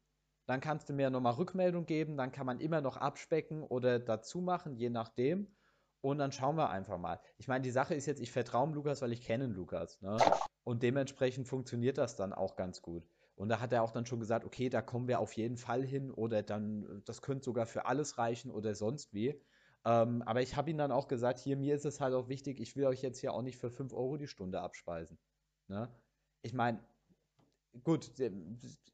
Dann kannst du mir nochmal Rückmeldung geben, dann kann man immer noch abspecken oder dazu machen, je nachdem. Und dann schauen wir einfach mal. Ich meine, die Sache ist jetzt, ich vertraue Lukas, weil ich kenne Lukas. Ne? Und dementsprechend funktioniert das dann auch ganz gut. Und da hat er auch dann schon gesagt, okay, da kommen wir auf jeden Fall hin oder dann, das könnte sogar für alles reichen oder sonst wie. Ähm, aber ich habe ihm dann auch gesagt, hier, mir ist es halt auch wichtig, ich will euch jetzt hier auch nicht für 5 Euro die Stunde abspeisen. Ne? Ich meine, gut,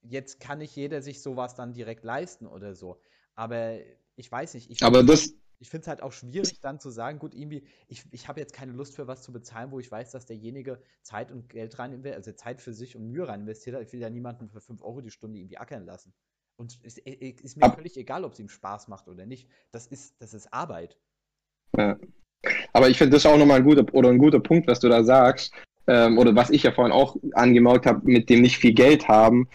jetzt kann nicht jeder sich sowas dann direkt leisten oder so. Aber ich weiß nicht. Ich aber das. Ich finde es halt auch schwierig, dann zu sagen, gut, irgendwie, ich, ich habe jetzt keine Lust für was zu bezahlen, wo ich weiß, dass derjenige Zeit und Geld rein investiert, also Zeit für sich und Mühe rein investiert hat. Ich will ja niemanden für 5 Euro die Stunde irgendwie ackern lassen. Und es ist, ist mir völlig egal, ob es ihm Spaß macht oder nicht. Das ist, das ist Arbeit. Ja. Aber ich finde das auch nochmal ein guter oder ein guter Punkt, was du da sagst, ähm, oder was ich ja vorhin auch angemerkt habe, mit dem nicht viel Geld haben,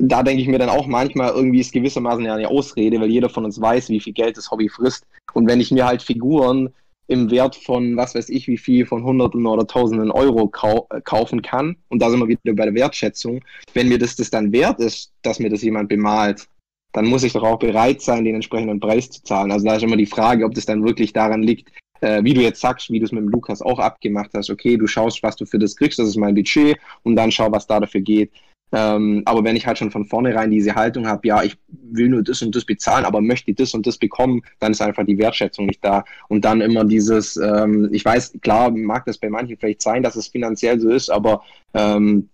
da denke ich mir dann auch manchmal, irgendwie ist gewissermaßen ja eine Ausrede, weil jeder von uns weiß, wie viel Geld das Hobby frisst. Und wenn ich mir halt Figuren im Wert von, was weiß ich, wie viel, von Hunderten oder Tausenden Euro kau äh, kaufen kann, und da sind wir wieder bei der Wertschätzung, wenn mir das, das dann wert ist, dass mir das jemand bemalt, dann muss ich doch auch bereit sein, den entsprechenden Preis zu zahlen. Also da ist immer die Frage, ob das dann wirklich daran liegt, äh, wie du jetzt sagst, wie du es mit dem Lukas auch abgemacht hast, okay, du schaust, was du für das kriegst, das ist mein Budget und dann schau, was da dafür geht. Ähm, aber wenn ich halt schon von vornherein diese Haltung habe, ja, ich will nur das und das bezahlen, aber möchte das und das bekommen, dann ist einfach die Wertschätzung nicht da. Und dann immer dieses, ähm, ich weiß, klar mag das bei manchen vielleicht sein, dass es finanziell so ist, aber ähm,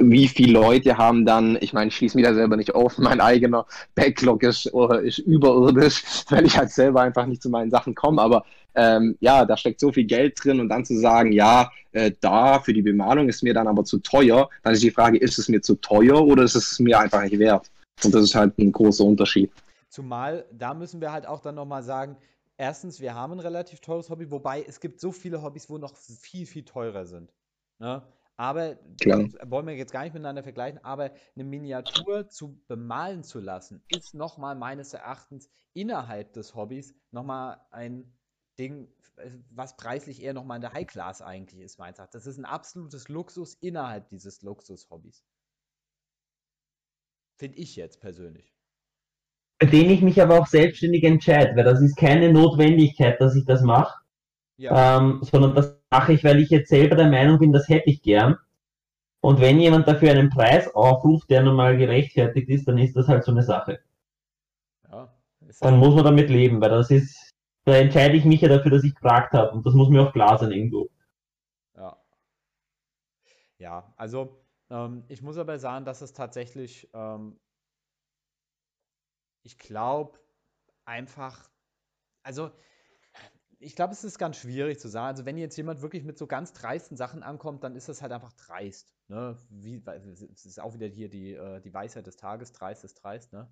wie viele Leute haben dann, ich meine, ich schließe mich da selber nicht auf, mein eigener Backlog ist, ist überirdisch, weil ich halt selber einfach nicht zu meinen Sachen komme, aber ähm, ja, da steckt so viel Geld drin und dann zu sagen, ja, äh, da für die Bemalung ist mir dann aber zu teuer, dann ist die Frage, ist es mir zu teuer oder ist es mir einfach nicht wert? Und das ist halt ein großer Unterschied. Zumal, da müssen wir halt auch dann nochmal sagen, erstens, wir haben ein relativ teures Hobby, wobei es gibt so viele Hobbys, wo noch viel, viel teurer sind. Ne? Aber Klar. wollen wir jetzt gar nicht miteinander vergleichen, aber eine Miniatur zu bemalen zu lassen, ist nochmal meines Erachtens innerhalb des Hobbys nochmal ein Ding, was preislich eher nochmal in der High Class eigentlich ist, meines Erachtens. Das ist ein absolutes Luxus innerhalb dieses Luxus-Hobbys. Finde ich jetzt persönlich. Bei dem ich mich aber auch selbstständig entscheide, weil das ist keine Notwendigkeit, dass ich das mache, ja. ähm, sondern das mache ich, weil ich jetzt selber der Meinung bin, das hätte ich gern. Und wenn jemand dafür einen Preis aufruft, der normal gerechtfertigt ist, dann ist das halt so eine Sache. Ja, dann muss man damit leben, weil das ist, da entscheide ich mich ja dafür, dass ich gefragt habe und das muss mir auch klar sein irgendwo. Ja. Ja, also ähm, ich muss aber sagen, dass es tatsächlich, ähm, ich glaube, einfach, also ich glaube, es ist ganz schwierig zu sagen. Also, wenn jetzt jemand wirklich mit so ganz dreisten Sachen ankommt, dann ist das halt einfach dreist. Ne? Wie, es ist auch wieder hier die, äh, die Weisheit des Tages: dreist ist dreist. Ne?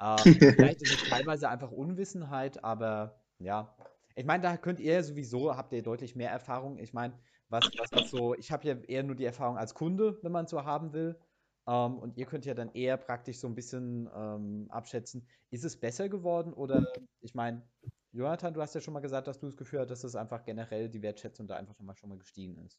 Ähm, vielleicht ist es teilweise einfach Unwissenheit, aber ja. Ich meine, da könnt ihr sowieso, habt ihr deutlich mehr Erfahrung. Ich meine, was, was das so, ich habe ja eher nur die Erfahrung als Kunde, wenn man so haben will. Ähm, und ihr könnt ja dann eher praktisch so ein bisschen ähm, abschätzen, ist es besser geworden oder, ich meine, Jonathan, du hast ja schon mal gesagt, dass du das Gefühl hast, dass es einfach generell die Wertschätzung da einfach schon mal, schon mal gestiegen ist.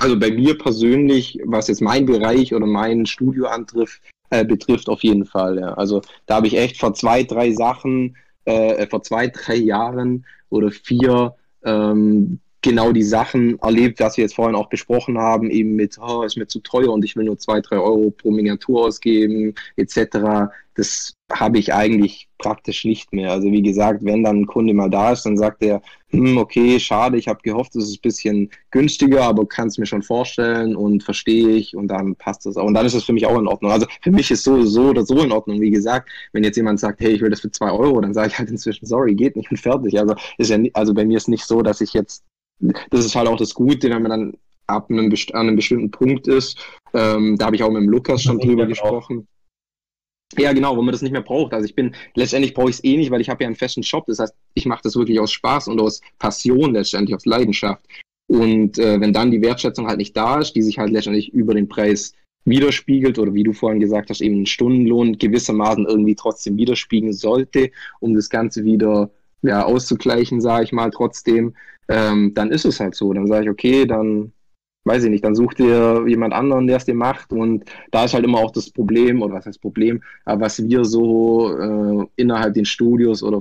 Also bei mir persönlich, was jetzt mein Bereich oder mein Studio antrifft, äh, betrifft auf jeden Fall. Ja. Also da habe ich echt vor zwei, drei Sachen, äh, vor zwei, drei Jahren oder vier ähm, genau die Sachen erlebt, was wir jetzt vorhin auch besprochen haben, eben mit, oh, ist mir zu teuer und ich will nur zwei, drei Euro pro Miniatur ausgeben, etc. Das habe ich eigentlich praktisch nicht mehr. Also wie gesagt, wenn dann ein Kunde mal da ist, dann sagt er, hm, okay, schade, ich habe gehofft, es ist ein bisschen günstiger, aber kann es mir schon vorstellen und verstehe ich und dann passt das auch. Und dann ist es für mich auch in Ordnung. Also für mich ist so, so oder so in Ordnung. Wie gesagt, wenn jetzt jemand sagt, hey, ich will das für zwei Euro, dann sage ich halt inzwischen, sorry, geht nicht und fertig. Also ist ja, also bei mir ist nicht so, dass ich jetzt das ist halt auch das Gute, wenn man dann ab einem, an einem bestimmten Punkt ist. Ähm, da habe ich auch mit dem Lukas schon drüber gesprochen. Ja, genau, wo man das nicht mehr braucht. Also ich bin, letztendlich brauche ich es eh nicht, weil ich habe ja einen festen Shop. Das heißt, ich mache das wirklich aus Spaß und aus Passion letztendlich, aus Leidenschaft. Und äh, wenn dann die Wertschätzung halt nicht da ist, die sich halt letztendlich über den Preis widerspiegelt oder wie du vorhin gesagt hast, eben ein Stundenlohn gewissermaßen irgendwie trotzdem widerspiegeln sollte, um das Ganze wieder ja, auszugleichen, sage ich mal trotzdem, ähm, dann ist es halt so. Dann sage ich, okay, dann weiß ich nicht, dann sucht ihr jemand anderen, der es dir macht. Und da ist halt immer auch das Problem, oder was heißt Problem, aber was wir so äh, innerhalb den Studios oder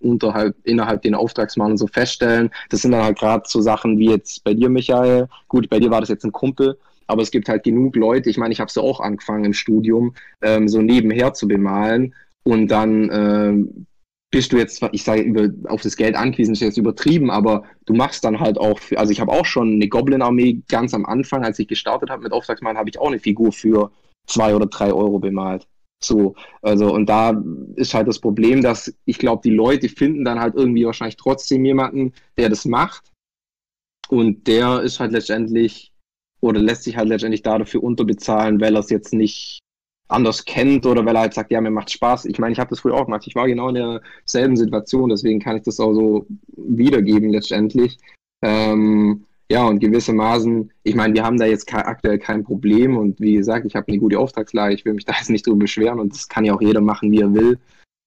unterhalb, innerhalb den Auftragsmachern so feststellen, das sind dann halt gerade so Sachen wie jetzt bei dir, Michael. Gut, bei dir war das jetzt ein Kumpel, aber es gibt halt genug Leute, ich meine, ich habe so auch angefangen im Studium, ähm, so nebenher zu bemalen. Und dann ähm, bist du jetzt, ich sage über auf das Geld angewiesen, ist jetzt übertrieben, aber du machst dann halt auch, für, also ich habe auch schon eine Goblin-Armee ganz am Anfang, als ich gestartet habe mit Auftragsmalen, habe ich auch eine Figur für zwei oder drei Euro bemalt. So, also und da ist halt das Problem, dass ich glaube, die Leute finden dann halt irgendwie wahrscheinlich trotzdem jemanden, der das macht. Und der ist halt letztendlich oder lässt sich halt letztendlich dafür unterbezahlen, weil er es jetzt nicht anders kennt oder weil er halt sagt, ja, mir macht Spaß. Ich meine, ich habe das früher auch gemacht. Ich war genau in derselben Situation, deswegen kann ich das auch so wiedergeben letztendlich. Ähm, ja, und gewissermaßen, ich meine, wir haben da jetzt aktuell kein Problem und wie gesagt, ich habe eine gute Auftragslage, ich will mich da jetzt nicht drüber beschweren und das kann ja auch jeder machen, wie er will.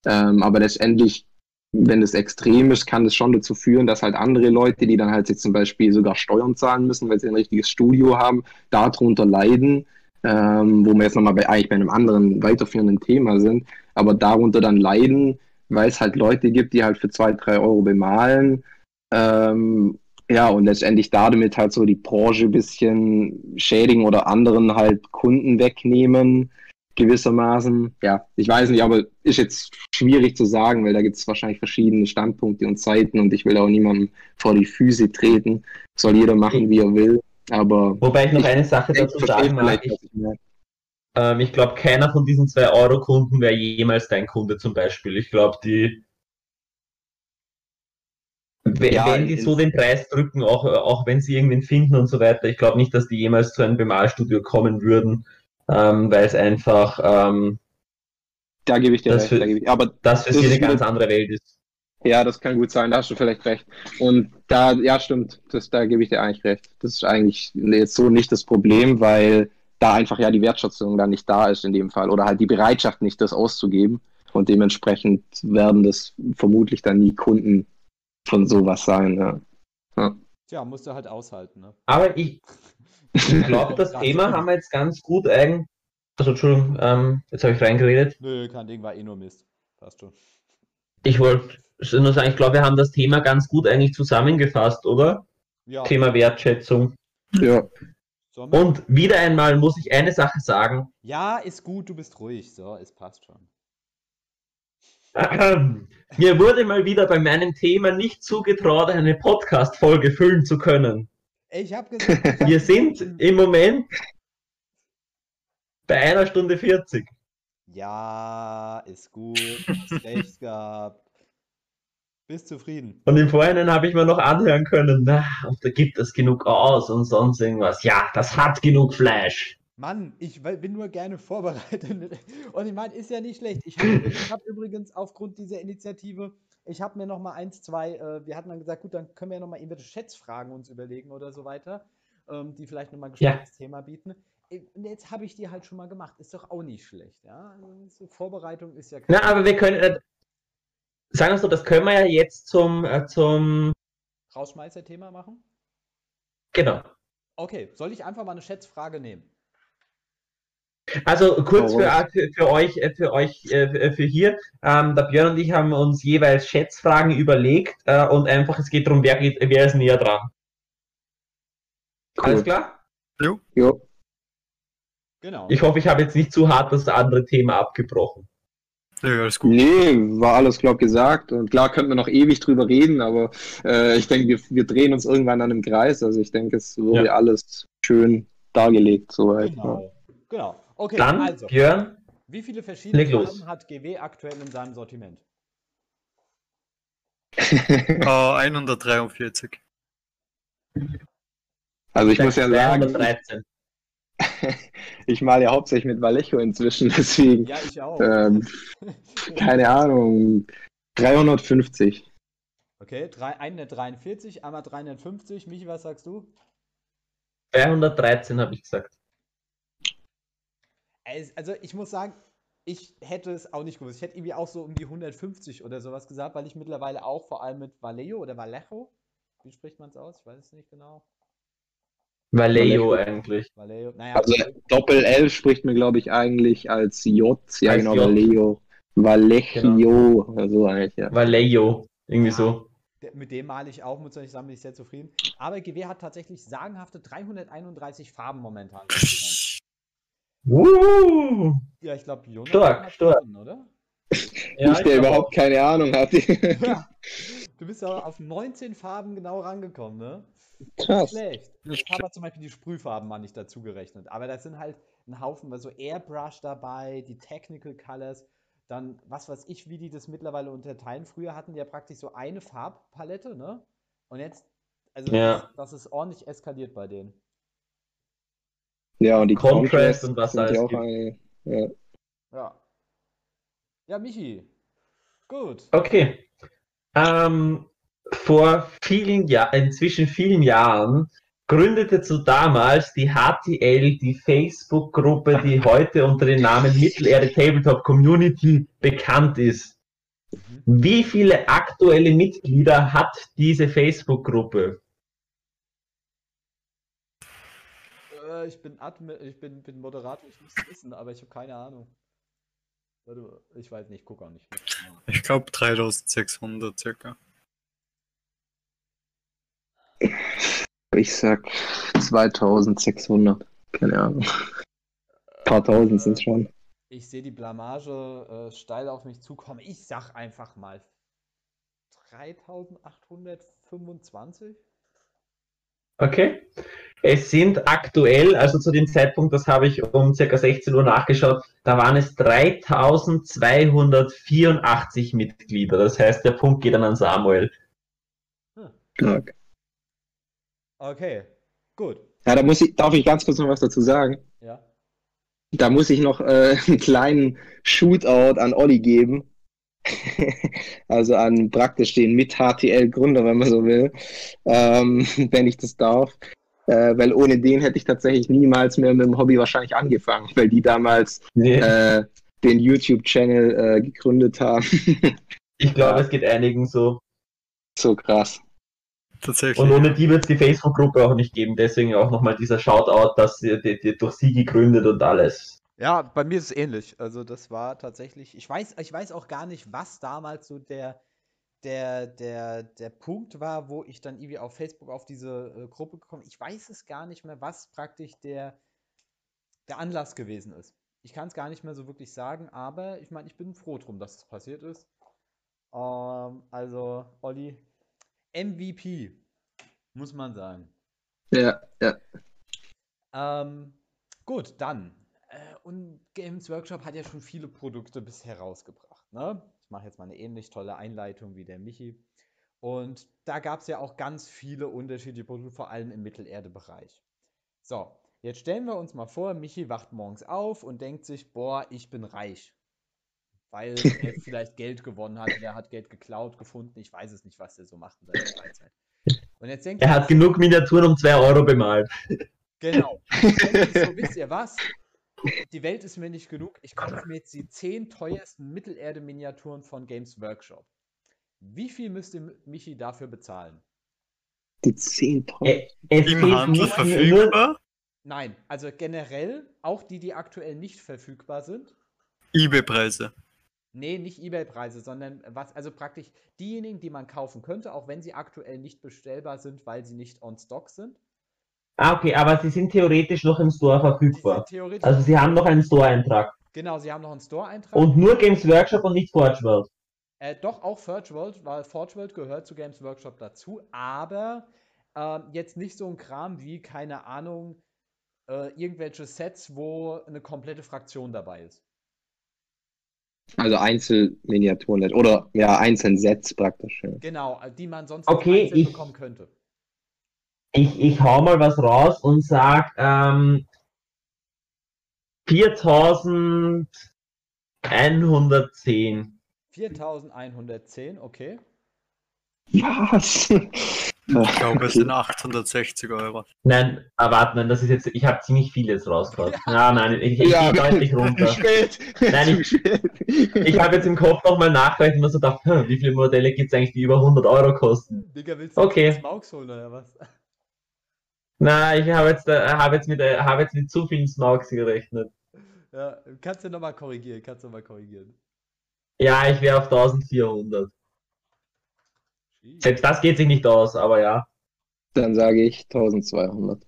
Ähm, aber letztendlich, wenn es extrem ist, kann das schon dazu führen, dass halt andere Leute, die dann halt jetzt zum Beispiel sogar Steuern zahlen müssen, weil sie ein richtiges Studio haben, darunter leiden ähm, wo wir jetzt nochmal bei, eigentlich bei einem anderen weiterführenden Thema sind, aber darunter dann leiden, weil es halt Leute gibt, die halt für zwei, drei Euro bemalen. Ähm, ja, und letztendlich damit halt so die Branche ein bisschen schädigen oder anderen halt Kunden wegnehmen, gewissermaßen. Ja, ich weiß nicht, aber ist jetzt schwierig zu sagen, weil da gibt es wahrscheinlich verschiedene Standpunkte und Zeiten und ich will auch niemandem vor die Füße treten. Soll jeder machen, wie er will. Aber Wobei ich noch eine Sache dazu sagen mag. Ich, ähm, ich glaube, keiner von diesen 2-Euro-Kunden wäre jemals dein Kunde zum Beispiel. Ich glaube, die. Ja, wenn die so den Preis drücken, auch, auch wenn sie irgendwen finden und so weiter, ich glaube nicht, dass die jemals zu einem Bemalstudio kommen würden, ähm, weil es einfach. Ähm, da gebe ich dir recht. Für, ich, aber das für sie eine ganz andere Welt ist. Ja, das kann gut sein, da hast du vielleicht recht. Und da, ja, stimmt, das, da gebe ich dir eigentlich recht. Das ist eigentlich jetzt so nicht das Problem, weil da einfach ja die Wertschätzung dann nicht da ist in dem Fall oder halt die Bereitschaft nicht, das auszugeben. Und dementsprechend werden das vermutlich dann nie Kunden von sowas sein. Ja. ja. Tja, musst du halt aushalten. Ne? Aber ich, ich glaube, das Thema haben wir jetzt ganz gut eigentlich. Also, Entschuldigung, ähm, jetzt habe ich reingeredet. Nö, kein Ding, war eh nur Mist. Passt schon. Ich wollte nur sagen, ich glaube, wir haben das Thema ganz gut eigentlich zusammengefasst, oder? Ja. Thema Wertschätzung. Ja. Und wieder einmal muss ich eine Sache sagen. Ja, ist gut, du bist ruhig. So, es passt schon. Mir wurde mal wieder bei meinem Thema nicht zugetraut, eine Podcast-Folge füllen zu können. Ich habe gesagt. Wir sind im Moment bei einer Stunde 40. Ja, ist gut. Hast recht gehabt. Bist zufrieden. Und im Vorhinein habe ich mir noch anhören können, na, da gibt es genug aus und sonst irgendwas. Ja, das hat genug Flash. Mann, ich bin nur gerne vorbereitet. Und ich meine, ist ja nicht schlecht. Ich habe hab übrigens aufgrund dieser Initiative, ich habe mir noch mal eins, zwei, äh, wir hatten dann gesagt, gut, dann können wir ja noch mal irgendwelche Schätzfragen uns überlegen oder so weiter, ähm, die vielleicht noch mal ein ja. Thema bieten. Äh, und jetzt habe ich die halt schon mal gemacht. Ist doch auch nicht schlecht, ja? Also, Vorbereitung ist ja Na, aber wir können, äh, sagen wir so, das können wir ja jetzt zum, äh, zum Rausschmeißer-Thema machen? Genau. Okay, soll ich einfach mal eine Schätzfrage nehmen? Also kurz für, für, für euch, äh, für euch, äh, für hier. Ähm, der Björn und ich haben uns jeweils Schätzfragen überlegt äh, und einfach es geht darum, wer, geht, wer ist näher dran. Cool. Alles klar? Jo. jo. Genau. Ich hoffe, ich habe jetzt nicht zu hart das andere Thema abgebrochen. Ja, alles gut. Nee, war alles, glaube ich, gesagt. Und klar könnten wir noch ewig drüber reden, aber äh, ich denke, wir, wir drehen uns irgendwann dann im Kreis. Also ich denke, es wurde ja. alles schön dargelegt soweit. Genau. Ja. genau. Okay, dann, also, Björn, wie viele verschiedene Farben hat GW aktuell in seinem Sortiment? oh, 143. Also ich muss ja sagen, ich male ja hauptsächlich mit Vallejo inzwischen, deswegen, Ja, ich auch. ähm, keine Ahnung, 350. Okay, drei, 143, einmal 350. Michi, was sagst du? 213 habe ich gesagt. Es- Also ich muss sagen, ich hätte es auch nicht gewusst. Ich hätte irgendwie auch so um die 150 oder sowas gesagt, weil ich mittlerweile auch vor allem mit Vallejo oder Vallejo, wie spricht man es aus? Ich weiß es nicht genau. Vallejo eigentlich. Vallejo, naja, Also Doppel L spricht mir, glaube ich, eigentlich als J. Ja, Als genau, J. Vallejo. Vallejo, oder so eigentlich, ja. Vallejo. Irgendwie Ja. so. mit dem male ich auch, muss ich sagen, bin ich sehr zufrieden. Aber GW hat tatsächlich sagenhafte 331 Farben momentan. Uh, Ja, ich glaube, Jonas Stark, stark. gewonnen, oder? ja, ich, ich der überhaupt keine Ahnung hat. Ja. Du bist ja auf 19 Farben genau rangekommen, ne? Krass. Schlecht. Ich habe zum Beispiel die Sprühfarben mal nicht dazu gerechnet. Aber da sind halt ein Haufen, also Airbrush dabei, die Technical Colors, dann was weiß ich, wie die das mittlerweile unterteilen. Früher hatten die ja praktisch so eine Farbpalette, ne? Und jetzt, also Ja. das, das ist ordentlich eskaliert bei denen. Ja, und die Contrast und was gibt. eine, ja. Ja. Ja, Michi. Gut. Okay. Ähm, vor vielen Jahren, inzwischen vielen Jahren, gründete zu damals die HTL, die Facebook-Gruppe, die heute unter dem Namen Mittelerde Tabletop Community bekannt ist. Wie viele aktuelle Mitglieder hat diese Facebook-Gruppe? Äh, ich bin Admin, ich bin, bin Moderator, ich muss es wissen, aber ich habe keine Ahnung. Ich weiß nicht, guck auch nicht. Ich glaube 3600 circa. Ich sag 2600. Keine Ahnung. Ein paar tausend sind schon. Ich sehe die Blamage äh, steil auf mich zukommen. Ich sag einfach mal 3825. Okay. Es sind aktuell, also zu dem Zeitpunkt, das habe ich um circa 16 Uhr nachgeschaut, da waren es 3284 Mitglieder. Das heißt, der Punkt geht dann an Samuel. Stark. Okay, gut. Ja, da muss ich, darf ich ganz kurz noch was dazu sagen? Ja. Da muss ich noch äh, einen kleinen Shootout an Olli geben. also an praktisch den Mit-HTL-Gründer, wenn man so will, ähm, wenn ich das darf. Äh, weil ohne den hätte ich tatsächlich niemals mehr mit dem Hobby wahrscheinlich angefangen, weil die damals äh, den YouTube-Channel äh, gegründet haben. Ich glaube, es geht einigen so. so krass. Tatsächlich. Und ohne die wird es die Facebook-Gruppe auch nicht geben. Deswegen auch nochmal dieser Shoutout, dass sie die, die durch sie gegründet und alles. Ja, bei mir ist es ähnlich. Also das war tatsächlich, ich weiß, ich weiß auch gar nicht, was damals so der, der, der, der Punkt war, wo ich dann irgendwie auf Facebook auf diese äh, Gruppe gekommen Ich weiß es gar nicht mehr, was praktisch der, der Anlass gewesen ist. Ich kann es gar nicht mehr so wirklich sagen, aber ich meine, ich bin froh drum, dass es passiert ist. Ähm, also, Olli, MVP, muss man sagen. Ja, ja. Ähm, gut, dann. Äh, und Games Workshop hat ja schon viele Produkte bisher rausgebracht. Ne? Ich mache jetzt mal eine ähnlich tolle Einleitung wie der Michi. Und da gab es ja auch ganz viele unterschiedliche Produkte, vor allem im Mittelerde-Bereich. So, jetzt stellen wir uns mal vor, Michi wacht morgens auf und denkt sich, boah, ich bin reich. Weil er vielleicht Geld gewonnen hat, der hat Geld geklaut, gefunden, ich weiß es nicht, was der so macht in seiner Freizeit. Und jetzt denkt Er hat genug Miniaturen um 2 Euro bemalt. Genau. so, wisst ihr was? Die Welt ist mir nicht genug. Ich kaufe mir jetzt die 10 teuersten Mittelerde-Miniaturen von Games Workshop. Wie viel müsste Michi dafür bezahlen? Die 10.000. Äh, Es Im Handel verfügbar? Nein, also generell, auch die, die aktuell nicht verfügbar sind. eBay-Preise. Nee, nicht Ebay-Preise, sondern was, also praktisch diejenigen, die man kaufen könnte, auch wenn sie aktuell nicht bestellbar sind, weil sie nicht on stock sind. Ah, okay, aber sie sind theoretisch noch im Store verfügbar. Also sie haben noch einen Store-Eintrag. genau, sie haben noch einen Store-Eintrag. Und nur Games Workshop und nicht Forge World. Äh, doch, auch Forge World, weil Forge World gehört zu Games Workshop dazu, aber ähm, jetzt nicht so ein Kram wie, keine Ahnung, äh, irgendwelche Sets, wo eine komplette Fraktion dabei ist. Also Einzelminiaturen nicht. Oder ja, Einzelsets praktisch. Ja. Genau, die man sonst Okay, einzeln ich- bekommen könnte. Ich, ich hau mal was raus und sag, ähm, 4110. 4110, okay. Was? Ich glaube, es sind 860 Euro. Nein, warte, nein, das ist jetzt, ich habe ziemlich vieles rausgehauen. Ja, nein, ich, ich gehe deutlich runter. Zu spät. Nein, Zu spät. Ich habe jetzt im Kopf nochmal nachgerechnet und mir so gedacht, hm, wie viele Modelle gibt es eigentlich, die über 100 Euro kosten? Digga, willst du Okay. Smaugs holen oder was? Na, ich habe jetzt, äh, habe jetzt, mit, äh, habe jetzt mit zu vielen Smaugs gerechnet. Ja, kannst du nochmal korrigieren, kannst du nochmal korrigieren. Ja, ich wäre auf 1400. Selbst das geht sich nicht aus, aber ja. Dann sage ich 1200.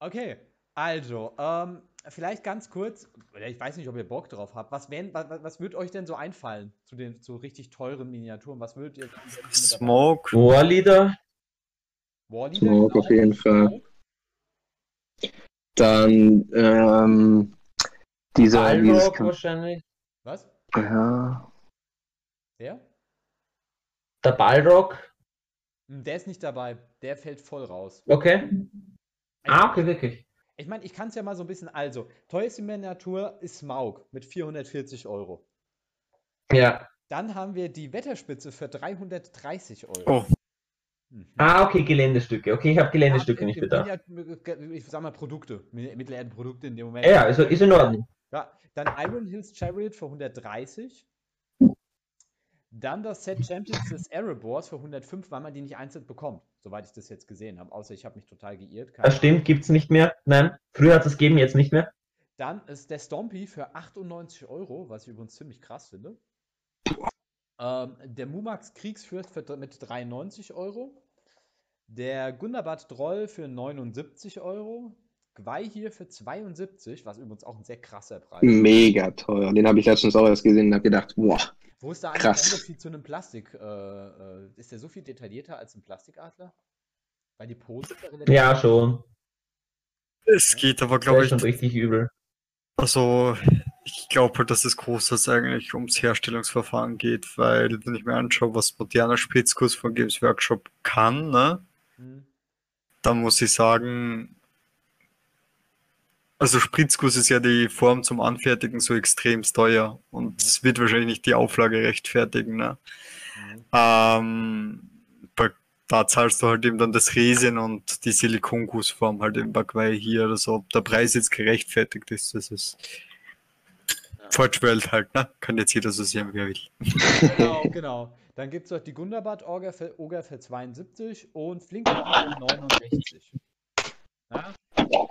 Okay, also, ähm, vielleicht ganz kurz, oder ich weiß nicht, ob ihr Bock drauf habt, was, wären, was, was wird euch denn so einfallen zu den zu richtig teuren Miniaturen? Was würdet ihr wenn Smoke. Warleader, Warleader, Smoke genau. auf jeden Fall. Dann ähm, dieser, Balrog wahrscheinlich. Was? ja, Der? Der Balrog, Hm, Der ist nicht dabei, der fällt voll raus. okay. Ah, okay, wirklich. Ich meine, ich kann es ja mal so ein bisschen, also, teuerste Miniatur ist Smaug mit 440 Euro. Ja. Dann haben wir die Wetterspitze für 330 Euro. Oh, Mhm. Ah, okay, Geländestücke. Okay, ich habe Geländestücke Ja, nicht im- bedacht. im- Ich sag mal Produkte, Mi- Mittelerden-Produkte in dem Moment. Ja, ist, ist in Ordnung. Ja, dann Iron Hills Chariot für 130. Dann das Set Champions des Erebors für 105, weil man die nicht einzeln bekommt, soweit ich das jetzt gesehen habe. Außer ich habe mich total geirrt. keine Das stimmt, gibt's nicht mehr. Nein, früher hat es gegeben, jetzt nicht mehr. Dann ist der Stompy für 98 Euro, was ich übrigens ziemlich krass finde. Ähm, der Mumax Kriegsfürst für, mit 93 Euro. Der Gundabad Droll für 79 Euro. Gwei hier für 72, was übrigens auch ein sehr krasser Preis ist. mega teuer. Den habe ich letztens auch erst gesehen und habe gedacht, boah, Wo ist da eigentlich Krass. der Unterschied zu einem Plastik? Äh, äh, ist der so viel detaillierter als ein Plastikadler? Weil die Pose Ja, schon. es geht aber, glaube ich, schon richtig übel. also ich glaube halt, dass es großteils eigentlich ums Herstellungsverfahren geht, weil wenn ich mir anschaue, was moderner Spritzkurs von Games Workshop kann, ne, Hm. dann muss ich sagen, also Spritzguss ist ja die Form zum Anfertigen so extrem teuer und es wird wahrscheinlich nicht die Auflage rechtfertigen. Ne? Hm. Ähm, da zahlst du halt eben dann das Resin und die Silikongussform halt bei Quai hier oder so. Ob der Preis jetzt gerechtfertigt ist, das ist Ja. Fortschwelt halt, ne? Kann jetzt jeder so sehen, wie er will. Genau, genau. Dann gibt es noch die Gundabad Oger für, Oger für 72 und Flinker für 69. Ja?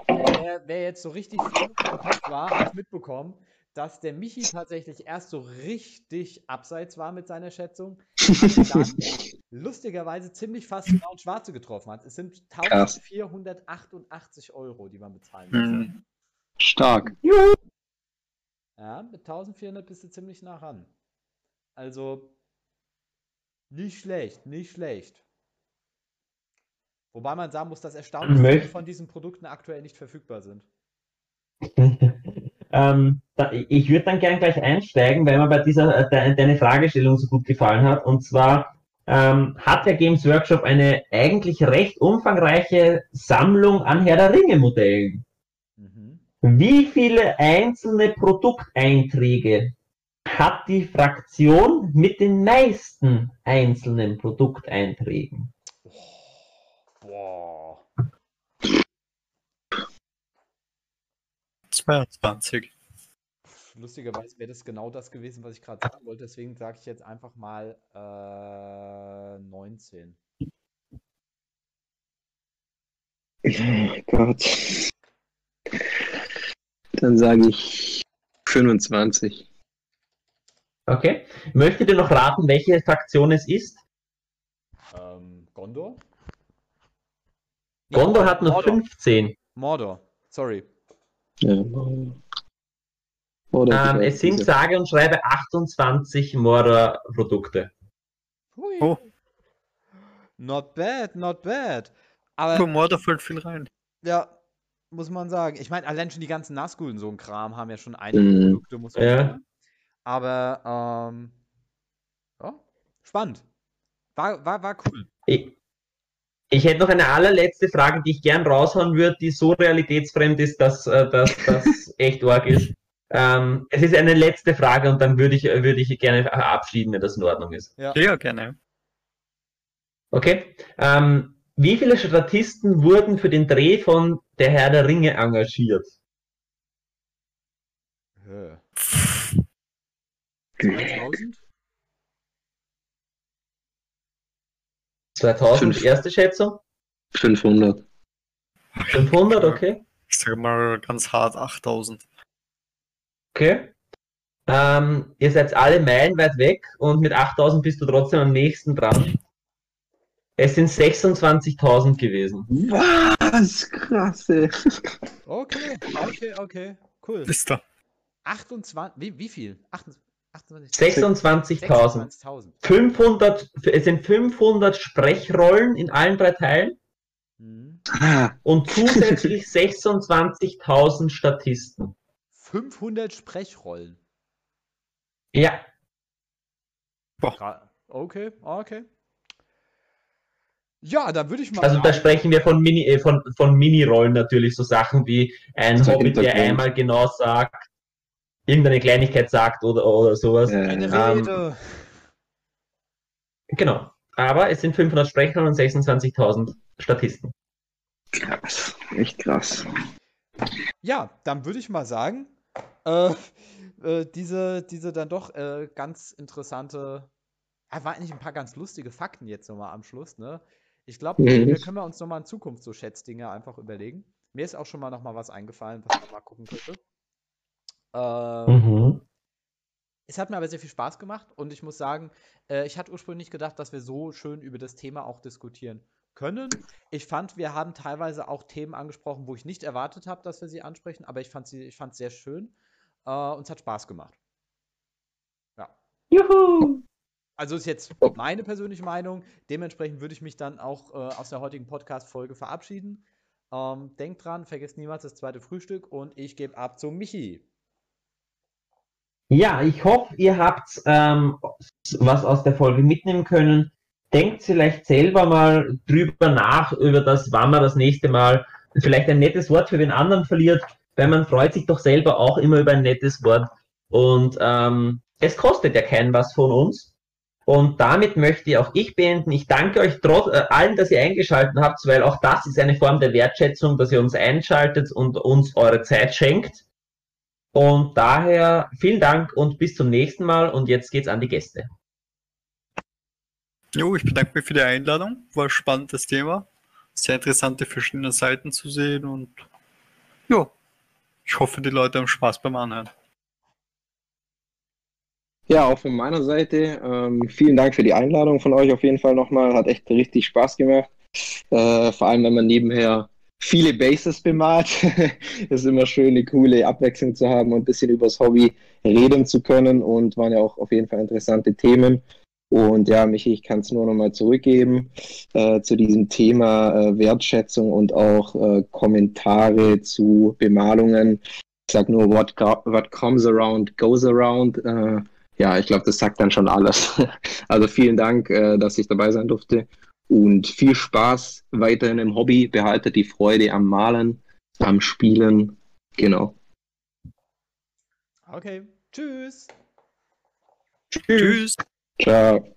Wer, wer jetzt so richtig war, hat mitbekommen, dass der Michi tatsächlich erst so richtig abseits war mit seiner Schätzung. und Dann lustigerweise ziemlich fast genau und Schwarze getroffen hat. Es sind Krass. 1488 Euro, die man bezahlen muss. Hm. stark. Ja, mit 1400 bist du ziemlich nah ran. Also, nicht schlecht, nicht schlecht. Wobei man sagen muss, dass erstaunlich viele von diesen Produkten aktuell nicht verfügbar sind. ähm, da, ich würde dann gern gleich einsteigen, weil mir bei dieser äh, de, deine Fragestellung so gut gefallen hat. Und zwar ähm, hat der Games Workshop eine eigentlich recht umfangreiche Sammlung an Herr der Ringe Modellen. Mhm. Wie viele einzelne Produkteinträge hat die Fraktion mit den meisten einzelnen Produkteinträgen? Boah. 22. Lustigerweise wäre das genau das gewesen, was ich gerade sagen wollte. Deswegen sage ich jetzt einfach mal äh, 19. Oh Gott. Dann sage ich 25. Okay. Möchtet ihr noch raten, welche Fraktion es ist? Ähm, Gondor? Gondor hat nur Mordor. 15. Mordor, sorry. Ja. Oder Ähm, es sind sage und schreibe 28 Mordor-Produkte. Oh. Not bad, not bad. Aber Humor, da fällt viel rein. Ja, muss man sagen. Ich meine, allein schon die ganzen Nazgul und so ein Kram haben ja schon einige Mhm. Produkte, muss man Ja. sagen. Aber, ähm, ja, spannend. War, war, war cool. Ich, ich hätte noch eine allerletzte Frage, die ich gern raushauen würde, die so realitätsfremd ist, dass äh, das echt arg ist. Ähm, es ist eine letzte Frage und dann würde ich, würde ich gerne abschieden, wenn das in Ordnung ist. Ja, ja gerne. Okay. Ähm, wie viele Statisten wurden für den Dreh von Der Herr der Ringe engagiert? Hä. 2000? 2000, Fünf. erste Schätzung? 500. 500, okay. Ich sage mal ganz hart 8000. Okay. Ähm, ihr seid alle meilenweit weg und mit 8000 bist du trotzdem am nächsten dran. Es sind 26.000 gewesen. Was? Krass, ey. Okay, okay, okay. Cool. Ist da. 28, wie, wie viel? 28, 26.000. 26.000. 500, es sind 500 Sprechrollen in allen drei Teilen Mhm. Und zusätzlich 26.000 Statisten. 500 Sprechrollen. Ja, Gra- Okay, okay. Ja, dann würde ich mal also da sagen- sprechen wir von Mini, äh, von, von Mini-Rollen natürlich, so Sachen wie ein So Hobbit, der einmal genau sagt, irgendeine Kleinigkeit sagt oder, oder sowas. eine äh, Ähm, Rede. Genau. Aber es sind 500 Sprecher und 26.000 Statisten. krass. Echt krass. Ja, dann würde ich mal sagen, äh, äh, diese, diese dann doch äh, ganz interessante, ja, war eigentlich ein paar ganz lustige Fakten jetzt nochmal am Schluss, ne? Ich glaube, Mhm. wir können wir uns nochmal in Zukunft so Schätzdinge einfach überlegen. Mir ist auch schon mal nochmal was eingefallen, was man mal gucken könnte. Ähm, Mhm. Es hat mir aber sehr viel Spaß gemacht und ich muss sagen, äh, ich hatte ursprünglich gedacht, dass wir so schön über das Thema auch diskutieren können. Ich fand, wir haben teilweise auch Themen angesprochen, wo ich nicht erwartet habe, dass wir sie ansprechen, aber ich fand sie, ich fand es sehr schön äh, und es hat Spaß gemacht. Ja. Juhu! Also ist jetzt Oh. meine persönliche Meinung. Dementsprechend würde ich mich dann auch äh, aus der heutigen Podcast-Folge verabschieden. Ähm, denkt dran, vergesst niemals das zweite Frühstück und ich gebe ab zu Michi. Ja, ich hoffe, ihr habt ähm, was aus der Folge mitnehmen können. Denkt vielleicht selber mal drüber nach, über das, wann man das nächste Mal vielleicht ein nettes Wort für den anderen verliert, weil man freut sich doch selber auch immer über ein nettes Wort. Und ähm, es kostet ja keinen was von uns. Und damit möchte auch ich beenden. Ich danke euch trotz, äh, allen, dass ihr eingeschaltet habt, weil auch das ist eine Form der Wertschätzung, dass ihr uns einschaltet und uns eure Zeit schenkt. Und daher vielen Dank und bis zum nächsten Mal. Und jetzt geht's an die Gäste. Jo, ich bedanke mich für die Einladung. War ein spannendes Thema. Sehr interessante verschiedene Seiten zu sehen und ja, ich hoffe, die Leute haben Spaß beim Anhören. Ja, auch von meiner Seite. Ähm, vielen Dank für die Einladung von euch auf jeden Fall nochmal. Hat echt richtig Spaß gemacht. Äh, vor allem, wenn man nebenher viele Bases bemalt. ist immer schön, eine coole Abwechslung zu haben und ein bisschen übers Hobby reden zu können. Und waren ja auch auf jeden Fall interessante Themen. Und ja, Michi, ich kann es nur nochmal zurückgeben äh, zu diesem Thema äh, Wertschätzung und auch äh, Kommentare zu Bemalungen. Ich sag nur, what, what comes around goes around. Äh, ja, ich glaube, das sagt dann schon alles. Also vielen Dank, äh, dass ich dabei sein durfte und viel Spaß weiterhin im Hobby. Behaltet die Freude am Malen, am Spielen. Genau. Okay, tschüss. Tschüss. Ciao.